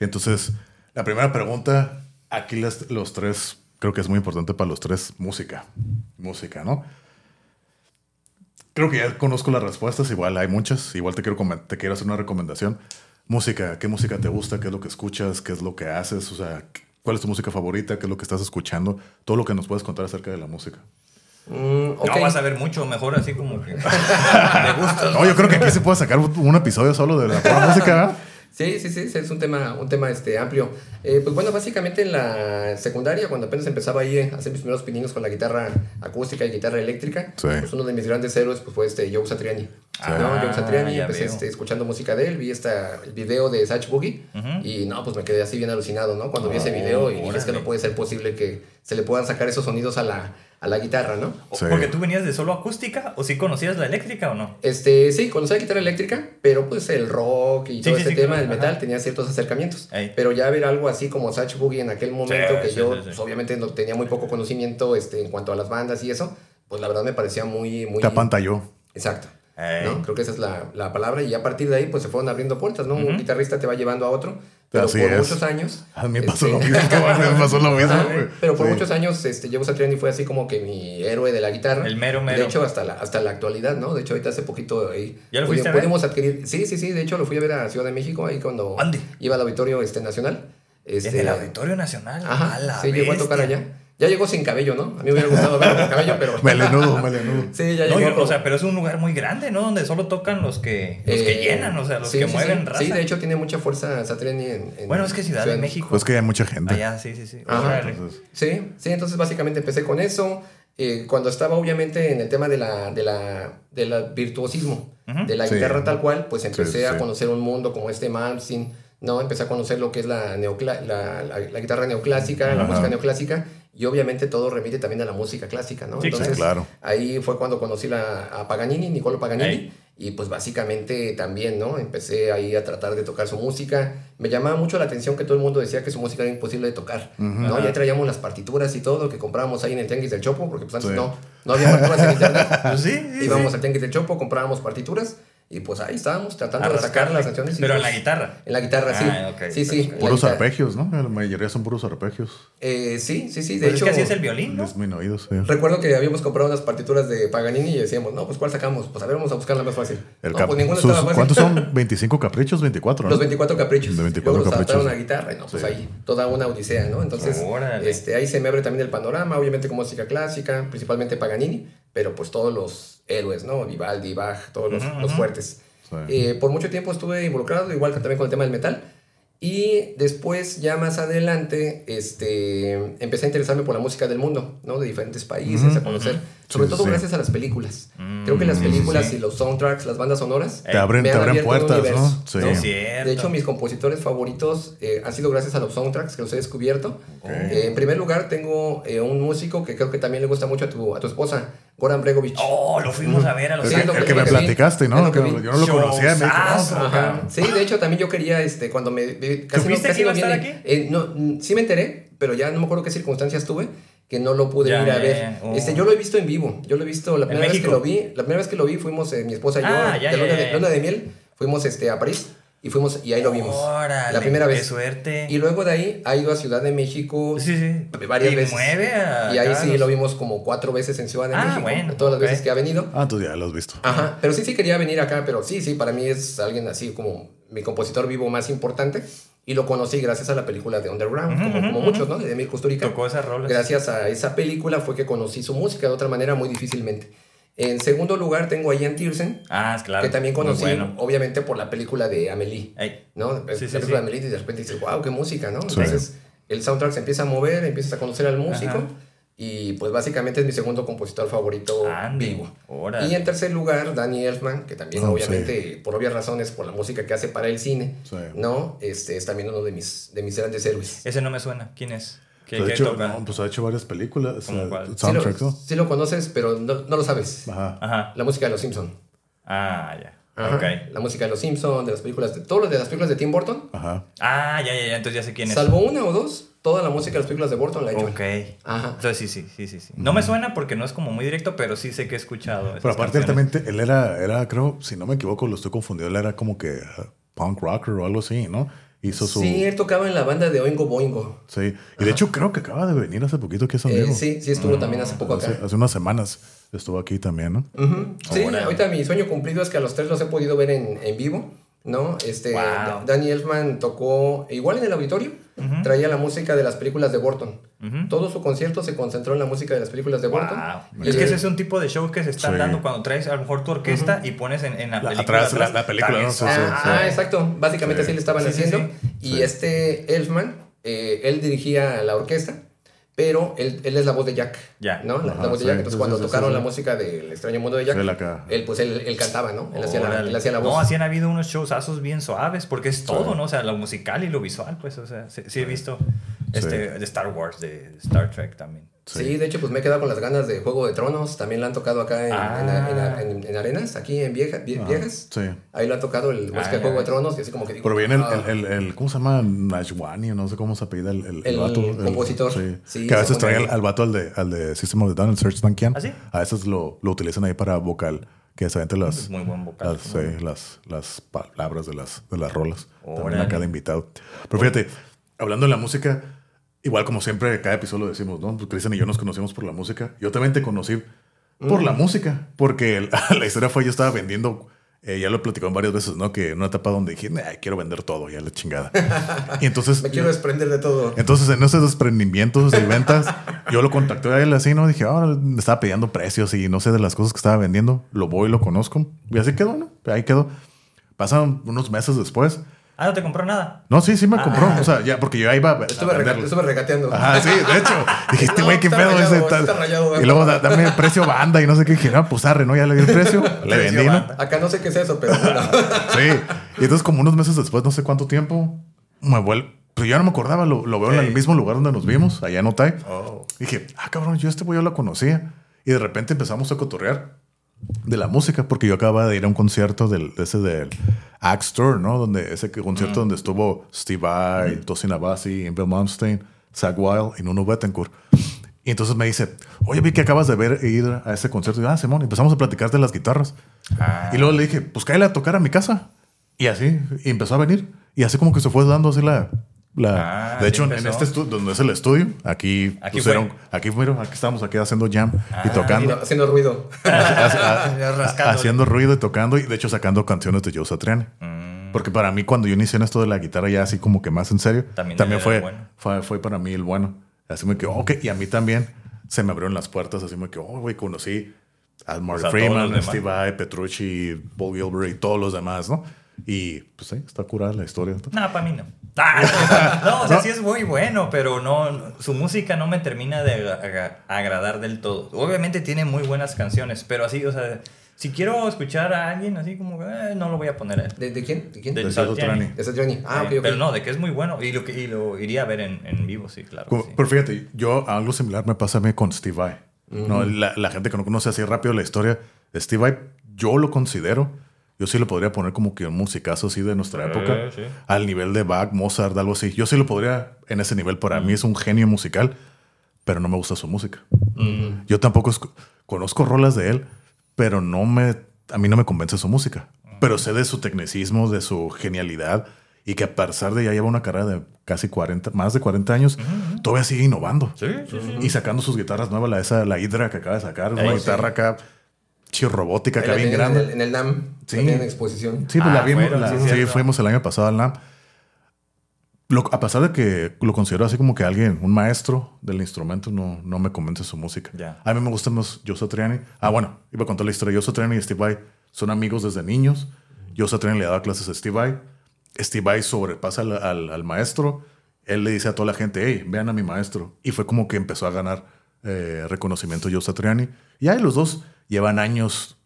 Entonces, la primera pregunta, aquí las- los tres, creo que es muy importante para los tres, música. Música, ¿no? Creo que ya conozco las respuestas, igual hay muchas, igual te quiero, te quiero hacer una recomendación. Música, ¿qué música te gusta? ¿Qué es lo que escuchas? ¿Qué es lo que haces? O sea, ¿cuál es tu música favorita? ¿Qué es lo que estás escuchando? Todo lo que nos puedes contar acerca de la música.
Mm, ok.
No vas a ver mucho mejor así como que. Me gusta.
No, yo creo que aquí se puede sacar un episodio solo de la música, ¿verdad?
Sí, sí, sí, es un tema, un tema este, amplio. Eh, pues bueno, básicamente en la secundaria, cuando apenas empezaba ahí a hacer mis primeros pininos con la guitarra acústica y guitarra eléctrica,
Sí.
pues uno de mis grandes héroes pues, fue este Joe Satriani.
Ah,
¿no? Joe Satriani,
ya
empecé
veo.
este, escuchando música de él, vi esta, el video de Satch Boogie y no, pues me quedé así bien alucinado, ¿no? Cuando vi ese video y dije, es que no puede ser posible que se le puedan sacar esos sonidos a la, a la guitarra, ¿no?
Sí.
Porque tú venías de solo acústica o sí conocías la eléctrica o no?
Este, sí, conocía guitarra eléctrica, pero pues el rock y
Sí,
todo
sí,
este
sí,
tema
claro,
del metal
ajá.
tenía ciertos acercamientos.
Ey.
Pero ya ver algo así como Satch Boogie en aquel momento que
sí,
yo
sí, sí.
pues, obviamente no tenía muy poco conocimiento este, en cuanto a las bandas y eso, pues la verdad me parecía muy... muy
Te apantalló.
Exacto. ¿no? Creo que esa es la, la palabra y a partir de ahí pues se fueron abriendo puertas, ¿no? Un guitarrista te va llevando a otro, pero
Así
por
es.
muchos años...
A mí me pasó
este,
lo mismo. a mí me pasó lo mismo. Güey.
pero por
Sí.
muchos años, este, Joe Satriani fue así como que mi héroe de la guitarra.
El mero, mero.
De hecho, hasta la, hasta la actualidad, ¿no? De hecho, ahorita hace poquito ahí.
¿Ya lo a ver?
Pudimos adquirir. Sí, sí, sí. De hecho, lo fui a ver a Ciudad de México ahí cuando
¿Dónde?
iba al Auditorio este, Nacional. Este,
en el Auditorio Nacional.
Ajá.
a la
sí, llegó a tocar
bestia.
allá. Ya llegó sin cabello, ¿no? A mí me hubiera gustado verlo con cabello, pero.
Melenudo, melenudo.
Sí, ya
No,
llegó.
yo- o sea, pero es un lugar muy grande, ¿no? Donde solo tocan los que, los que
Eh,
llenan, o sea, los
sí,
que
sí,
mueven
sí.
raza.
Sí, de hecho, tiene mucha fuerza Satriani en. en
Bueno, es que Ciudad de México.
Pues que hay mucha gente.
Allá, sí, sí, sí.
Ajá.
Entonces,
Sí, sí, entonces básicamente empecé con eso. Eh, cuando estaba obviamente en el tema de la, de la, de la virtuosismo, de la
Sí.
guitarra tal cual, pues empecé
Sí,
a
sí.
conocer un mundo como este Malmsteen, ¿no? Empecé a conocer lo que es la, la, la- la guitarra neoclásica, la música neoclásica, y obviamente todo remite también a la música clásica, ¿no?
Sí,
Entonces,
claro.
ahí fue cuando conocí la, a Paganini, Niccolo Paganini, y pues básicamente también, ¿no? Empecé ahí a tratar de tocar su música. Me llamaba mucho la atención que todo el mundo decía que su música era imposible de tocar, ¿no? Ya traíamos las partituras y todo que comprábamos ahí en el Tianguis del Chopo, porque pues antes
Sí.
no, no había partituras en internet.
Pues sí, sí,
Íbamos al Tianguis del Chopo, comprábamos partituras Y pues ahí estábamos tratando de sacar las canciones. y,
Pero en
pues,
la guitarra.
En la guitarra, sí.
Ah,
sí, la
Puros arpegios, ¿no? La mayoría son puros arpegios.
Eh, sí, sí, sí. De
Pues
hecho,
es que así es el violín, ¿no?
Disminuidos, sí.
recuerdo que habíamos comprado unas partituras de Paganini y decíamos, no, pues ¿cuál sacamos? Pues a ver, vamos a buscar la más fácil.
El
no, pues ninguna
sus-
estaba fácil.
¿Cuántos son? ¿25 caprichos? 24, ¿no?
Los 24 caprichos.
De 24
Luego
caprichos.
a guitarra y no, pues
Sí.
ahí toda una odisea, ¿no? Entonces,
Órale.
este, ahí se me abre también el panorama, obviamente con música clásica, principalmente Paganini, pero pues todos los héroes, ¿no? Vivaldi, Bach, todos los,
Ujú,
los
ujú.
fuertes.
Sí.
Eh, por mucho tiempo estuve involucrado, igual que también con el tema del metal. Y después, ya más adelante, este, empecé a interesarme por la música del mundo, ¿no? De diferentes países, a conocer. Sobre
Sí,
todo
sí.
gracias a las películas.
Mm,
Creo que las películas
sí.
y los soundtracks, las bandas sonoras,
Te abren,
me
te
han
abren
abierto un
puertas,
universo,
¿no? Sí.
¿no? De hecho, mis compositores favoritos eh, han sido gracias a los soundtracks que los he descubierto. Eh, en primer lugar, tengo eh, un músico que creo que también le gusta mucho a tu, a tu esposa, Goran Bregovic.
Oh, lo fuimos a ver a los
El, el
que-
me platicaste, ¿no?
que
yo no lo conocía. me dijo. "No.
Sí, de hecho también yo quería, este, cuando me... Casi
¿Supiste
casi
que iba a
no
estar
viene-
aquí?
eh, no, mm, sí me enteré, pero ya no me acuerdo qué circunstancias tuve que no lo pude
Ya,
ir a ver.
Oh.
Este, yo lo he visto en vivo. Yo lo he visto la
¿En
primera vez que lo vi. La primera vez que lo vi fuimos eh, mi esposa y yo
Ah, ya,
de,
ya,
luna,
ya,
de luna de miel. Fuimos este, a París y fuimos y ahí lo vimos.
Órale,
la primera vez.
Qué suerte.
Y luego de ahí ha ido a Ciudad de México
sí, sí.
varias
y
veces.
mueve a
y ahí sí
los-
lo vimos como cuatro veces en Ciudad de
Ah,
México.
bueno,
todas las veces que ha venido.
Ah, entonces ya lo has visto.
Ajá, pero sí, sí quería venir acá, pero sí, sí, para mí es alguien así como mi compositor vivo más importante. Y lo conocí gracias a la película de Underground, como, muchos, ¿no? De Emil Kusturica.
Tocó esas rolas.
Gracias a esa película fue que conocí su música de otra manera muy difícilmente. En segundo lugar tengo a Ian Tiersen,
Ah, claro.
que también conocí,
bueno.
obviamente, por la película de Amelie.
Ey.
¿no? Es
Sí,
la
sí,
película
sí.
de Amelie y de repente dices, wow, qué música, ¿no?
Sí.
Entonces el soundtrack se empieza a mover, empiezas a conocer al músico
Ajá.
y pues básicamente es mi segundo compositor favorito
Ande,
vivo.
órale.
Y en tercer lugar, Danny Elfman, que también
Oh,
obviamente por obvias razones, por la música que hace para el cine,
Sí.
¿no? Este es también uno de mis, de mis grandes héroes.
Ese no me suena. ¿Quién es? ¿Qué,
de
qué
hecho,
toca?
no, pues ha hecho varias películas,
¿Cómo
eh,
cuál?
Sí lo,
¿no?
sí lo conoces, pero no, no lo sabes.
Ajá.
Ajá.
La música de Los Simpson.
Ah, ya.
Ajá.
Ok.
La música de Los Simpson, de las películas, de todo lo de las películas de Tim Burton,
Ajá.
Ah, ya, ya, ya. Entonces ya sé quién es.
salvo una o dos, toda la música de las películas de Burton la ha hecho.
Ok.
Ajá.
Entonces sí, sí, sí, sí, sí. No me suena porque no es como muy directo, pero sí sé que he escuchado.
Pero aparte, él también, te- él era, era, creo, si no me equivoco, lo estoy confundido, él era como que uh, punk rocker o algo así, ¿no? Hizo su...
Sí, él tocaba en la banda de Oingo Boingo.
Sí. Y de hecho, creo que acaba de venir hace poquito aquí a San
Eh,
Diego.
sí, sí estuvo también hace poco acá.
Hace, hace unas semanas estuvo aquí también, ¿no?
Sí, ahorita mi sueño cumplido es que a los tres los he podido ver en, en vivo, ¿no? Este,
Wow.
Da- Danny Elfman tocó igual en el auditorio, traía la música de las películas de Burton. Todo su concierto se concentró en la música de las películas de Burton.
Wow.
Y
Es que
él-
ese es un tipo de show que se están
Sí.
dando cuando traes a lo mejor tu orquesta y pones en, en la
La-
película.
atrás, la- la película,
También
¿no? Sí,
suave.
sí,
Ah,
sí.
ah, exacto. Básicamente
Sí.
así le estaban haciendo.
sí.
Y
Sí.
este Elfman, eh, él dirigía la orquesta, pero él, él es la voz de Jack.
Ya.
¿no? La,
Ajá,
la voz de
sí,
Jack. Entonces,
sí,
cuando
sí,
tocaron
sí.
la música del extraño mundo de Jack,
Sí, él
pues, él, él cantaba, ¿no? Él hacía, la, él hacía la voz.
No, así han habido unos showsazos bien suaves, porque es todo, ¿no? O sea, lo musical y lo visual, pues, o sea, sí, sí he visto este, de Star Wars, de Star Trek también.
Sí. de hecho, pues me he quedado con las ganas de Juego de Tronos. También la han tocado acá en,
Ah.
en- en- en Arenas, aquí en Vieja, Vie-
Ajá.
Viejas.
Sí.
Ahí lo han tocado el música
Ah,
de Juego de. Tronos. Y así como que digo.
Pero viene el,
ah,
el, el, el- ¿cómo se llama? Najwani, o no sé cómo se apellida el, el,
El
vato.
compositor.
sí.
Sí,
que a veces trae al, al vato al de, al de System of the Down, el Search Duncan.
¿Ah, sí?
A veces lo, lo utilizan ahí para vocal, que se las,
Es muy buen vocal.
las, sí, las, las palabras de las, de las rolas. También
Órale.
a cada invitado. Pero fíjate, hablando de la música, igual como siempre, cada episodio lo decimos, ¿no? Pues Cristian y yo nos conocimos por la música. Yo también te conocí por la música, porque el- la historia fue yo estaba vendiendo. eh, ya lo he platicado varias veces, ¿no? Que en una etapa donde dije, "Nah, quiero vender todo, ya la chingada. y entonces,
Me quiero desprender de todo.
entonces en esos desprendimientos y ventas, yo lo contacté a él así, ¿no? Dije, ahora me estaba pidiendo precios y no sé de las cosas que estaba vendiendo. Lo voy lo conozco. Y así quedó, ¿no? Ahí quedó. Pasaron unos meses después.
Ah, no te compró nada.
No, sí, sí me compró. O sea, ya, porque yo ahí iba a
Estuve, rega-
venderlo.
estuve regateando.
Ajá, sí, de hecho. Dije, este
No,
güey, qué
está
pedo
rayado,
ese tal.
rayado,
Y luego da- dame el precio banda y no sé qué. Dije, no, pues arre, ¿no? Ya le di el precio. le
Precio
vendí.
Acá no sé qué es eso, pero bueno.
Sí. Y entonces, como unos meses después, no sé cuánto tiempo, me vuelvo. Pero yo no me acordaba, lo, lo veo en el mismo lugar donde nos vimos, allá en Otay.
Oh.
Dije, ah, cabrón, yo este güey yo lo conocía. Y de repente empezamos a cotorrear de la música, porque yo acababa de ir a un concierto del, de ese del Axe Tour, ¿no? Donde, ese concierto donde estuvo Steve Vai, Tosin Abasi, Bill Malmsteen, Zach Wild y Nuno Bettencourt. Y entonces me dice, oye, vi que acabas de ver e ir a ese concierto. Y, ah, Simón, empezamos a platicar de las guitarras.
Ah.
Y luego le dije, pues cállale a tocar a mi casa. Y así, y empezó a venir. Y así como que se fue dando así la... la
Ah,
de hecho, en este estudio, donde es el estudio, aquí,
Aquí
pusieron-
fue.
aquí fueron, aquí estamos aquí haciendo jam y
Ah,
tocando.
Haciendo, haciendo ruido.
Haciendo ruido y tocando y de hecho sacando canciones de Joe Satriani.
Mm.
Porque para mí cuando yo inicié en esto de la guitarra ya así como que más en serio,
También
fue,
bueno.
fue, fue para mí el bueno. Así me quedó, ok, y a mí también se me abrieron las puertas, así me quedó, oh, güey, conocí a Mark Freeman. Steve Vai, Petrucci, Paul Gilbert y todos los demás, ¿no? Y pues sí, está curada la historia.
No, para mí no. Ah, no, o sea, sí es muy bueno, pero no, su música no me termina de agra- agradar del todo. Obviamente tiene muy buenas canciones, pero así, o sea, si quiero escuchar a alguien así como que eh, no lo voy a poner a él.
¿De, de quién? ¿De quién?
De
De Satriani.
De Satriani. Ah, ok, ok.
Pero no, de que es muy bueno y lo, que, y lo iría a ver en, en vivo, sí, claro.
Como-
sí.
Pero fíjate, yo algo similar me pasa a mí con Steve Vai. ¿no? La, la gente que no conoce así rápido la historia, Steve Vai, yo lo considero, yo sí lo podría poner como que un musicazo así de nuestra época,
sí.
al nivel de Bach, Mozart, algo así. Yo sí lo podría en ese nivel. Para mí es un genio musical, pero no me gusta su música. Yo tampoco conozco rolas de él, pero no me, a mí no me convence su música. Pero sé de su tecnicismo, de su genialidad y que a pesar de ya lleva una carrera de casi 40, más de 40 años, todavía sigue innovando.
Sí, sí, sí.
Y sacando sus guitarras nuevas, la, esa, la Hydra que acaba de sacar, una guitarra acá, chi robótica, acá bien grande.
En el, en el NAM.
Sí.
En exposición.
Sí, pues
Ah,
la vimos.
fueron,
la-
sí,
sí, fuimos el año pasado al NAM. Lo- a pesar de que lo considero así como que alguien, un maestro del instrumento, no, no me convence su música.
Ya.
A mí me gustan más Joe Satriani. Ah, bueno, iba a contar la historia. Joe Satriani y Steve Vai son amigos desde niños. Joe Satriani le daba clases a Steve Vai. Steve Vai sobrepasa al, al- al maestro. Él le dice a toda la gente, hey, vean a mi maestro. Y fue como que empezó a ganar eh, reconocimiento Joe Satriani. Y ahí los dos llevan años,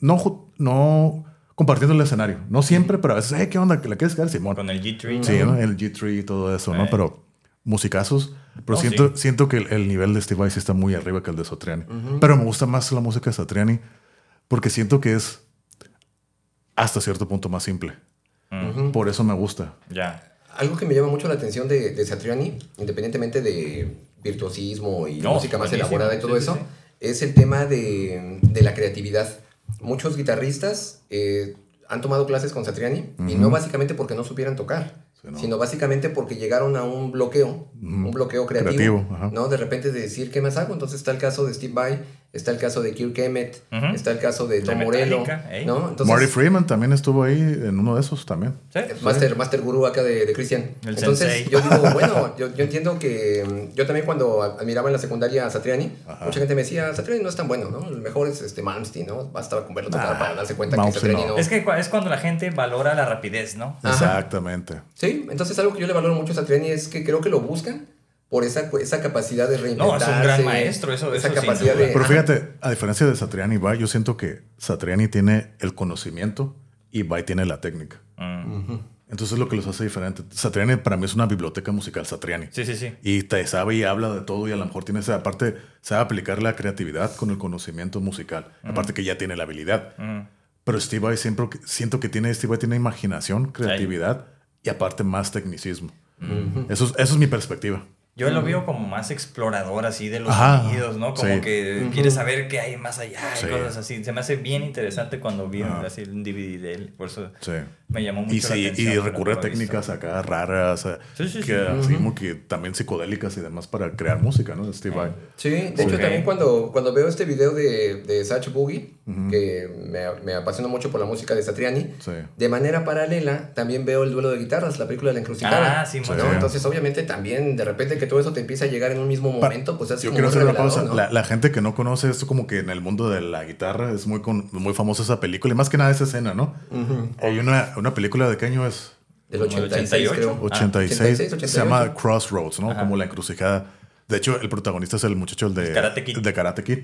no, no compartiendo el escenario. No siempre, pero a veces, hey, ¿qué onda? ¿La quieres quedar, Simón?
Con el G3.
Sí,
¿no?
¿no? el G3 y todo eso, ¿no?
Eh.
Pero musicazos. Pero
Oh,
siento,
sí.
siento que el, el nivel de Steve Vai sí está muy arriba que el de Satriani. Pero me gusta más la música de Satriani porque siento que es hasta cierto punto más simple. Por eso me gusta.
Ya.
Algo que me llama mucho la atención de, de Satriani, independientemente de virtuosismo y
No,
música más
buenísimo.
elaborada y todo
Sí, sí,
eso,
sí.
Es el tema de, de la creatividad. Muchos guitarristas eh, han tomado clases con Satriani y no básicamente porque no supieran tocar,
Sí, ¿no?
sino básicamente porque llegaron a un bloqueo, un bloqueo creativo,
Creativo.
¿no? De repente de decir, ¿qué más hago? Entonces está el caso de Steve Vai, está el caso de Kirk Emmett, está el caso de Tom Morello,
¿eh?
¿no? Entonces,
Marty Freeman también estuvo ahí en uno de esos también.
¿Sí?
Master, Master Guru acá de, de Christian.
El
Entonces,
sensei.
yo digo, bueno, yo, yo entiendo que mm, yo también cuando admiraba en la secundaria a Satriani,
Ajá.
mucha gente me decía, Satriani no es tan bueno, ¿no? El mejor es este Malmsteen, ¿no? Basta con verlo tocar
Ah,
para darse cuenta que
Malmsteen
Satriani
no.
no.
Es que es cuando la gente valora la rapidez, ¿no?
Ajá.
Exactamente.
Sí, entonces algo que yo le valoro mucho a Satriani es que creo que lo buscan por esa, esa capacidad de
No,
reinventarse.
es un gran maestro, eso-
Esa
eso
capacidad de...
Pero fíjate, a diferencia de Satriani y Vai, yo siento que Satriani tiene el conocimiento y Vai tiene la técnica.
Mm.
Entonces es lo que los hace diferente. Satriani para mí es una biblioteca musical, Satriani.
Sí, sí, sí.
Y te sabe y habla de todo y a lo mejor tiene esa aparte, sabe aplicar la creatividad con el conocimiento musical. Aparte que ya tiene la habilidad.
Mm.
Pero Steve Vai siempre siento que tiene, Steve Vai tiene imaginación, creatividad y aparte más tecnicismo. eso, es, eso es mi perspectiva.
Yo lo veo como más explorador así de los
Ajá,
sonidos, ¿no? Como
sí.
que quiere saber qué hay más allá y
Sí.
cosas así. Se me hace bien interesante cuando vi
Ajá.
así un DVD de él. Por eso
Sí.
me llamó mucho
Y,
la atención.
y recurre a
visto.
técnicas acá raras, eh,
Sí, sí, sí.
que, así como que también psicodélicas y demás para crear música, ¿no? Steve Vai.
Sí, de hecho también cuando, cuando veo este video de, de Satch Boogie, que me, me apasiona mucho por la música de Satriani,
Sí.
de manera paralela también veo el duelo de guitarras, la película de la encrucijada.
Ah, sí,
Sí.
¿no? Entonces obviamente también de repente que todo eso te empieza a llegar en un mismo momento, pues es
Yo
como
quiero hacer una pausa.
¿no?
La, la gente que no conoce esto, como que en el mundo de la guitarra es muy, con- muy famosa esa película y más que nada esa escena, ¿no? Hay una, una película de qué año es?
Del
Como el
86
88.
creo.
Ah,
86.
86,
Se
88.
llama Crossroads, ¿no?
Ajá.
Como la encrucijada. De hecho, el protagonista es el muchacho el de
Karate Kid.
de Karate Kid,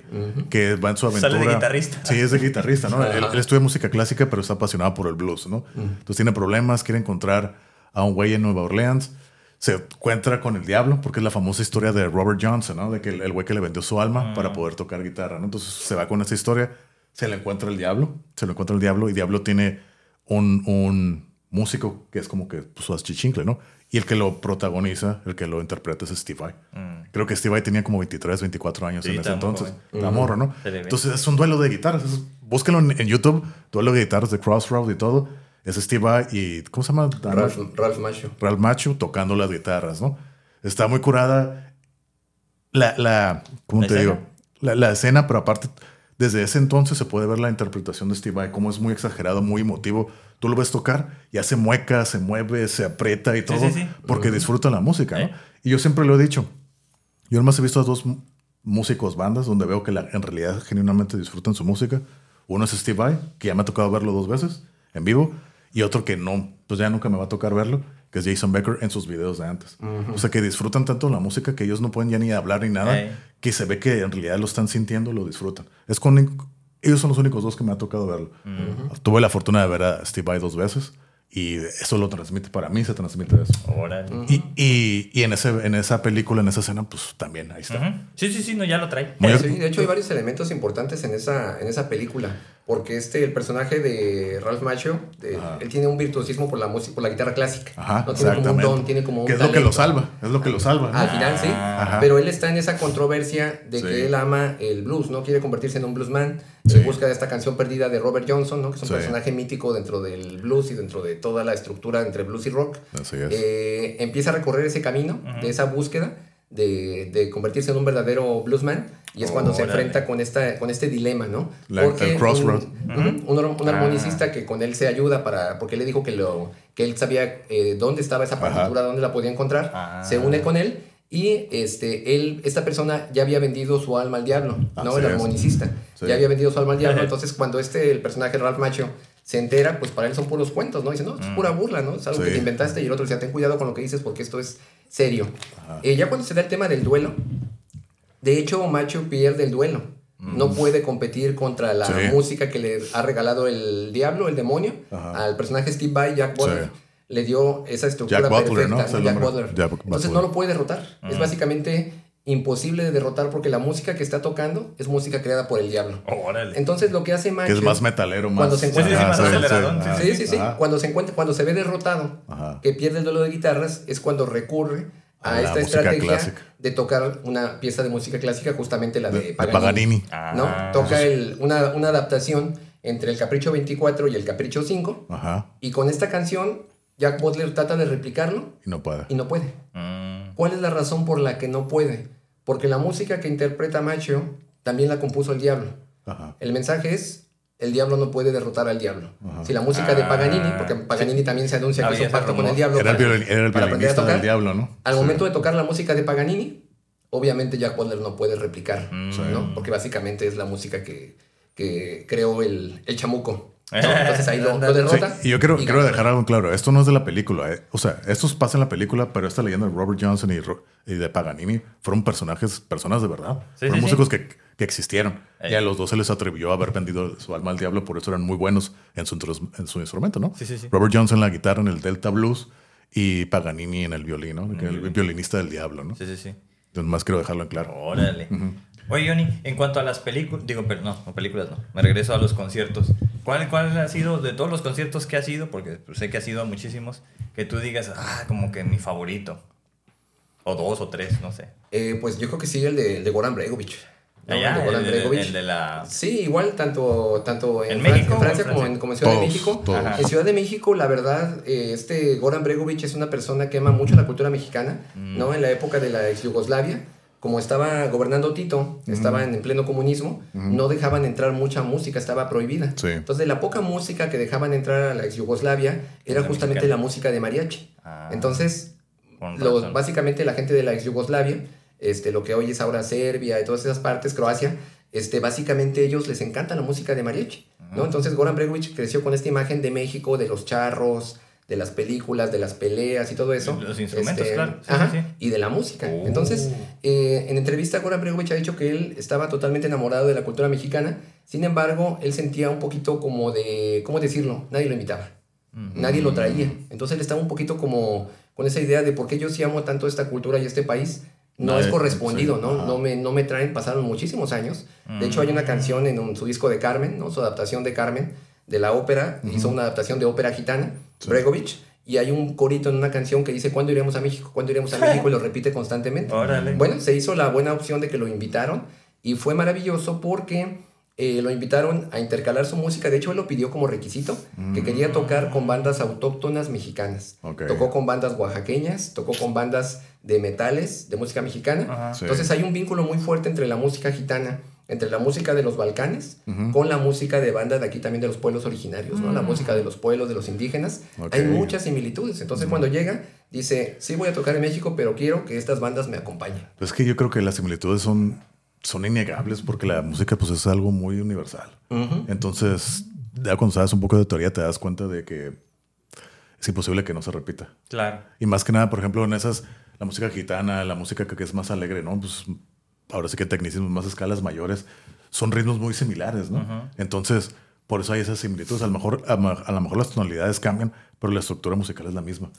que va en su aventura.
Sale de guitarrista.
Sí, es de guitarrista, ¿no? él, él estudia música clásica, pero está apasionado por el blues, ¿no? Entonces tiene problemas, quiere encontrar a un güey en Nueva Orleans. Se encuentra con el diablo, porque es la famosa historia de Robert Johnson, ¿no? De que el güey que le vendió su alma para poder tocar guitarra, ¿no? Entonces se va con esa historia, se le encuentra el diablo, se le encuentra el diablo y diablo tiene un, un músico que es como que pues, su achichincle, ¿no? Y el que lo protagoniza, el que lo interpreta es Steve Vai. Creo que Steve Vai tenía como 23, 24 años
Mm. Sí,
en ese entonces. La morra, ¿no? Entonces es un duelo de guitarras. Es- búsquenlo en, en YouTube, duelo de guitarras de Crossroad y todo. Es Steve Vai y, ¿cómo se llama?
Ralph, Ralph Macchio.
Ralph Macho tocando las guitarras, ¿no? Está muy curada la, la ¿cómo
¿La
te
escena?
digo? La, la escena, pero aparte, desde ese entonces se puede ver la interpretación de Steve Vai, cómo es muy exagerado, muy emotivo. Tú lo ves tocar y hace mueca, se mueve, se aprieta y todo,
sí, sí.
porque disfruta la música, ¿no? Y yo siempre lo he dicho. Yo además he visto a dos músicos, bandas, donde veo que la- en realidad genuinamente disfrutan su música. Uno es Steve Vai, que ya me ha tocado verlo dos veces en vivo, y otro que no, pues ya nunca me va a tocar verlo, que es Jason Becker en sus videos de antes. O sea, que disfrutan tanto la música que ellos no pueden ya ni hablar ni nada,
Ey.
que se ve que en realidad lo están sintiendo, lo disfrutan. Es con, ellos son los únicos dos que me ha tocado verlo. Tuve la fortuna de ver a Steve Vai dos veces, y eso lo transmite, para mí se transmite eso.
Órale.
Y, y, y en, ese, en esa película, en esa escena, pues también ahí está.
Ujú. Sí, sí, sí, no, ya lo trae.
Sí, de hecho hay varios elementos importantes en esa, en esa película. Porque este, el personaje de Ralph Macchio, de- él tiene un virtuosismo por la música, por la guitarra clásica.
Ajá,
no tiene como un don, tiene como un
que es lo que lo salva, es lo que lo salva. ¿no?
Al final sí,
Ajá.
pero él está en esa controversia de
Sí.
que él ama el blues, ¿no? Quiere convertirse en un bluesman
Sí.
en busca de esta canción perdida de Robert Johnson, ¿no? Que es un
Sí.
personaje mítico dentro del blues y dentro de toda la estructura entre blues y rock.
Así es.
Eh, empieza a recorrer ese camino de esa búsqueda de, de convertirse en un verdadero bluesman y es cuando se enfrenta con, esta, con este dilema, ¿no?
Crossroad.
Un, un ar- un armonicista que con él se ayuda para, porque él le dijo que, lo, que él sabía eh, dónde estaba esa
Ajá.
partitura, dónde la podía encontrar,
Ah.
se une con él y este, él, esta persona ya había vendido su alma al diablo, ¿no? El armonicista.
Sí.
Ya había vendido su alma al diablo. Entonces, cuando este, el personaje Ralph Macchio se entera, pues para él son puros cuentos, ¿no? Dice, no, es pura burla, ¿no? Es algo que te inventaste. Y el otro decía, ten cuidado con lo que dices porque esto es serio. Eh, ya cuando se da el tema del duelo, de hecho, Macho pierde el duelo. No puede competir contra la
Sí.
música que le ha regalado el diablo, el demonio,
Ajá.
al personaje Steve Vai, Jack Butler.
Sí.
Le dio esa estructura
Jack Butler, ¿no?
perfecta,
Es
¿no? Jack. Butler.
Jack
Entonces
Butler.
no lo puede derrotar. Es básicamente imposible de derrotar porque la música que está tocando es música creada por el diablo.
Órale.
Entonces lo que hace
que es más metalero, más.
Cuando se encuentra-
sí, Sí,
sí. Cuando se encuentra, cuando se ve derrotado,
Ajá.
que pierde el duelo de guitarras, es cuando recurre a, esta estrategia
clásica.
de tocar una pieza de música clásica, justamente la de,
De, de
Paganini.
Paganini.
Ah.
¿no? Toca el- una, una adaptación entre el Capricho 24 y el Capricho 5,
Ajá.
y con esta canción Jack Butler trata de replicarlo
Y no puede.
y no puede.
Mm.
¿Cuál es la razón por la que no puede? Porque la música que interpreta Macho también la compuso el diablo.
Ajá.
El mensaje es, el diablo no puede derrotar al diablo.
Ajá.
Si la música de
Ah,
Paganini, porque Paganini también se anuncia que
Había
hizo
ese
pacto con el diablo.
Era el,
para-
era el
para aprender a
violinista del diablo, ¿no?
Al
Sí.
momento de tocar la música de Paganini, obviamente Jack Butler no puede replicar,
Mm.
¿no? Porque básicamente es la música que, que creó el, el chamuco. ¿No? Entonces ahí lo, lo
Sí,
derrota.
y yo quiero,
y
quiero dejar algo claro. Esto no es de la película. eh. O sea, esto pasa en la película, pero esta leyenda de Robert Johnson y, de Paganini fueron personajes, personas de verdad.
Sí,
fueron
sí,
músicos que, que existieron.
Eh.
Y a los dos se les atribuyó haber vendido su alma al diablo, por eso eran muy buenos en su, en su instrumento, ¿no?
Sí, sí, sí.
Robert Johnson en la guitarra en el Delta Blues y Paganini en el violín, ¿no? El violinista del diablo, ¿no?
Sí, sí, sí.
Entonces, más quiero dejarlo en claro.
Órale. Oye, Johnny, en cuanto a las películas, digo, pero no, no películas no, me regreso a los conciertos. ¿Cuál, ¿Cuál ha sido, de todos los conciertos que ha sido, porque pues, sé que ha sido a muchísimos, que tú digas, ah, como que mi favorito? O dos o tres, no sé.
Eh, pues yo creo que sí, el de, el de Goran Bregovic. ¿no?
Allá,
el de
el, de-
Bregovic.
el de la...
Sí, igual tanto, tanto en,
¿En
Fran-
México
en Francia
en
como en, como en Ciudad
Todos,
de México.
todos.
En Ciudad de México, la verdad, eh, este Goran Bregovic es una persona que ama mucho la cultura mexicana,
Mm.
¿no? En la época de la ex Yugoslavia, como estaba gobernando Tito, estaba en, en pleno comunismo, no dejaban entrar mucha música, estaba prohibida.
Sí.
Entonces, la poca música que dejaban entrar a la ex Yugoslavia era
La
justamente
mexicana.
la música de mariachi.
Ah,
Entonces, los- básicamente la gente de la ex Yugoslavia, este, lo que hoy es ahora Serbia y todas esas partes, Croacia, este, básicamente ellos les encanta la música de mariachi, ¿no? Entonces Goran Bregovic creció con esta imagen de México, de los charros, de las películas, de las peleas y todo eso. Este,
Los instrumentos, claro. Sí,
ajá,
sí, sí.
Y de la música.
Oh.
Entonces, eh, en entrevista Goran Bregovic ha dicho que él estaba totalmente enamorado de la cultura mexicana, sin embargo, él sentía un poquito como de, ¿cómo decirlo? Nadie lo invitaba. Nadie lo traía. Entonces él estaba un poquito como con esa idea de por qué yo sí amo tanto esta cultura y este país. No es correspondido, ¿no?
ajá.
No me, no me traen, pasaron muchísimos años. De hecho, hay una canción en un- su disco de Carmen, ¿no? Su adaptación de Carmen, de la ópera. Hizo una adaptación de ópera gitana. Bregovich, y hay un corito en una canción que dice, ¿cuándo iremos a México? ¿Cuándo iremos a México? Y lo repite constantemente.
Órale.
Bueno, se hizo la buena opción de que lo invitaron y fue maravilloso porque eh, lo invitaron a intercalar su música. De hecho, él lo pidió como requisito, que quería tocar con bandas autóctonas mexicanas. Tocó con bandas oaxaqueñas, tocó con bandas de metales, de música mexicana.
Ajá.
Sí.
Entonces hay un vínculo muy fuerte entre la música gitana, entre la música de los Balcanes, con la música de banda de aquí también de los pueblos originarios, ¿no? La música de los pueblos, de los indígenas. Hay muchas similitudes. Entonces cuando llega, dice, sí voy a tocar en México, pero quiero que estas bandas me acompañen.
Pues es que yo creo que las similitudes son, son innegables porque la música pues es algo muy universal. Entonces, ya cuando sabes un poco de teoría te das cuenta de que es imposible que no se repita.
Claro.
Y más que nada, por ejemplo, en esas, la música gitana, la música que, que es más alegre, ¿no? Pues ahora sí que tecnicismos, más escalas mayores, son ritmos muy similares, ¿no? Entonces, por eso hay esas similitudes. A lo mejor, a, a lo mejor las tonalidades cambian, pero la estructura musical es la misma.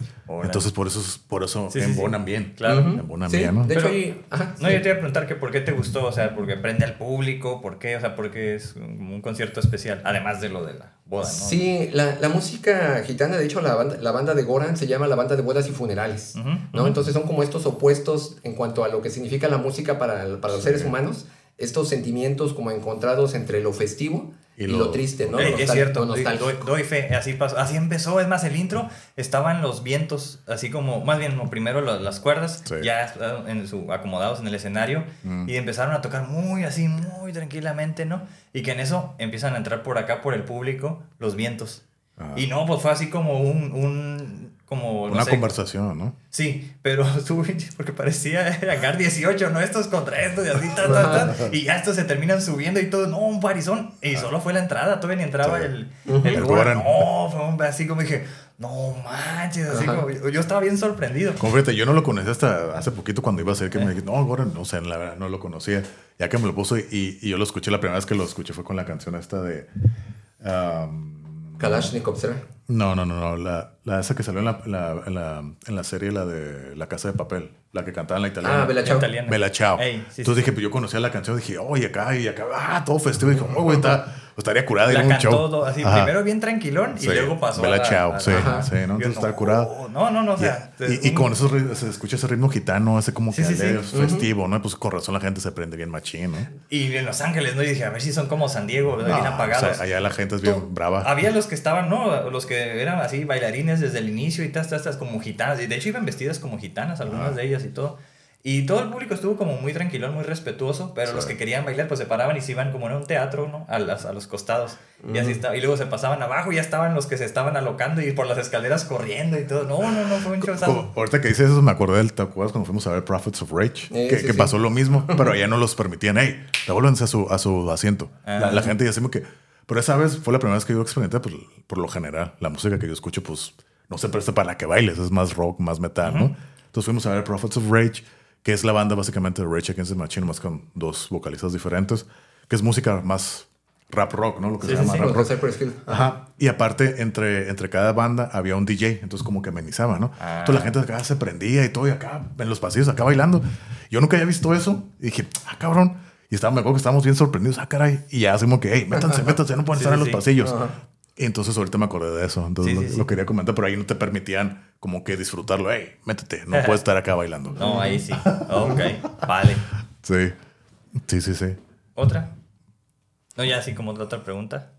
Entonces, por eso, es- por eso
Sí, sí, sí.
embonan bien.
Claro.
Ujú.
Embonan
Sí,
bien, ¿no?
de hecho
Pero-
hay... Ajá,
No,
sí.
yo te iba a preguntar que por qué te gustó, o sea, porque prende al público, por qué, o sea, porque es un, un concierto especial, además de lo de la boda, ¿no?
Sí, la, la música gitana, de hecho, la banda, la banda de Goran se llama la banda de bodas y funerales, ¿no? Entonces son como estos opuestos en cuanto a lo que significa la música para, para los seres humanos, estos sentimientos como encontrados entre lo festivo y,
Y
lo,
lo-
triste, ¿no?
Eh, es cierto, doy, fe, así pasó, así empezó, es más, el intro estaban los vientos, así como, más bien, como primero las cuerdas,
Sí.
ya en su, acomodados en el escenario, y empezaron a tocar muy así, muy tranquilamente, ¿no? Y que en eso empiezan a entrar por acá, por el público, los vientos.
Ah.
Y no, pues fue así como un, un como, no
Una
sé,
conversación, ¿no?
Sí, pero tú, porque parecía Hangar 18, ¿no? Estos contra estos y así, ta, ta, ta, y ya estos se terminan subiendo y todo, no, un parizón. Y solo fue la entrada, todavía ni entraba
Sí.
el,
Ujú.
el
El
Goran.
Goran.
No, fue un, así como dije, no manches, así
Ajá.
como, yo, estaba bien sorprendido.
Como fíjate, yo no lo conocí hasta hace poquito cuando iba a ser que me dijiste, no, ahora no sé, la verdad no lo conocía. Ya que me lo puso y, y yo lo escuché, la primera vez que lo escuché fue con la canción esta de... um,
Kalashnikov, ¿será?
no, no, no, no, la, la esa que salió en la, la- en, la, en la serie, la de La Casa de Papel, la que cantaba en la italiana.
Ah, Bella Ciao.
Bella Ciao.
Ey, sí,
Entonces
sí.
dije, pues yo conocía la canción, dije, oye, acá y acá, ah, todo festivo. Dije, oh, güey, está, estaría curada ir a un
cantó
show.
todo así,
Ajá.
primero bien tranquilón y
Sí,
luego pasó
Bella
a la-
Ciao,
a-
sí,
Ajá.
sí, ¿no? Entonces está curado.
No, no, no, o sea,
Y,
es
y
un-
con esos ri- se escucha ese ritmo gitano, ese como que
sí, sí.
alegre, festivo, ¿no? Pues con razón la gente se prende bien machín, ¿no?
Y en Los Ángeles, ¿no? Y dije, a ver si son como San Diego, bien
No,
apagados.
o sea, allá la gente es bien
Tú-
brava.
Había los que estaban, ¿no? Los que eran así bailarines desde el inicio y tas, tas, tas, como gitanas. Y de hecho iban vestidas como gitanas, algunas de ellas y todo. Y todo el público estuvo como muy tranquilón, muy respetuoso, pero los que querían bailar pues se paraban y se iban como en un teatro, ¿no? A, las, a los costados. Y así estaba. Y luego se pasaban abajo y ya estaban los que se estaban alocando y por las escaleras corriendo y todo. No, no, no, fue un showzazo.
ahorita que dices eso, me acordé del, ¿te acuerdas cuando fuimos a ver Prophets of Rage?
Eh,
que
sí,
que
sí.
pasó lo mismo, pero allá no los permitían. Hey, devuélvanse a su, a su asiento. La,
Ah.
la gente ya decimos que... Pero esa vez fue la primera vez que yo experimenté, pues, por lo general, la música que yo escucho, pues, no se presta para la que bailes. Es más rock, más metal, ¿no? Entonces fuimos a ver Prophets of Rage, que es la banda básicamente de Rage Against the Machine, más con dos vocalistas diferentes, que es música más rap rock, ¿no? Lo que
Sí,
se
sí,
llama
sí.
rap rock. Ajá. Y aparte, entre, entre cada banda había un DJ, entonces como que amenizaba, ¿no?
Ah.
Entonces la gente acá se prendía y todo, y acá en los pasillos, acá bailando. Yo nunca había visto eso. Y dije, ah, cabrón. Y estaba, me acuerdo que estábamos bien sorprendidos, ah, caray. Y ya hacemos que, hey, métanse, métanse, no pueden
Sí,
estar en los
sí.
pasillos.
Ajá.
Entonces ahorita me acordé de eso. Entonces
Sí,
lo,
sí, sí.
lo quería comentar, pero ahí no te permitían como que disfrutarlo. Hey, métete, no puedes estar acá bailando.
No, ahí sí. Ok, vale.
Sí. Sí, sí, sí.
¿Otra? No, ya así como otra pregunta.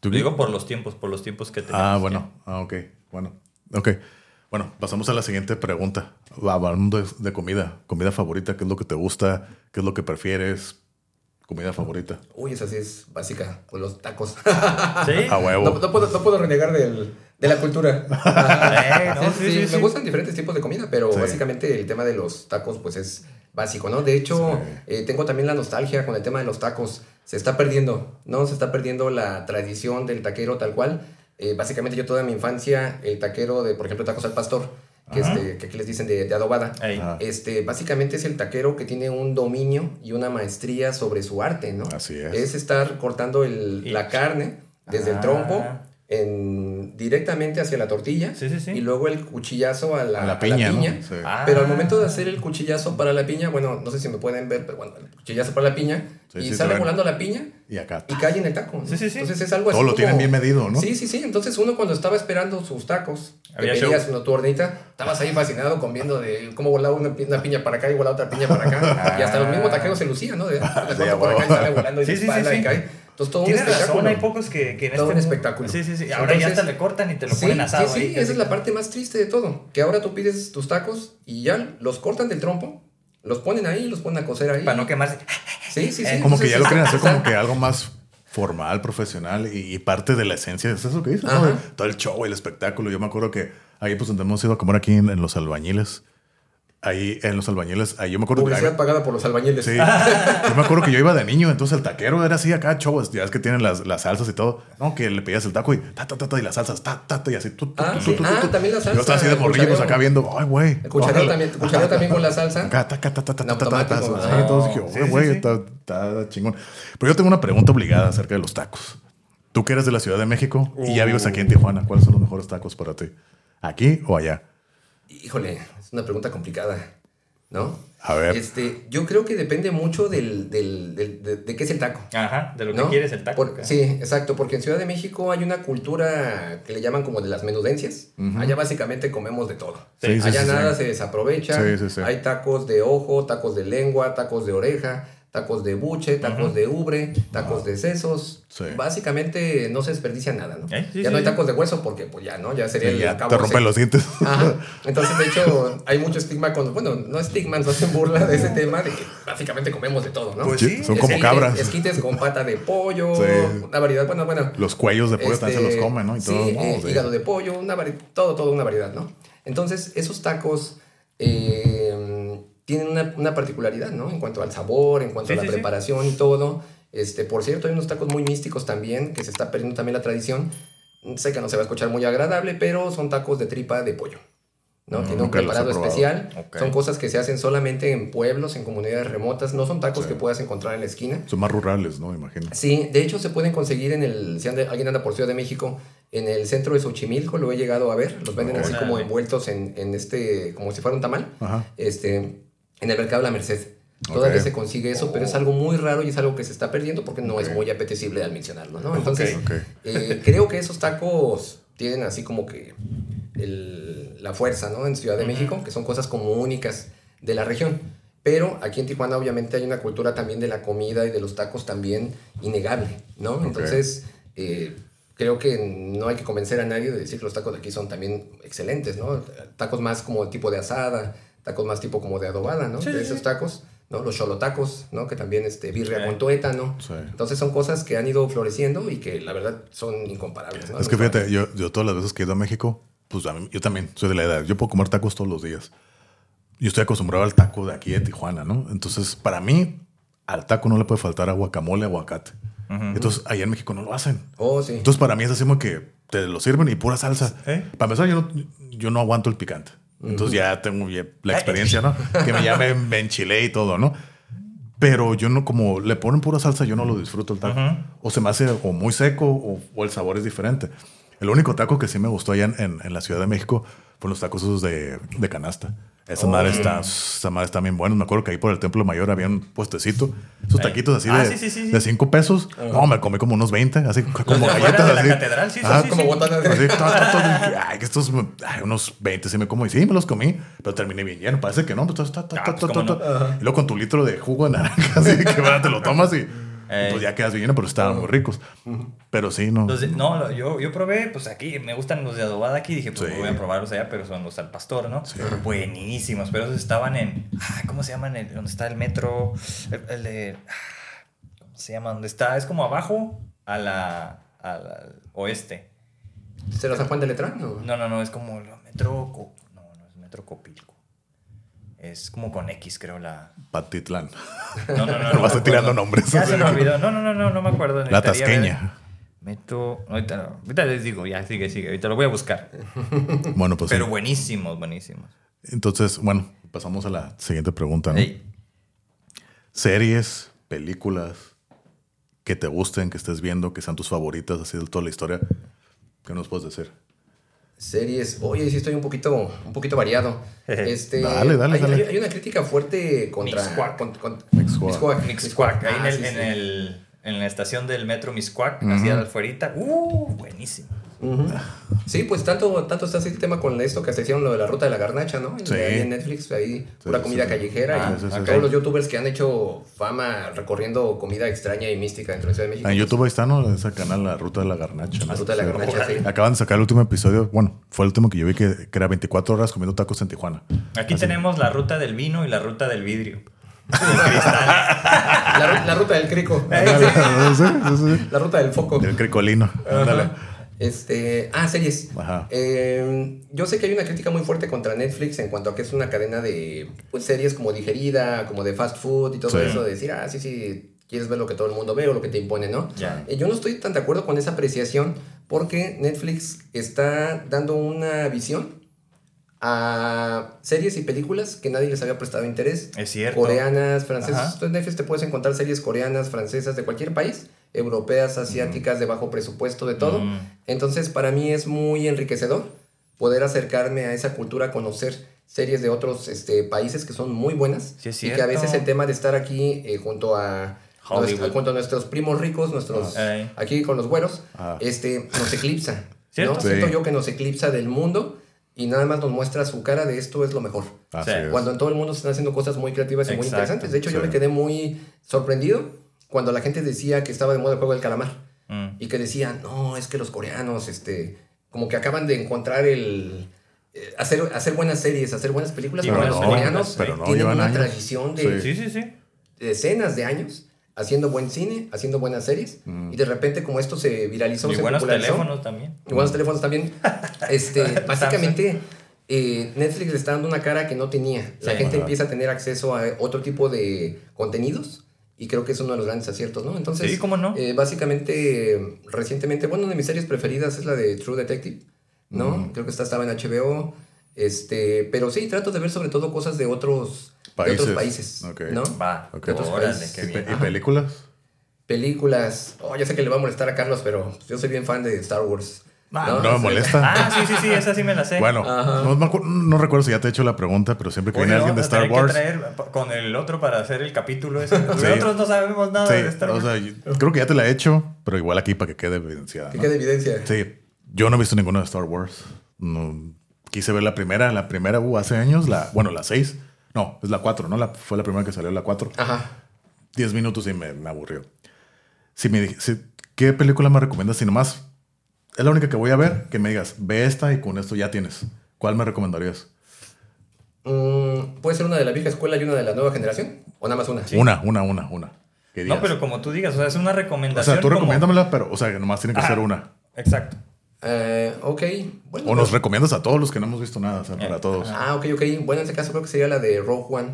¿Tú
digo por los tiempos, por los tiempos que tenemos.
Ah, bueno. Ah, ok. Bueno. Ok. Bueno, pasamos a la siguiente pregunta. Hablando de, de comida. Comida favorita, ¿qué es lo que te gusta? ¿Qué es lo que prefieres? Comida favorita.
Uy, esa sí es básica, con los tacos.
¿Sí?
A huevo.
No, no puedo, no puedo renegar del- de la cultura.
Eh, no, sí, sí,
me
sí.
gustan diferentes tipos de comida, pero
Sí.
básicamente el tema de los tacos pues es básico, ¿no? De hecho, eh, tengo también la nostalgia con el tema de los tacos. Se está perdiendo, ¿no? Se está perdiendo la tradición del taquero tal cual. Eh, básicamente yo toda mi infancia, el taquero de, por ejemplo, tacos al pastor, que, este, que aquí les dicen de, de adobada.
Ey.
Este, básicamente es el taquero que tiene un dominio y una maestría sobre su arte, ¿no?
Así es.
Es estar cortando el- la carne desde
Ah.
el trompo, en, directamente hacia la tortilla
Sí, sí, sí.
y luego el cuchillazo a la,
A la
a
piña, ¿no? Sí.
Ah.
Pero al momento de hacer el cuchillazo para la piña, bueno, no sé si me pueden ver, pero bueno, el cuchillazo para la piña
Sí,
y sale volando la piña
Y acá.
y cae en el taco. ¿no?
Sí, sí, sí.
Entonces es algo así.
Todo lo
como-
tienen bien medido, ¿no?
Sí, sí, sí. Entonces uno cuando estaba esperando sus tacos, que
Había
pedías
show.
una tu hornita, estabas ahí fascinado comiendo de cómo volaba una, una piña para acá y volaba otra piña para acá. y hasta los mismos taqueros se lucían, ¿no? De, de
Sí,
pronto
a
por acá y sale volando y
Sí,
se
sí, sí,
espalda y cae. Entonces todo un
Tienes
espectáculo.
razón, hay pocos que, que en
Todo
este
un espectáculo.
Sí, sí, sí. Ahora ya hasta le cortan y te lo
Sí,
ponen asado
sí, sí,
ahí.
esa es la parte más triste de todo. Que ahora tú pides tus tacos y ya los cortan del trompo, los ponen ahí, los ponen a cocer ahí.
Para no quemarse.
Sí, sí, sí.
Eh,
Como que ya lo quieren hacer como que algo más formal, profesional y, y parte de la esencia. ¿Es eso que dices? Todo el show, el espectáculo. Yo me acuerdo que ahí pues donde hemos ido a comer aquí en, en los albañiles. Ahí en los albañiles, ahí yo me acuerdo que...
Publicidad pagada por los albañiles.
Sí. Yo me acuerdo que yo iba de niño, entonces el taquero era así acá, chavos, ya es que tienen las, las salsas y todo. No, que le pedías el taco y ta, ta, ta, ta, y las salsas, ta, ta, ta, y así. Tu, tu,
Ah,
tu,
sí. Ah, también la
Yo estaba así de morrillo, pues acá viendo, ay, güey.
El cuchareo
órale".
también, también con la salsa.
Acá, ta, ta, ta, ta, ta, ta, ta, ta, entonces dije,
Sí,
"Oye,
sí,
güey, está, está chingón. Pero yo tengo una pregunta obligada acerca de los tacos. Tú que eres de la Ciudad de México y ya vives aquí en Tijuana, ¿cuáles son los mejores tacos para ti? ¿Aquí o allá?
Híjole, una pregunta complicada, ¿no?
A ver.
Este, yo creo que depende mucho del, del, del- de, de qué es el taco.
Ajá, de lo que
¿no?
quieres el taco.
Por- sí, exacto, porque en Ciudad de México hay una cultura que le llaman como de las menudencias. Allá básicamente comemos de todo.
Sí, sí,
Allá
sí,
nada
sí.
se desaprovecha.
Sí, sí, sí.
Hay tacos de ojo, tacos de lengua, tacos de oreja, tacos de buche, tacos de ubre, tacos de sesos.
Sí.
Básicamente no se desperdicia nada, ¿no?
Eh, sí,
ya
sí,
no hay tacos de hueso porque pues ya, ¿no? Ya sería el
ya
cabo
te rompen
seco.
los dientes.
Ajá. Entonces, de hecho, hay mucho estigma con, bueno, no estigma, nos hacen burla de ese tema de que básicamente comemos de todo, ¿no?
Pues
Sí, son como
Esquites-
cabras.
Esquites con pata de pollo, una variedad, bueno, bueno.
Los cuellos de pollo también se
este,
los comen, ¿no? Y
sí,
todo. No,
eh,
sí.
hígado de pollo, una todo, todo una variedad, ¿no? Entonces, esos tacos eh, tienen una, una particularidad, ¿no? En cuanto al sabor, en cuanto
Sí,
a la
sí, sí.
preparación y todo. Este, por cierto, hay unos tacos muy místicos también, que se está perdiendo también la tradición. Sé que no se va a escuchar muy agradable, pero son tacos de tripa de pollo. ¿no?
No,
Tiene un preparado especial.
Ok.
Son cosas que se hacen solamente en pueblos, en comunidades remotas. No son tacos
Sí.
que puedas encontrar en la esquina.
Son más rurales, ¿no? Imagino.
Sí, de hecho se pueden conseguir en el, si anda- alguien anda por Ciudad de México, en el centro de Xochimilco, lo he llegado a ver, los venden así como envueltos en, en este, como si fuera un tamal,
Ajá.
este, en el mercado de la Merced. Todavía
Ok.
se consigue eso, pero es algo muy raro y es algo que se está perdiendo porque no
Ok.
es muy apetecible al mencionarlo, ¿no? Entonces,
Ok.
eh, creo que esos tacos tienen así como que el- la fuerza, ¿no? En Ciudad de México, que son cosas como únicas de la región. Pero aquí en Tijuana obviamente hay una cultura también de la comida y de los tacos también innegable, ¿no? Entonces, eh, creo que no hay que convencer a nadie de decir que los tacos de aquí son también excelentes, ¿no? Tacos más como tipo de asada, tacos más tipo como de adobada, ¿no?
Sí,
de esos tacos, ¿no? Los cholotacos, ¿no? Que también este, birria
Sí.
con tuétano.
Sí.
Entonces son cosas que han ido floreciendo y que la verdad son incomparables, ¿no?
Es que fíjate, yo, yo todas las veces que he ido a México, pues a mí- yo también soy de la edad. Yo puedo comer tacos todos los días. Yo estoy acostumbrado al taco de aquí de Tijuana, ¿no? Entonces, para mí, al taco no le puede faltar guacamole, aguacate. Entonces, allá en México no lo hacen.
Oh, sí.
Entonces, para mí es así como que te lo sirven y pura salsa.
¿Eh?
Para empezar, yo no, yo no aguanto el picante. Entonces, ya tengo la experiencia, ¿no? Que me ya me, enchilé y todo, ¿no? Pero yo no, como le ponen pura salsa, yo no lo disfruto el taco.
Ujú.
O se me hace o muy seco o, o el sabor es diferente. El único taco que sí me gustó allá en, en- en la Ciudad de México fueron los tacos esos de, de canasta. Esa madre está, esa madre está bien buena. Me acuerdo que ahí por el Templo Mayor había un puestecito. Esos
Eh.
taquitos así
Ah,
de,
sí, sí, sí, sí.
de cinco pesos. No, me comí como unos 20, así como galletas.
de la
así.
catedral, sí,
Ah,
sí,
como botanas.
Así, ay, que estos, ay, unos 20 sí me como. Y sí, me los comí, pero terminé bien lleno. Parece que no, pues, ta, ta,
Ah, pues.
Y luego con tu litro de jugo de naranja, así que bueno, te lo tomas y, y pues ya quedas bien lleno, pero estaban muy ricos. Pero sí, no.
No, yo, yo probé, pues aquí me gustan los de adobada aquí. Dije, pues
Sí.
voy a probarlos allá, pero son los al pastor, ¿no? Buenísimos, pero esos estaban en. ah, ¿Cómo se llaman? El, donde está el metro. El, el de. ah, ¿Cómo se llama? Donde está. Es como abajo a la, al, al oeste.
¿Se los San Juan de Letrán? No.
No, no, no, es como el metro. No, no es metro Copilco. Es como con X, creo la.
Patitlán.
No, no, no. No
vas tirando nombres.
Ya se me olvidó. No, no, no, no, no me acuerdo.
La tasqueña.
Meto. Ahorita, les digo, ya sigue, sigue. Ahorita lo voy a buscar.
Bueno, pues
Pero buenísimos, buenísimos.
Entonces, bueno, pasamos a la siguiente pregunta, ¿no?
Ey,
Series, películas que te gusten, que estés viendo, que sean tus favoritas, así de toda la historia. ¿Qué nos puedes decir?
Series, oye, sí estoy un poquito, un poquito variado. Este,
Dale, dale,
hay,
dale.
hay- hay una crítica fuerte contra...
Mixcoac.
con- con-
Mixcoac.
Mixcoac.
Mixquack, ahí en,
Ah,
el,
sí,
en,
sí.
el- en la estación del metro Mixquack,
Ujú.
hacia afuera. ¡Uh! Buenísimo.
Sí, pues tanto, tanto está así el tema con esto que se hicieron lo de la ruta de la garnacha, ¿no?
Sí.
ahí en Netflix, ahí pura
sí,
comida
sí.
callejera
Ah,
y
sí, sí, sí.
todos los youtubers que han hecho fama recorriendo comida extraña y mística dentro de la Ciudad de México.
En YouTube ahí está, ¿no? Ese canal, La Ruta de la Garnacha. ¿no?
La ruta de la
Sí.
garnacha, sí.
Acaban de sacar el último episodio. Bueno, fue el último que yo vi que, que era 24 horas comiendo tacos en Tijuana.
Aquí tenemos la ruta del vino y la ruta del vidrio.
La, ru- la ruta del crico.
Sí, sí, sí.
La ruta del foco.
El cricolino. Ándale.
Este, ah, series.
Ajá.
Eh, yo sé que hay una crítica muy fuerte contra Netflix en cuanto a que es una cadena de pues, series como digerida, como de fast food y todo
Sí.
eso, de decir, ah, sí, sí, quieres ver lo que todo el mundo ve o lo que te impone, ¿no?
Ya.
Eh, yo no estoy tan de acuerdo con esa apreciación porque Netflix está dando una visión a series y películas que nadie les había prestado interés.
Es cierto.
Coreanas, francesas. Entonces, en Netflix te puedes encontrar series coreanas, francesas, de cualquier país, europeas, asiáticas, de bajo presupuesto, de todo. Entonces, para mí es muy enriquecedor poder acercarme a esa cultura, conocer series de otros este, países que son muy buenas.
Sí,
y que a veces el tema de estar aquí eh, junto a... Nuestra- junto a nuestros primos ricos, nuestros
Ah.
Aquí con los güeros,
Ah.
este, nos eclipsa.
¿Cierto?
¿no?
Sí.
Siento yo que nos eclipsa del mundo y nada más nos muestra su cara de esto es lo mejor.
Así
Sí.
es.
Cuando en todo el mundo se están haciendo cosas muy creativas y muy
Exacto.
interesantes. De hecho, yo
Sí.
me quedé muy sorprendido cuando la gente decía que estaba de moda el juego del calamar
Mm.
y que decían, no, es que los coreanos, este, como que acaban de encontrar el... eh, hacer, hacer buenas series, hacer buenas películas, pero los coreanos
pero no,
tienen una
años.
tradición de,
Sí, sí, sí.
decenas de años haciendo buen cine, haciendo buenas series,
Mm.
y de repente como esto se viralizó,
Y
se
buenos teléfonos también.
y buenos teléfonos también, este, básicamente eh, Netflix le está dando una cara que no tenía. La gente empieza a tener acceso a otro tipo de contenidos y creo que es uno de los grandes aciertos, ¿no? Entonces,
Sí, ¿cómo no?
eh, básicamente, recientemente, bueno, una de mis series preferidas es la de True Detective, ¿no?
Mm.
Creo que esta estaba en HBO, este, pero sí, trato de ver sobre todo cosas de otros de otros
Países.
países. ¿no?
Va.
De otros
Órale,
países.
qué
¿Y,
bien.
pe- y películas?
Películas, oh, ya sé que le va a molestar a Carlos, pero yo soy bien fan de Star Wars.
No, me molesta.
Ah, sí, sí, sí, esa sí me la sé.
Bueno, no, recuerdo si ya te he hecho la pregunta, pero siempre que
Oye,
viene alguien de Star
tener que
Wars.
traer con el otro para hacer el capítulo ese.
Sí.
Nosotros no sabemos nada
Sí,
de Star
o
Wars.
sea, yo- creo que ya te la he hecho, pero igual aquí para que quede evidenciada.
Que
¿no?
quede evidencia.
Sí, yo no he visto ninguna de Star Wars. No, quise ver la primera, la primera uh, hace años, la, bueno, la 6. No, es la 4, ¿no? La, fue la primera que salió, la 4.
Ajá.
10 minutos y me, me aburrió. Si me dij- si- ¿Qué película me recomiendas? Si nomás es la única que voy a ver, que me digas, ve esta y con esto ya tienes. ¿Cuál me recomendarías?
Mm, ¿Puede ser una de la vieja escuela y una de la nueva generación? ¿O nada más una?
Una, una, una, una. Que
No, pero como tú digas, o sea, es una
O
recomendación.
sea, tú
como-
recomiéndamela, pero, o sea, que nomás tiene que
Ajá.
ser una.
Exacto.
Eh, ok. Bueno,
O nos
pues-
recomiendas a todos los que no hemos visto nada, o sea, para
Eh,
todos.
Ah, ok, ok. Bueno, en ese caso creo que sería la de Rogue One.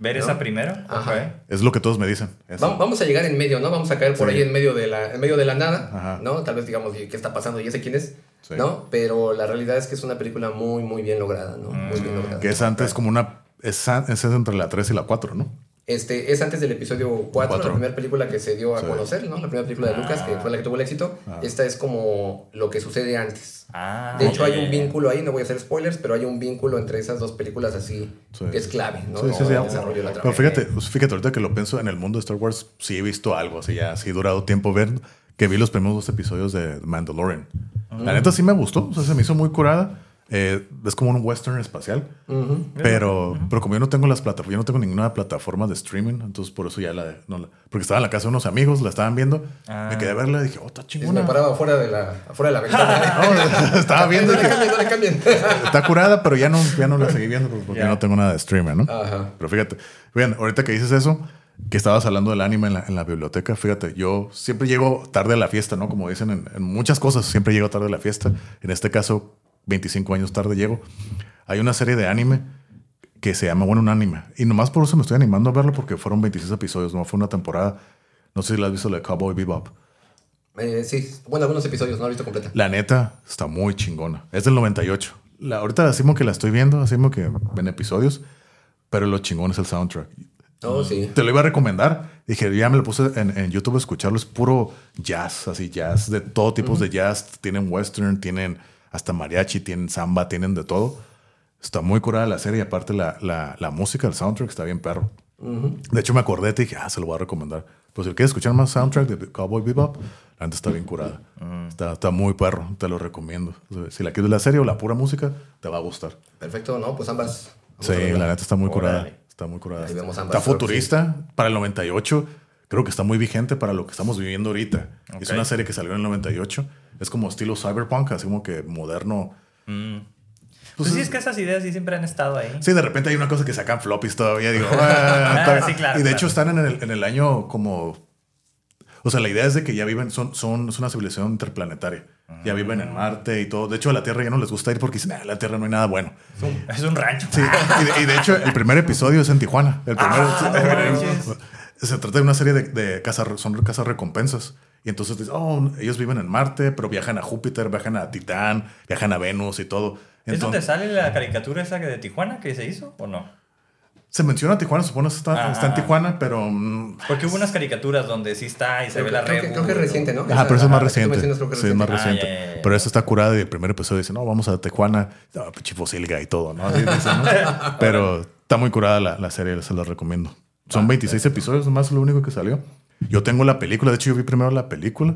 Ver
¿No?
esa primero.
Ajá.
Es lo que todos me dicen.
Vamos a llegar en medio, ¿no? Vamos a caer por
Sí.
ahí en medio de la, en medio de la nada,
Ajá.
¿no? Tal vez digamos, ¿qué está pasando? ¿Y ese quién es?
Sí.
¿No? Pero la realidad es que es una película muy, muy bien lograda, ¿no? Muy bien lograda.
Mm, Que es antes como una... Es, es entre la 3 y la 4, ¿no?
Este, es antes del episodio 4,
Cuatro.
la primera película que se dio a
Sí.
conocer, ¿no? La primera película de Lucas, que fue la que tuvo el éxito.
Ah.
Esta es como lo que sucede antes.
Ah,
De hecho,
ya,
hay un vínculo ahí, no voy a hacer spoilers, pero hay un vínculo entre esas dos películas así
Sí.
que es clave, ¿no?
Sí,
el desarrollo de la
Pero
trama.
fíjate, pues, fíjate, ahorita que lo pienso en el mundo de Star Wars, sí he visto algo, así ya, sí he durado tiempo ver, que vi los primeros dos episodios de Mandalorian. La neta sí me gustó, o sea, se me hizo muy curada. Eh, es como un western espacial,
Ujú.
pero, pero como yo no tengo las plataformas, yo no tengo ninguna plataforma de streaming, entonces por eso ya la, no la- porque estaba en la casa de unos amigos, la estaban viendo,
Ah.
me quedé a verla y dije, oh, está
Y me
chingona.
paraba afuera de la, afuera de la ventana.
No, estaba viendo y
no le
que
cambien, no le cambien.
está curada, pero ya no, ya no la seguí viendo pues, porque
Ya.
no tengo nada de streamer, ¿no?
Ajá.
Pero fíjate, bien, ahorita que dices eso, que estabas hablando del anime en la, en la biblioteca, fíjate, yo siempre llego tarde a la fiesta, ¿no? Como dicen en, en muchas cosas, siempre llego tarde a la fiesta. En este caso, 25 años tarde llego. Hay una serie de anime que se llama, bueno, un anime. Y nomás por eso me estoy animando a verlo porque fueron 26 episodios, no fue una temporada. No sé si la has visto, la de Cowboy Bebop.
Eh, sí, bueno, algunos episodios, no la he visto completa.
La neta está muy chingona. Es del 98. La, ahorita decimos que la estoy viendo, decimos que ven episodios, pero lo chingón es el soundtrack.
Oh, sí.
Te lo iba a recomendar. Dije, ya me lo puse en, en YouTube a escucharlo. Es puro jazz, así jazz, de todo tipo de jazz. Tienen western, tienen hasta mariachi, tienen samba, tienen de todo. Está muy curada la serie y aparte la, la, la música, el soundtrack está bien perro. De hecho me acordé y dije, ah, se lo voy a recomendar. Pues si quieres escuchar más soundtrack de Cowboy Bebop, la gente está bien curada. está, está muy perro, te lo recomiendo. Si la quieres la serie o la pura música, te va a gustar.
Perfecto, ¿no? Pues ambas. Vamos
Sí, la neta está muy curada.
Órale.
Está muy curada.
Ahí vemos ambas
Está futurista para el 98. Creo que está muy vigente para lo que estamos viviendo ahorita. Es una serie que salió en el 98. Es como estilo cyberpunk, así como que moderno.
Pues sí, es que esas ideas sí siempre han estado ahí.
Sí, de repente hay una cosa que sacan floppies todavía. Digo, "Ah, está bien".
sí, claro,
Y de
claro.
hecho están en el, en el año como... O sea, la idea es de que ya viven, son, son, es una civilización interplanetaria. Ya viven en Marte y todo. De hecho, a la Tierra ya no les gusta ir porque dicen, "Ah, la Tierra no hay nada bueno.
Es un, es un rancho.
Sí, y de, y de hecho, el primer episodio es en Tijuana. El primer,
Ah, no.
se trata de una serie de, de casas, son casas recompensas. Y entonces dices, oh, ellos viven en Marte, pero viajan a Júpiter, viajan a Titán, viajan a Venus y todo.
¿Es donde
Entonces,
sale la caricatura esa que de Tijuana que se hizo o no?
se menciona Tijuana, supone que está,
Ajá.
está en Tijuana, pero... mm,
Porque hubo unas caricaturas donde sí está y se
Creo,
ve la red.
creo que es reciente, ¿no?
Ajá, pero eso es más reciente. Sí, es más
reciente.
Ah, ya, ya, ya.
Pero esto está curado y el primer episodio dice, no, vamos a Tijuana. No, pinche fosilga y todo, ¿no? Así dicen, ¿no? Pero está muy curada la, la serie, se la recomiendo. Son 26 episodios, nomás lo único que salió. Yo tengo la película, de hecho yo vi primero la película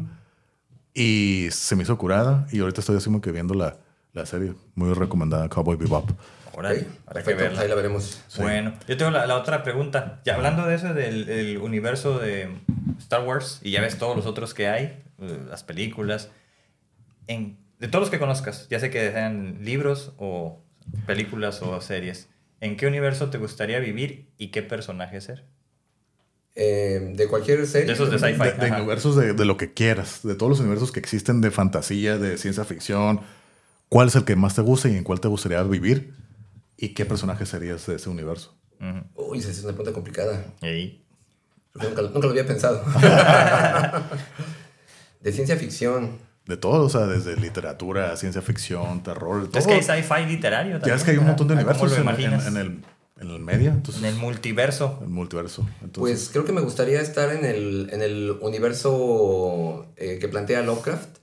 y se me hizo curada y ahorita estoy así como que viendo la, la serie. Muy recomendada, Cowboy Bebop.
Órale,
Ok,
habrá que verla.
ahí la veremos.
Bueno, yo tengo la, la otra pregunta. Ya hablando de eso, del, del universo de Star Wars, y ya ves todos los otros que hay, eh, las películas, en, de todos los que conozcas, ya sé que sean libros o películas o series, ¿en qué universo te gustaría vivir y qué personaje ser?
Eh, de cualquier serie.
De esos de sci-fi.
De, de universos de, de lo que quieras, de todos los universos que existen de fantasía, de ciencia ficción. ¿Cuál es el que más te gusta y en cuál te gustaría vivir? ¿Y qué personaje serías de ese universo?
Ujú.
Uy, esa es una pregunta complicada. Porque Nunca, nunca lo había pensado. de ciencia ficción.
De todo, o sea, desde literatura, ciencia ficción, terror, todo.
Es que hay sci-fi literario también.
ya es que hay un montón de
¿verdad? ¿Cómo
universos en, en- en el, en el medio, entonces,
En el multiverso.
el multiverso. Entonces,
Pues creo que me gustaría estar en el, en el universo eh, que plantea Lovecraft.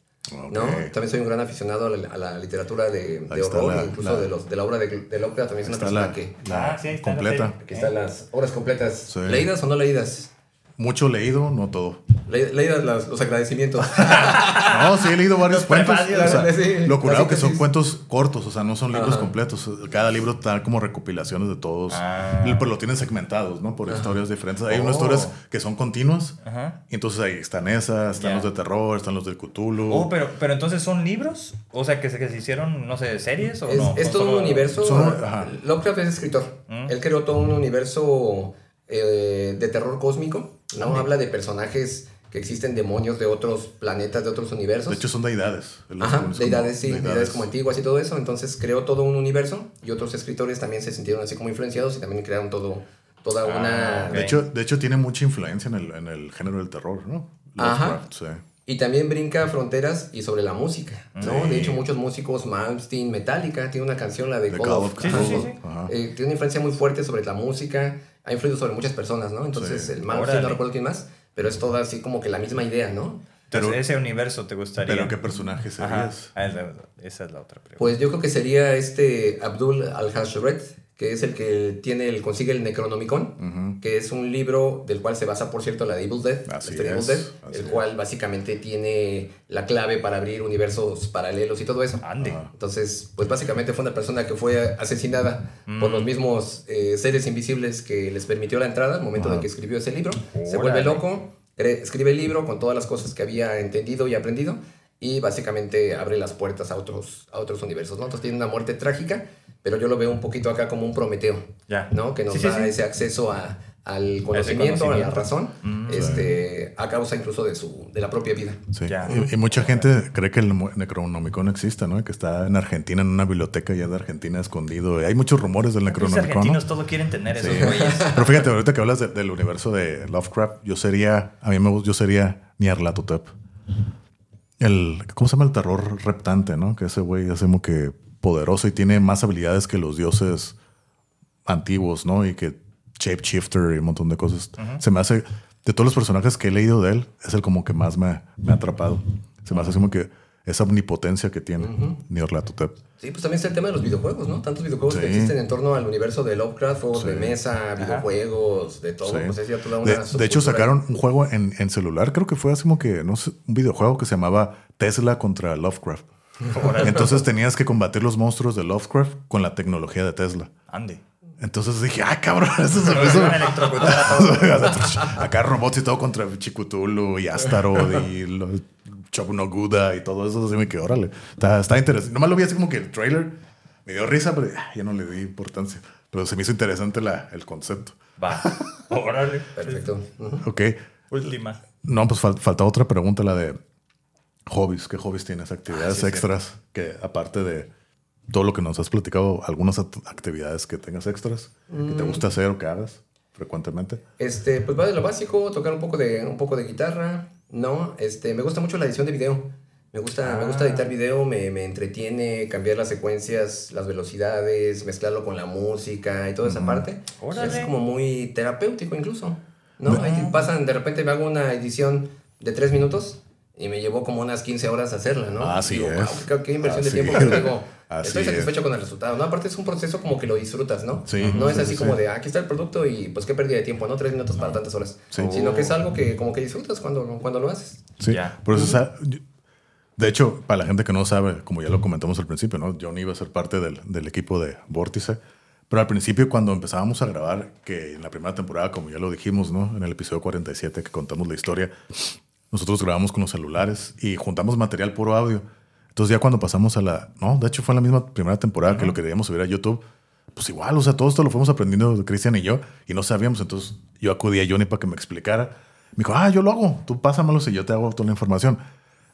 ¿no? También soy un gran aficionado a la, a la literatura de, de horror,
la-
incluso
la-
de, los, de la obra de, de Lovecraft. También es una
está
persona
la,
que...
la
Ah, sí, ahí está
completa.
Aquí están las obras completas.
Sí.
¿Leídas o no leídas?
Mucho leído, no todo.
Le- leídas las- los agradecimientos.
No, sí he leído varios
Los
cuentos. o sea,
sí,
lo curado que son cuentos cortos, o sea, no son libros
Ajá.
completos. Cada libro está como recopilaciones de todos.
Ah.
Pero lo tienen segmentados, ¿no? Por historias diferentes. Hay
Oh.
unas historias que son continuas.
Ajá.
Y entonces ahí están esas, están
Ya.
los de terror, están los del Cthulhu.
Oh, pero, pero entonces son libros, o sea, que se, que se hicieron, no sé, series o
Es,
no.
es
¿O
todo
solo-
un universo.
Son- ajá.
Lovecraft es escritor.
Mm.
Él creó todo un universo eh, de terror cósmico. ¿no?
Ande.
Habla de personajes que existen demonios de otros planetas, de otros universos.
De hecho, son deidades.
Ajá,
pone como
deidades, sí, deidades. como antiguas y todo eso. Entonces creó todo un universo y otros escritores también se sintieron así como influenciados y también crearon todo, toda
Ah,
una...
De hecho, de hecho, tiene mucha influencia en el, en el género del terror, ¿no?
Ajá.
Lovecraft, sí.
Y también brinca fronteras y sobre la música, ¿no?
Sí.
De hecho, muchos músicos, Malmsteen, Metallica, tiene una canción, la de
The
Call
Call
of
of
Sí.
Eh, tiene una influencia muy fuerte sobre la música, ha influido sobre muchas personas, ¿no? Entonces,
Sí.
el Malmsteen,
Órale.
no recuerdo quién más, pero es toda así como que la misma idea, ¿no?
Entonces,
Pero-
ese universo te gustaría.
Pero ¿qué personaje
Ajá.
serías?
Ah, es la- esa es la otra pregunta.
Pues yo creo que sería este Abdul al-Hashret, que es el que tiene el, consigue el Necronomicon,
Ujú.
que es un libro del cual se basa, por cierto, la de Evil Dead,
Así
este
es,
Evil
así
el
es.
cual básicamente tiene la clave para abrir universos paralelos y todo eso.
Ande.
Entonces, pues básicamente fue una persona que fue asesinada por
Mm.
los mismos eh, seres invisibles que les permitió la entrada al momento de que escribió ese libro. Se
Órale.
vuelve loco, escribe el libro con todas las cosas que había entendido y aprendido y básicamente abre las puertas a otros, a otros universos. ¿no? Entonces tiene una muerte trágica, pero yo lo veo un poquito acá como un Prometeo,
Ya.
¿no? que nos
Sí,
da
sí.
ese acceso a, al conocimiento, a la razón,
Mm.
este, a causa incluso de, su, de la propia vida.
Sí.
Ya.
Y, y mucha gente cree que el Necronomicon existe, ¿no? Que está en Argentina, en una biblioteca ya de Argentina escondido. Hay muchos rumores del
Los
Necronomicon. ¿no?
argentinos todo quieren tener esos güeyes.
Pero fíjate, ahorita que hablas de- del universo de Lovecraft, yo sería, a mí me gusta, yo sería Nyarlathotep. El, ¿cómo se llama el terror reptante, no? Que ese güey es como que poderoso y tiene más habilidades que los dioses antiguos, ¿no? Y que shapeshifter y un montón de cosas. Se me hace, de todos los personajes que he leído de él, es el como que más me, me ha atrapado. Se me hace como que esa omnipotencia que tiene Nyarlathotep.
Sí, pues también está el tema de los videojuegos, ¿no? Tantos videojuegos que existen en torno al universo de Lovecraft, juegos de mesa, videojuegos, de todo.
Sí.
Pues es ya toda una
De, de hecho, sacaron un juego en, en celular, creo que fue así como que, no sé, un videojuego que se llamaba Tesla contra Lovecraft. Entonces tenías que combatir los monstruos de Lovecraft con la tecnología de Tesla.
Ande.
Entonces dije, ah, cabrón, eso se
todos.
Acá robots y todo contra Chikutulu y Astaroth y los y todo eso. Así me quedé, órale. Está, está interesante. Nomás lo vi así como que el trailer me dio risa, pero ah, ya no le di importancia. Pero se me hizo interesante la, el concepto.
Va. Órale.
Perfecto.
Ok.
Última.
No, pues fal- falta otra pregunta, la de hobbies. ¿Qué hobbies tienes? Actividades
Ah, sí, sí.
extras que aparte de todo lo que nos has platicado, algunas act- actividades que tengas extras que
Mm.
te gusta hacer o que hagas frecuentemente.
Este, pues va de lo básico, tocar un poco de, un poco de guitarra, ¿no? Este, me gusta mucho la edición de video. Me gusta, me gusta
Ah.
editar video, me, me entretiene cambiar las secuencias, las velocidades, mezclarlo con la música y toda esa parte.
Órale.
Es como muy terapéutico incluso, ¿no? Ahí pasan, de repente me hago una edición de tres minutos y me llevó como unas 15 horas hacerla, ¿no?
Así
Digo,
es.
"Wow, qué, qué inversión
Así
de tiempo,
es.
pero digo,
Así
estoy
es.
satisfecho con el resultado, ¿no? Aparte es un proceso como que lo disfrutas, ¿no?
Sí,
no es
sí,
así
sí,
como
sí.
de, "Ah, aquí está el producto y pues qué pérdida de tiempo, ¿no? Tres minutos para tantas horas.
Sí.
Sino que es algo que como que disfrutas cuando, cuando lo haces.
Sí,
Ya.
por eso, o sea, yo- de hecho, para la gente que no sabe, como ya lo comentamos al principio, ¿no? Johnny iba a ser parte del, del equipo de Vórtice, pero al principio cuando empezábamos a grabar, que en la primera temporada, como ya lo dijimos, ¿no? En el episodio 47 que contamos la historia, nosotros grabamos con los celulares y juntamos material puro audio. Entonces ya cuando pasamos a la... No, de hecho fue en la misma primera temporada que lo queríamos subir a YouTube. Pues igual, o sea, todo esto lo fuimos aprendiendo Cristian y yo y no sabíamos. Entonces yo acudí a Johnny para que me explicara. Me dijo, ah, yo lo hago, tú pásamelo y yo te hago toda la información.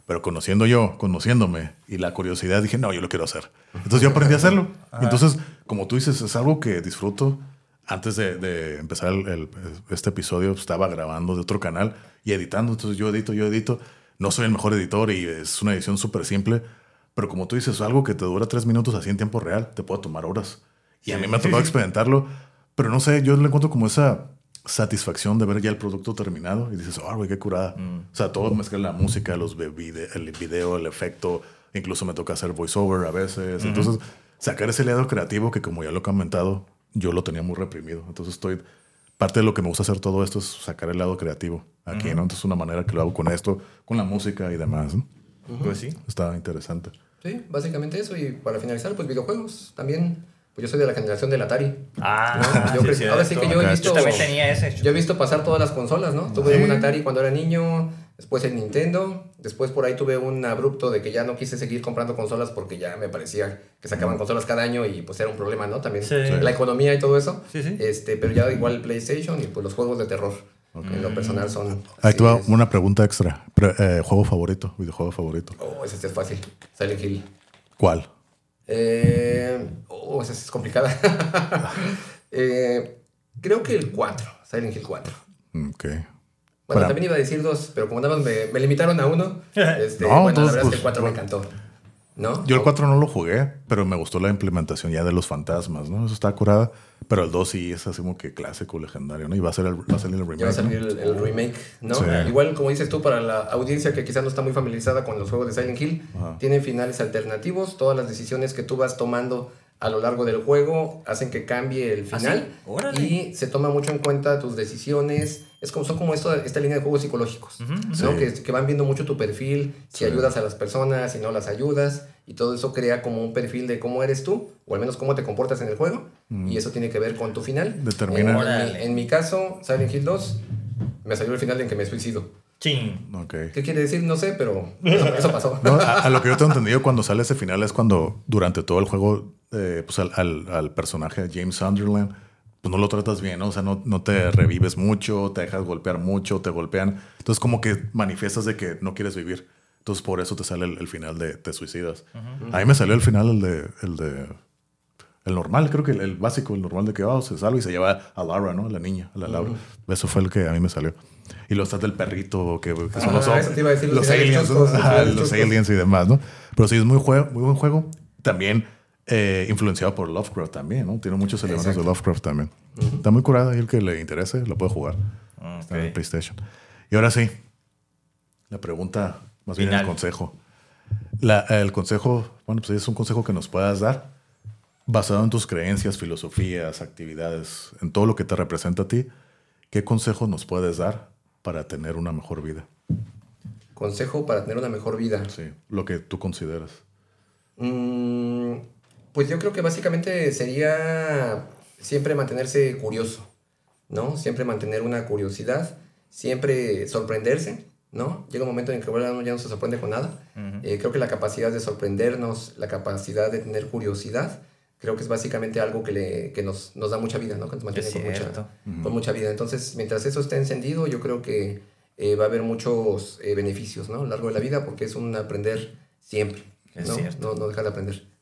Pero conociendo yo, conociéndome y la curiosidad, dije, no, yo lo quiero hacer. Entonces yo aprendí a hacerlo. Entonces, como tú dices, es algo que disfruto. Antes de, de empezar el- el- este episodio, estaba grabando de otro canal y editando. Entonces yo edito, yo edito. No soy el mejor editor y es una edición súper simple. Pero como tú dices, algo que te dura tres minutos así en tiempo real, te puede tomar horas. Y a mí me ha tocado experimentarlo. Pero no sé, yo le encuentro como esa satisfacción de ver ya el producto terminado y dices, oh, güey, qué curada. O sea, todo mezclar la música, los el video, el efecto, incluso me toca hacer voiceover a veces. Entonces, sacar ese lado creativo que como ya lo he comentado, yo lo tenía muy reprimido. Entonces, estoy parte de lo que me gusta hacer todo esto es sacar el lado creativo aquí, ¿no? Entonces, una manera que lo hago con esto, con la música y demás. ¿no?
Pues sí.
Está interesante.
Sí, básicamente eso. Y para finalizar, pues videojuegos también. Pues yo soy de la generación del Atari.
Ah,
¿no? Yo
sí,
ahora sí que yo he visto...
Yo también tenía ese.
Yo he visto pasar todas las consolas, ¿no? Tuve un Atari cuando era niño, después el Nintendo, después por ahí tuve un abrupto de que ya no quise seguir comprando consolas porque ya me parecía que sacaban consolas cada año y pues era un problema, ¿no? También
Sí.
la economía y todo eso.
Sí, sí.
Este, pero ya igual PlayStation y pues los juegos de terror. En lo personal son...
Ahí te va una pregunta extra. Eh, juego favorito, videojuego favorito.
Oh, ese sí es fácil. Silent Hill.
¿Cuál?
Eh, oh, esa es complicada. Eh, creo que el 4, Silent Hill 4.
Mm, Ok.
Bueno,
Para-
también iba a decir dos, pero como nada más me, me limitaron a uno, este,
No,
bueno,
entonces,
la verdad es
pues,
que el 4 me
bueno.
encantó. ¿No?
Yo el 4 no lo jugué, pero me gustó la implementación ya de los fantasmas, ¿no? Eso está curada. Pero el 2 sí es así como que clásico, legendario, ¿no? Y va a, ser el, va a salir el remake.
Ya va a
¿no?
salir el, el remake, ¿no?
Sí.
Igual, como dices tú, para la audiencia que quizás no está muy familiarizada con los juegos de Silent Hill,
Ajá.
tienen finales alternativos. Todas las decisiones que tú vas tomando a lo largo del juego hacen que cambie el
¿Ah,
final.
sí? Órale.
Y se toma mucho en cuenta tus decisiones. Es como, son como esto, esta línea de juegos psicológicos, ¿no?
Sí.
que, que van viendo mucho tu perfil, si
Sí.
ayudas a las personas, si no las ayudas. Y todo eso crea como un perfil de cómo eres tú, o al menos cómo te comportas en el juego. Y eso tiene que ver con tu final.
Determina-
En- en, mi,
Órale.
en mi caso, Silent Hill 2, me salió el final en que me suicido.
Ching.
Ok.
¿Qué quiere decir? No sé, pero eso, eso pasó.
No, a, a lo que yo tengo entendido, cuando sale ese final es cuando durante todo el juego, eh, pues al, al- al personaje James Sunderland, pues no lo tratas bien, ¿no? O sea, no, no te revives mucho, te dejas golpear mucho, te golpean. Entonces, como que manifiestas de que no quieres vivir. Entonces, por eso te sale el, el final de te suicidas. A mí me salió el final, el de. El de el normal, creo que el, el básico, el normal de que oh, se salva y se lleva a Laura, ¿no? A la niña, a la Laura. Eso fue el que a mí me salió. Y los estás del perrito, que, que son
Ah,
los,
decir, los
los aliens, ¿no?
los
aliens y demás, ¿no? Pero sí es muy, juego, muy buen juego. También eh, influenciado por Lovecraft también, ¿no? Tiene muchos elementos
Exacto.
de Lovecraft también. Está muy curada y el que le interese lo puede jugar. Está en el. PlayStation. Y ahora sí, la pregunta, más bien el consejo. La- el consejo, bueno, pues es un consejo que nos puedas dar basado en tus creencias, filosofías, actividades, en todo lo que te representa a ti. ¿Qué consejo nos puedes dar para tener una mejor vida?
Consejo para tener una mejor vida.
Sí, lo que tú consideras.
Mm, pues yo creo que básicamente sería siempre mantenerse curioso, ¿no? Siempre mantener una curiosidad, siempre sorprenderse, ¿no? Llega un momento en que uno ya no se sorprende con nada. Eh, creo que la capacidad de sorprendernos, la capacidad de tener curiosidad, creo que es básicamente algo que, le, que nos, nos da mucha vida, ¿no? Que nos mantiene con mucha,
cierto.
con mucha vida. Entonces, mientras eso esté encendido, yo creo que eh, va a haber muchos eh, beneficios, ¿no? A lo largo de la vida, porque es un aprender siempre,
Es
¿no?
cierto.
No, no dejar de aprender.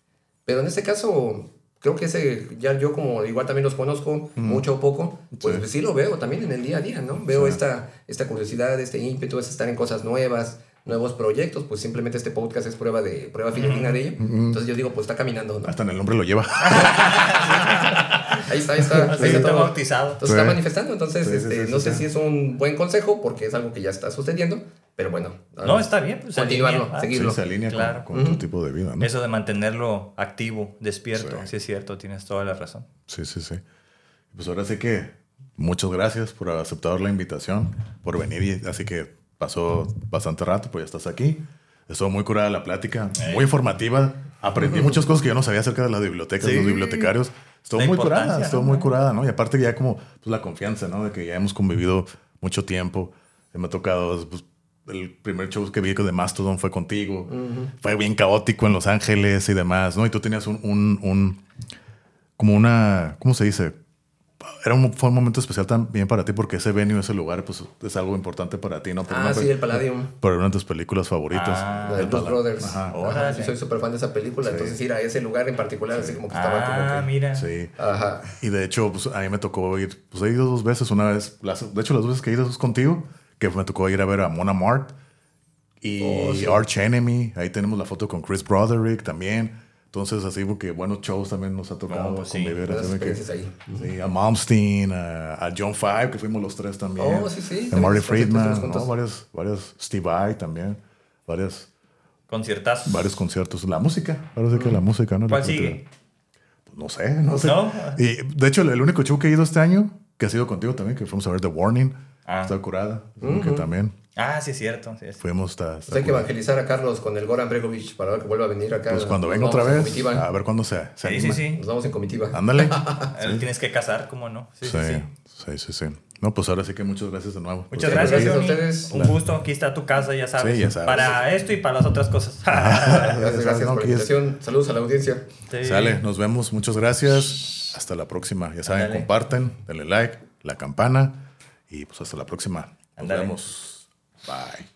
Pero en este caso, creo que ese, ya yo como igual también los conozco, mucho o poco, pues
Sí.
sí. lo veo también en el día a día, ¿no? Veo
Sí.
esta, esta curiosidad, este ímpetu, es estar en cosas nuevas, nuevos proyectos, pues simplemente este podcast es prueba de prueba fidedigna de ello. Entonces yo digo, pues está caminando, ¿no?
Hasta en el nombre lo lleva.
Ahí está, ahí está. Ahí está todo.
bautizado.
Entonces
Sí.
está manifestando, entonces
Sí,
este, no sé si es un buen consejo porque es algo que ya está sucediendo, pero bueno.
No, está bien. Pues,
Continuarlo,
alinea, ¿ah?
seguirlo.
Sí, se alinea con-
Claro.
con, tu tipo de vida, ¿no?
Eso de mantenerlo activo, despierto.
Sí.
Sí. es cierto, tienes toda la razón.
Sí, sí, sí. Pues ahora sí que muchas gracias por aceptar la invitación, por venir. Y así que pasó bastante rato, pues ya estás aquí. Estuvo muy curada la plática, muy informativa. Aprendí muchas cosas que yo no sabía acerca de las bibliotecas,
Sí.
los bibliotecarios. Estuvo
La
muy curada, estuvo
¿no?
muy curada, ¿no? Y aparte ya como pues, la confianza, ¿no? De que ya hemos convivido mucho tiempo. Me ha tocado, pues, el primer show que vi de Mastodon fue contigo. Fue bien caótico en Los Ángeles y demás, ¿no? Y tú tenías un, un, un- como una, ¿cómo se dice? Era un, fue un momento especial también para ti porque ese venue, ese lugar, pues es algo importante para ti, ¿no? Por
Ah,
una
sí, el Palladium.
Por una de tus películas favoritas.
Ah,
La de
El
Blues Brothers.
Ajá.
Ajá,
Órale.
sí, soy súper fan de esa película,
Sí.
entonces ir a ese lugar en particular, así como que estaba
Ah,
como que...
mira.
Sí.
Ajá.
Y de hecho, pues a mí me tocó ir, pues he ido dos veces, una vez, las- de hecho las veces que he ido es contigo, que me tocó ir a ver a Mona Mart y
Oh, sí.
Arch Enemy, ahí tenemos la foto con Chris Broderick también. Entonces, así porque buenos shows también nos ha tocado
No, pues sí.
convivir. De que-. Sí, a Malmsteen, a, a John Five, que fuimos los tres también.
Oh, sí, sí,
A Marty Friedman. ¿no? Varios, varios, Steve Vai también, varios,
Conciertazos.
varios conciertos. La música, ahora sí que la música, ¿no?
¿Cuál
La
sigue?
cultura. Pues no sé, no sé.
¿No?
Y de hecho, el único show que he ido este año, que ha sido contigo también, que fuimos a ver The Warning,
Ah.
está curada, que también
Ah, sí, es cierto. sí, es-
fuimos hasta...
Pues hay que evangelizar a Carlos con el Goran Bregovic para que vuelva a venir acá.
Pues cuando venga otra vez, a ver cuándo se, se
Sí, sí,
anima.
sí.
Nos vamos en comitiva.
Ándale.
Tienes que casar, ¿cómo no? Sí, sí,
sí,
sí.
sí. No, pues ahora sí que muchas gracias de nuevo.
Muchas
Muchas
gracias,
gracias a ustedes.
Un gusto. Aquí está tu casa, ya sabes.
Sí, ya sabes.
Para esto y para las otras cosas.
Gracias, gracias
No,
por la
que es-
invitación. Saludos a la audiencia.
Sí.
Sale, nos vemos. Muchas gracias. Hasta la próxima. Ya saben,
Ándale.
comparten, denle like, la campana y pues hasta la próxima. Nos vemos. Bye.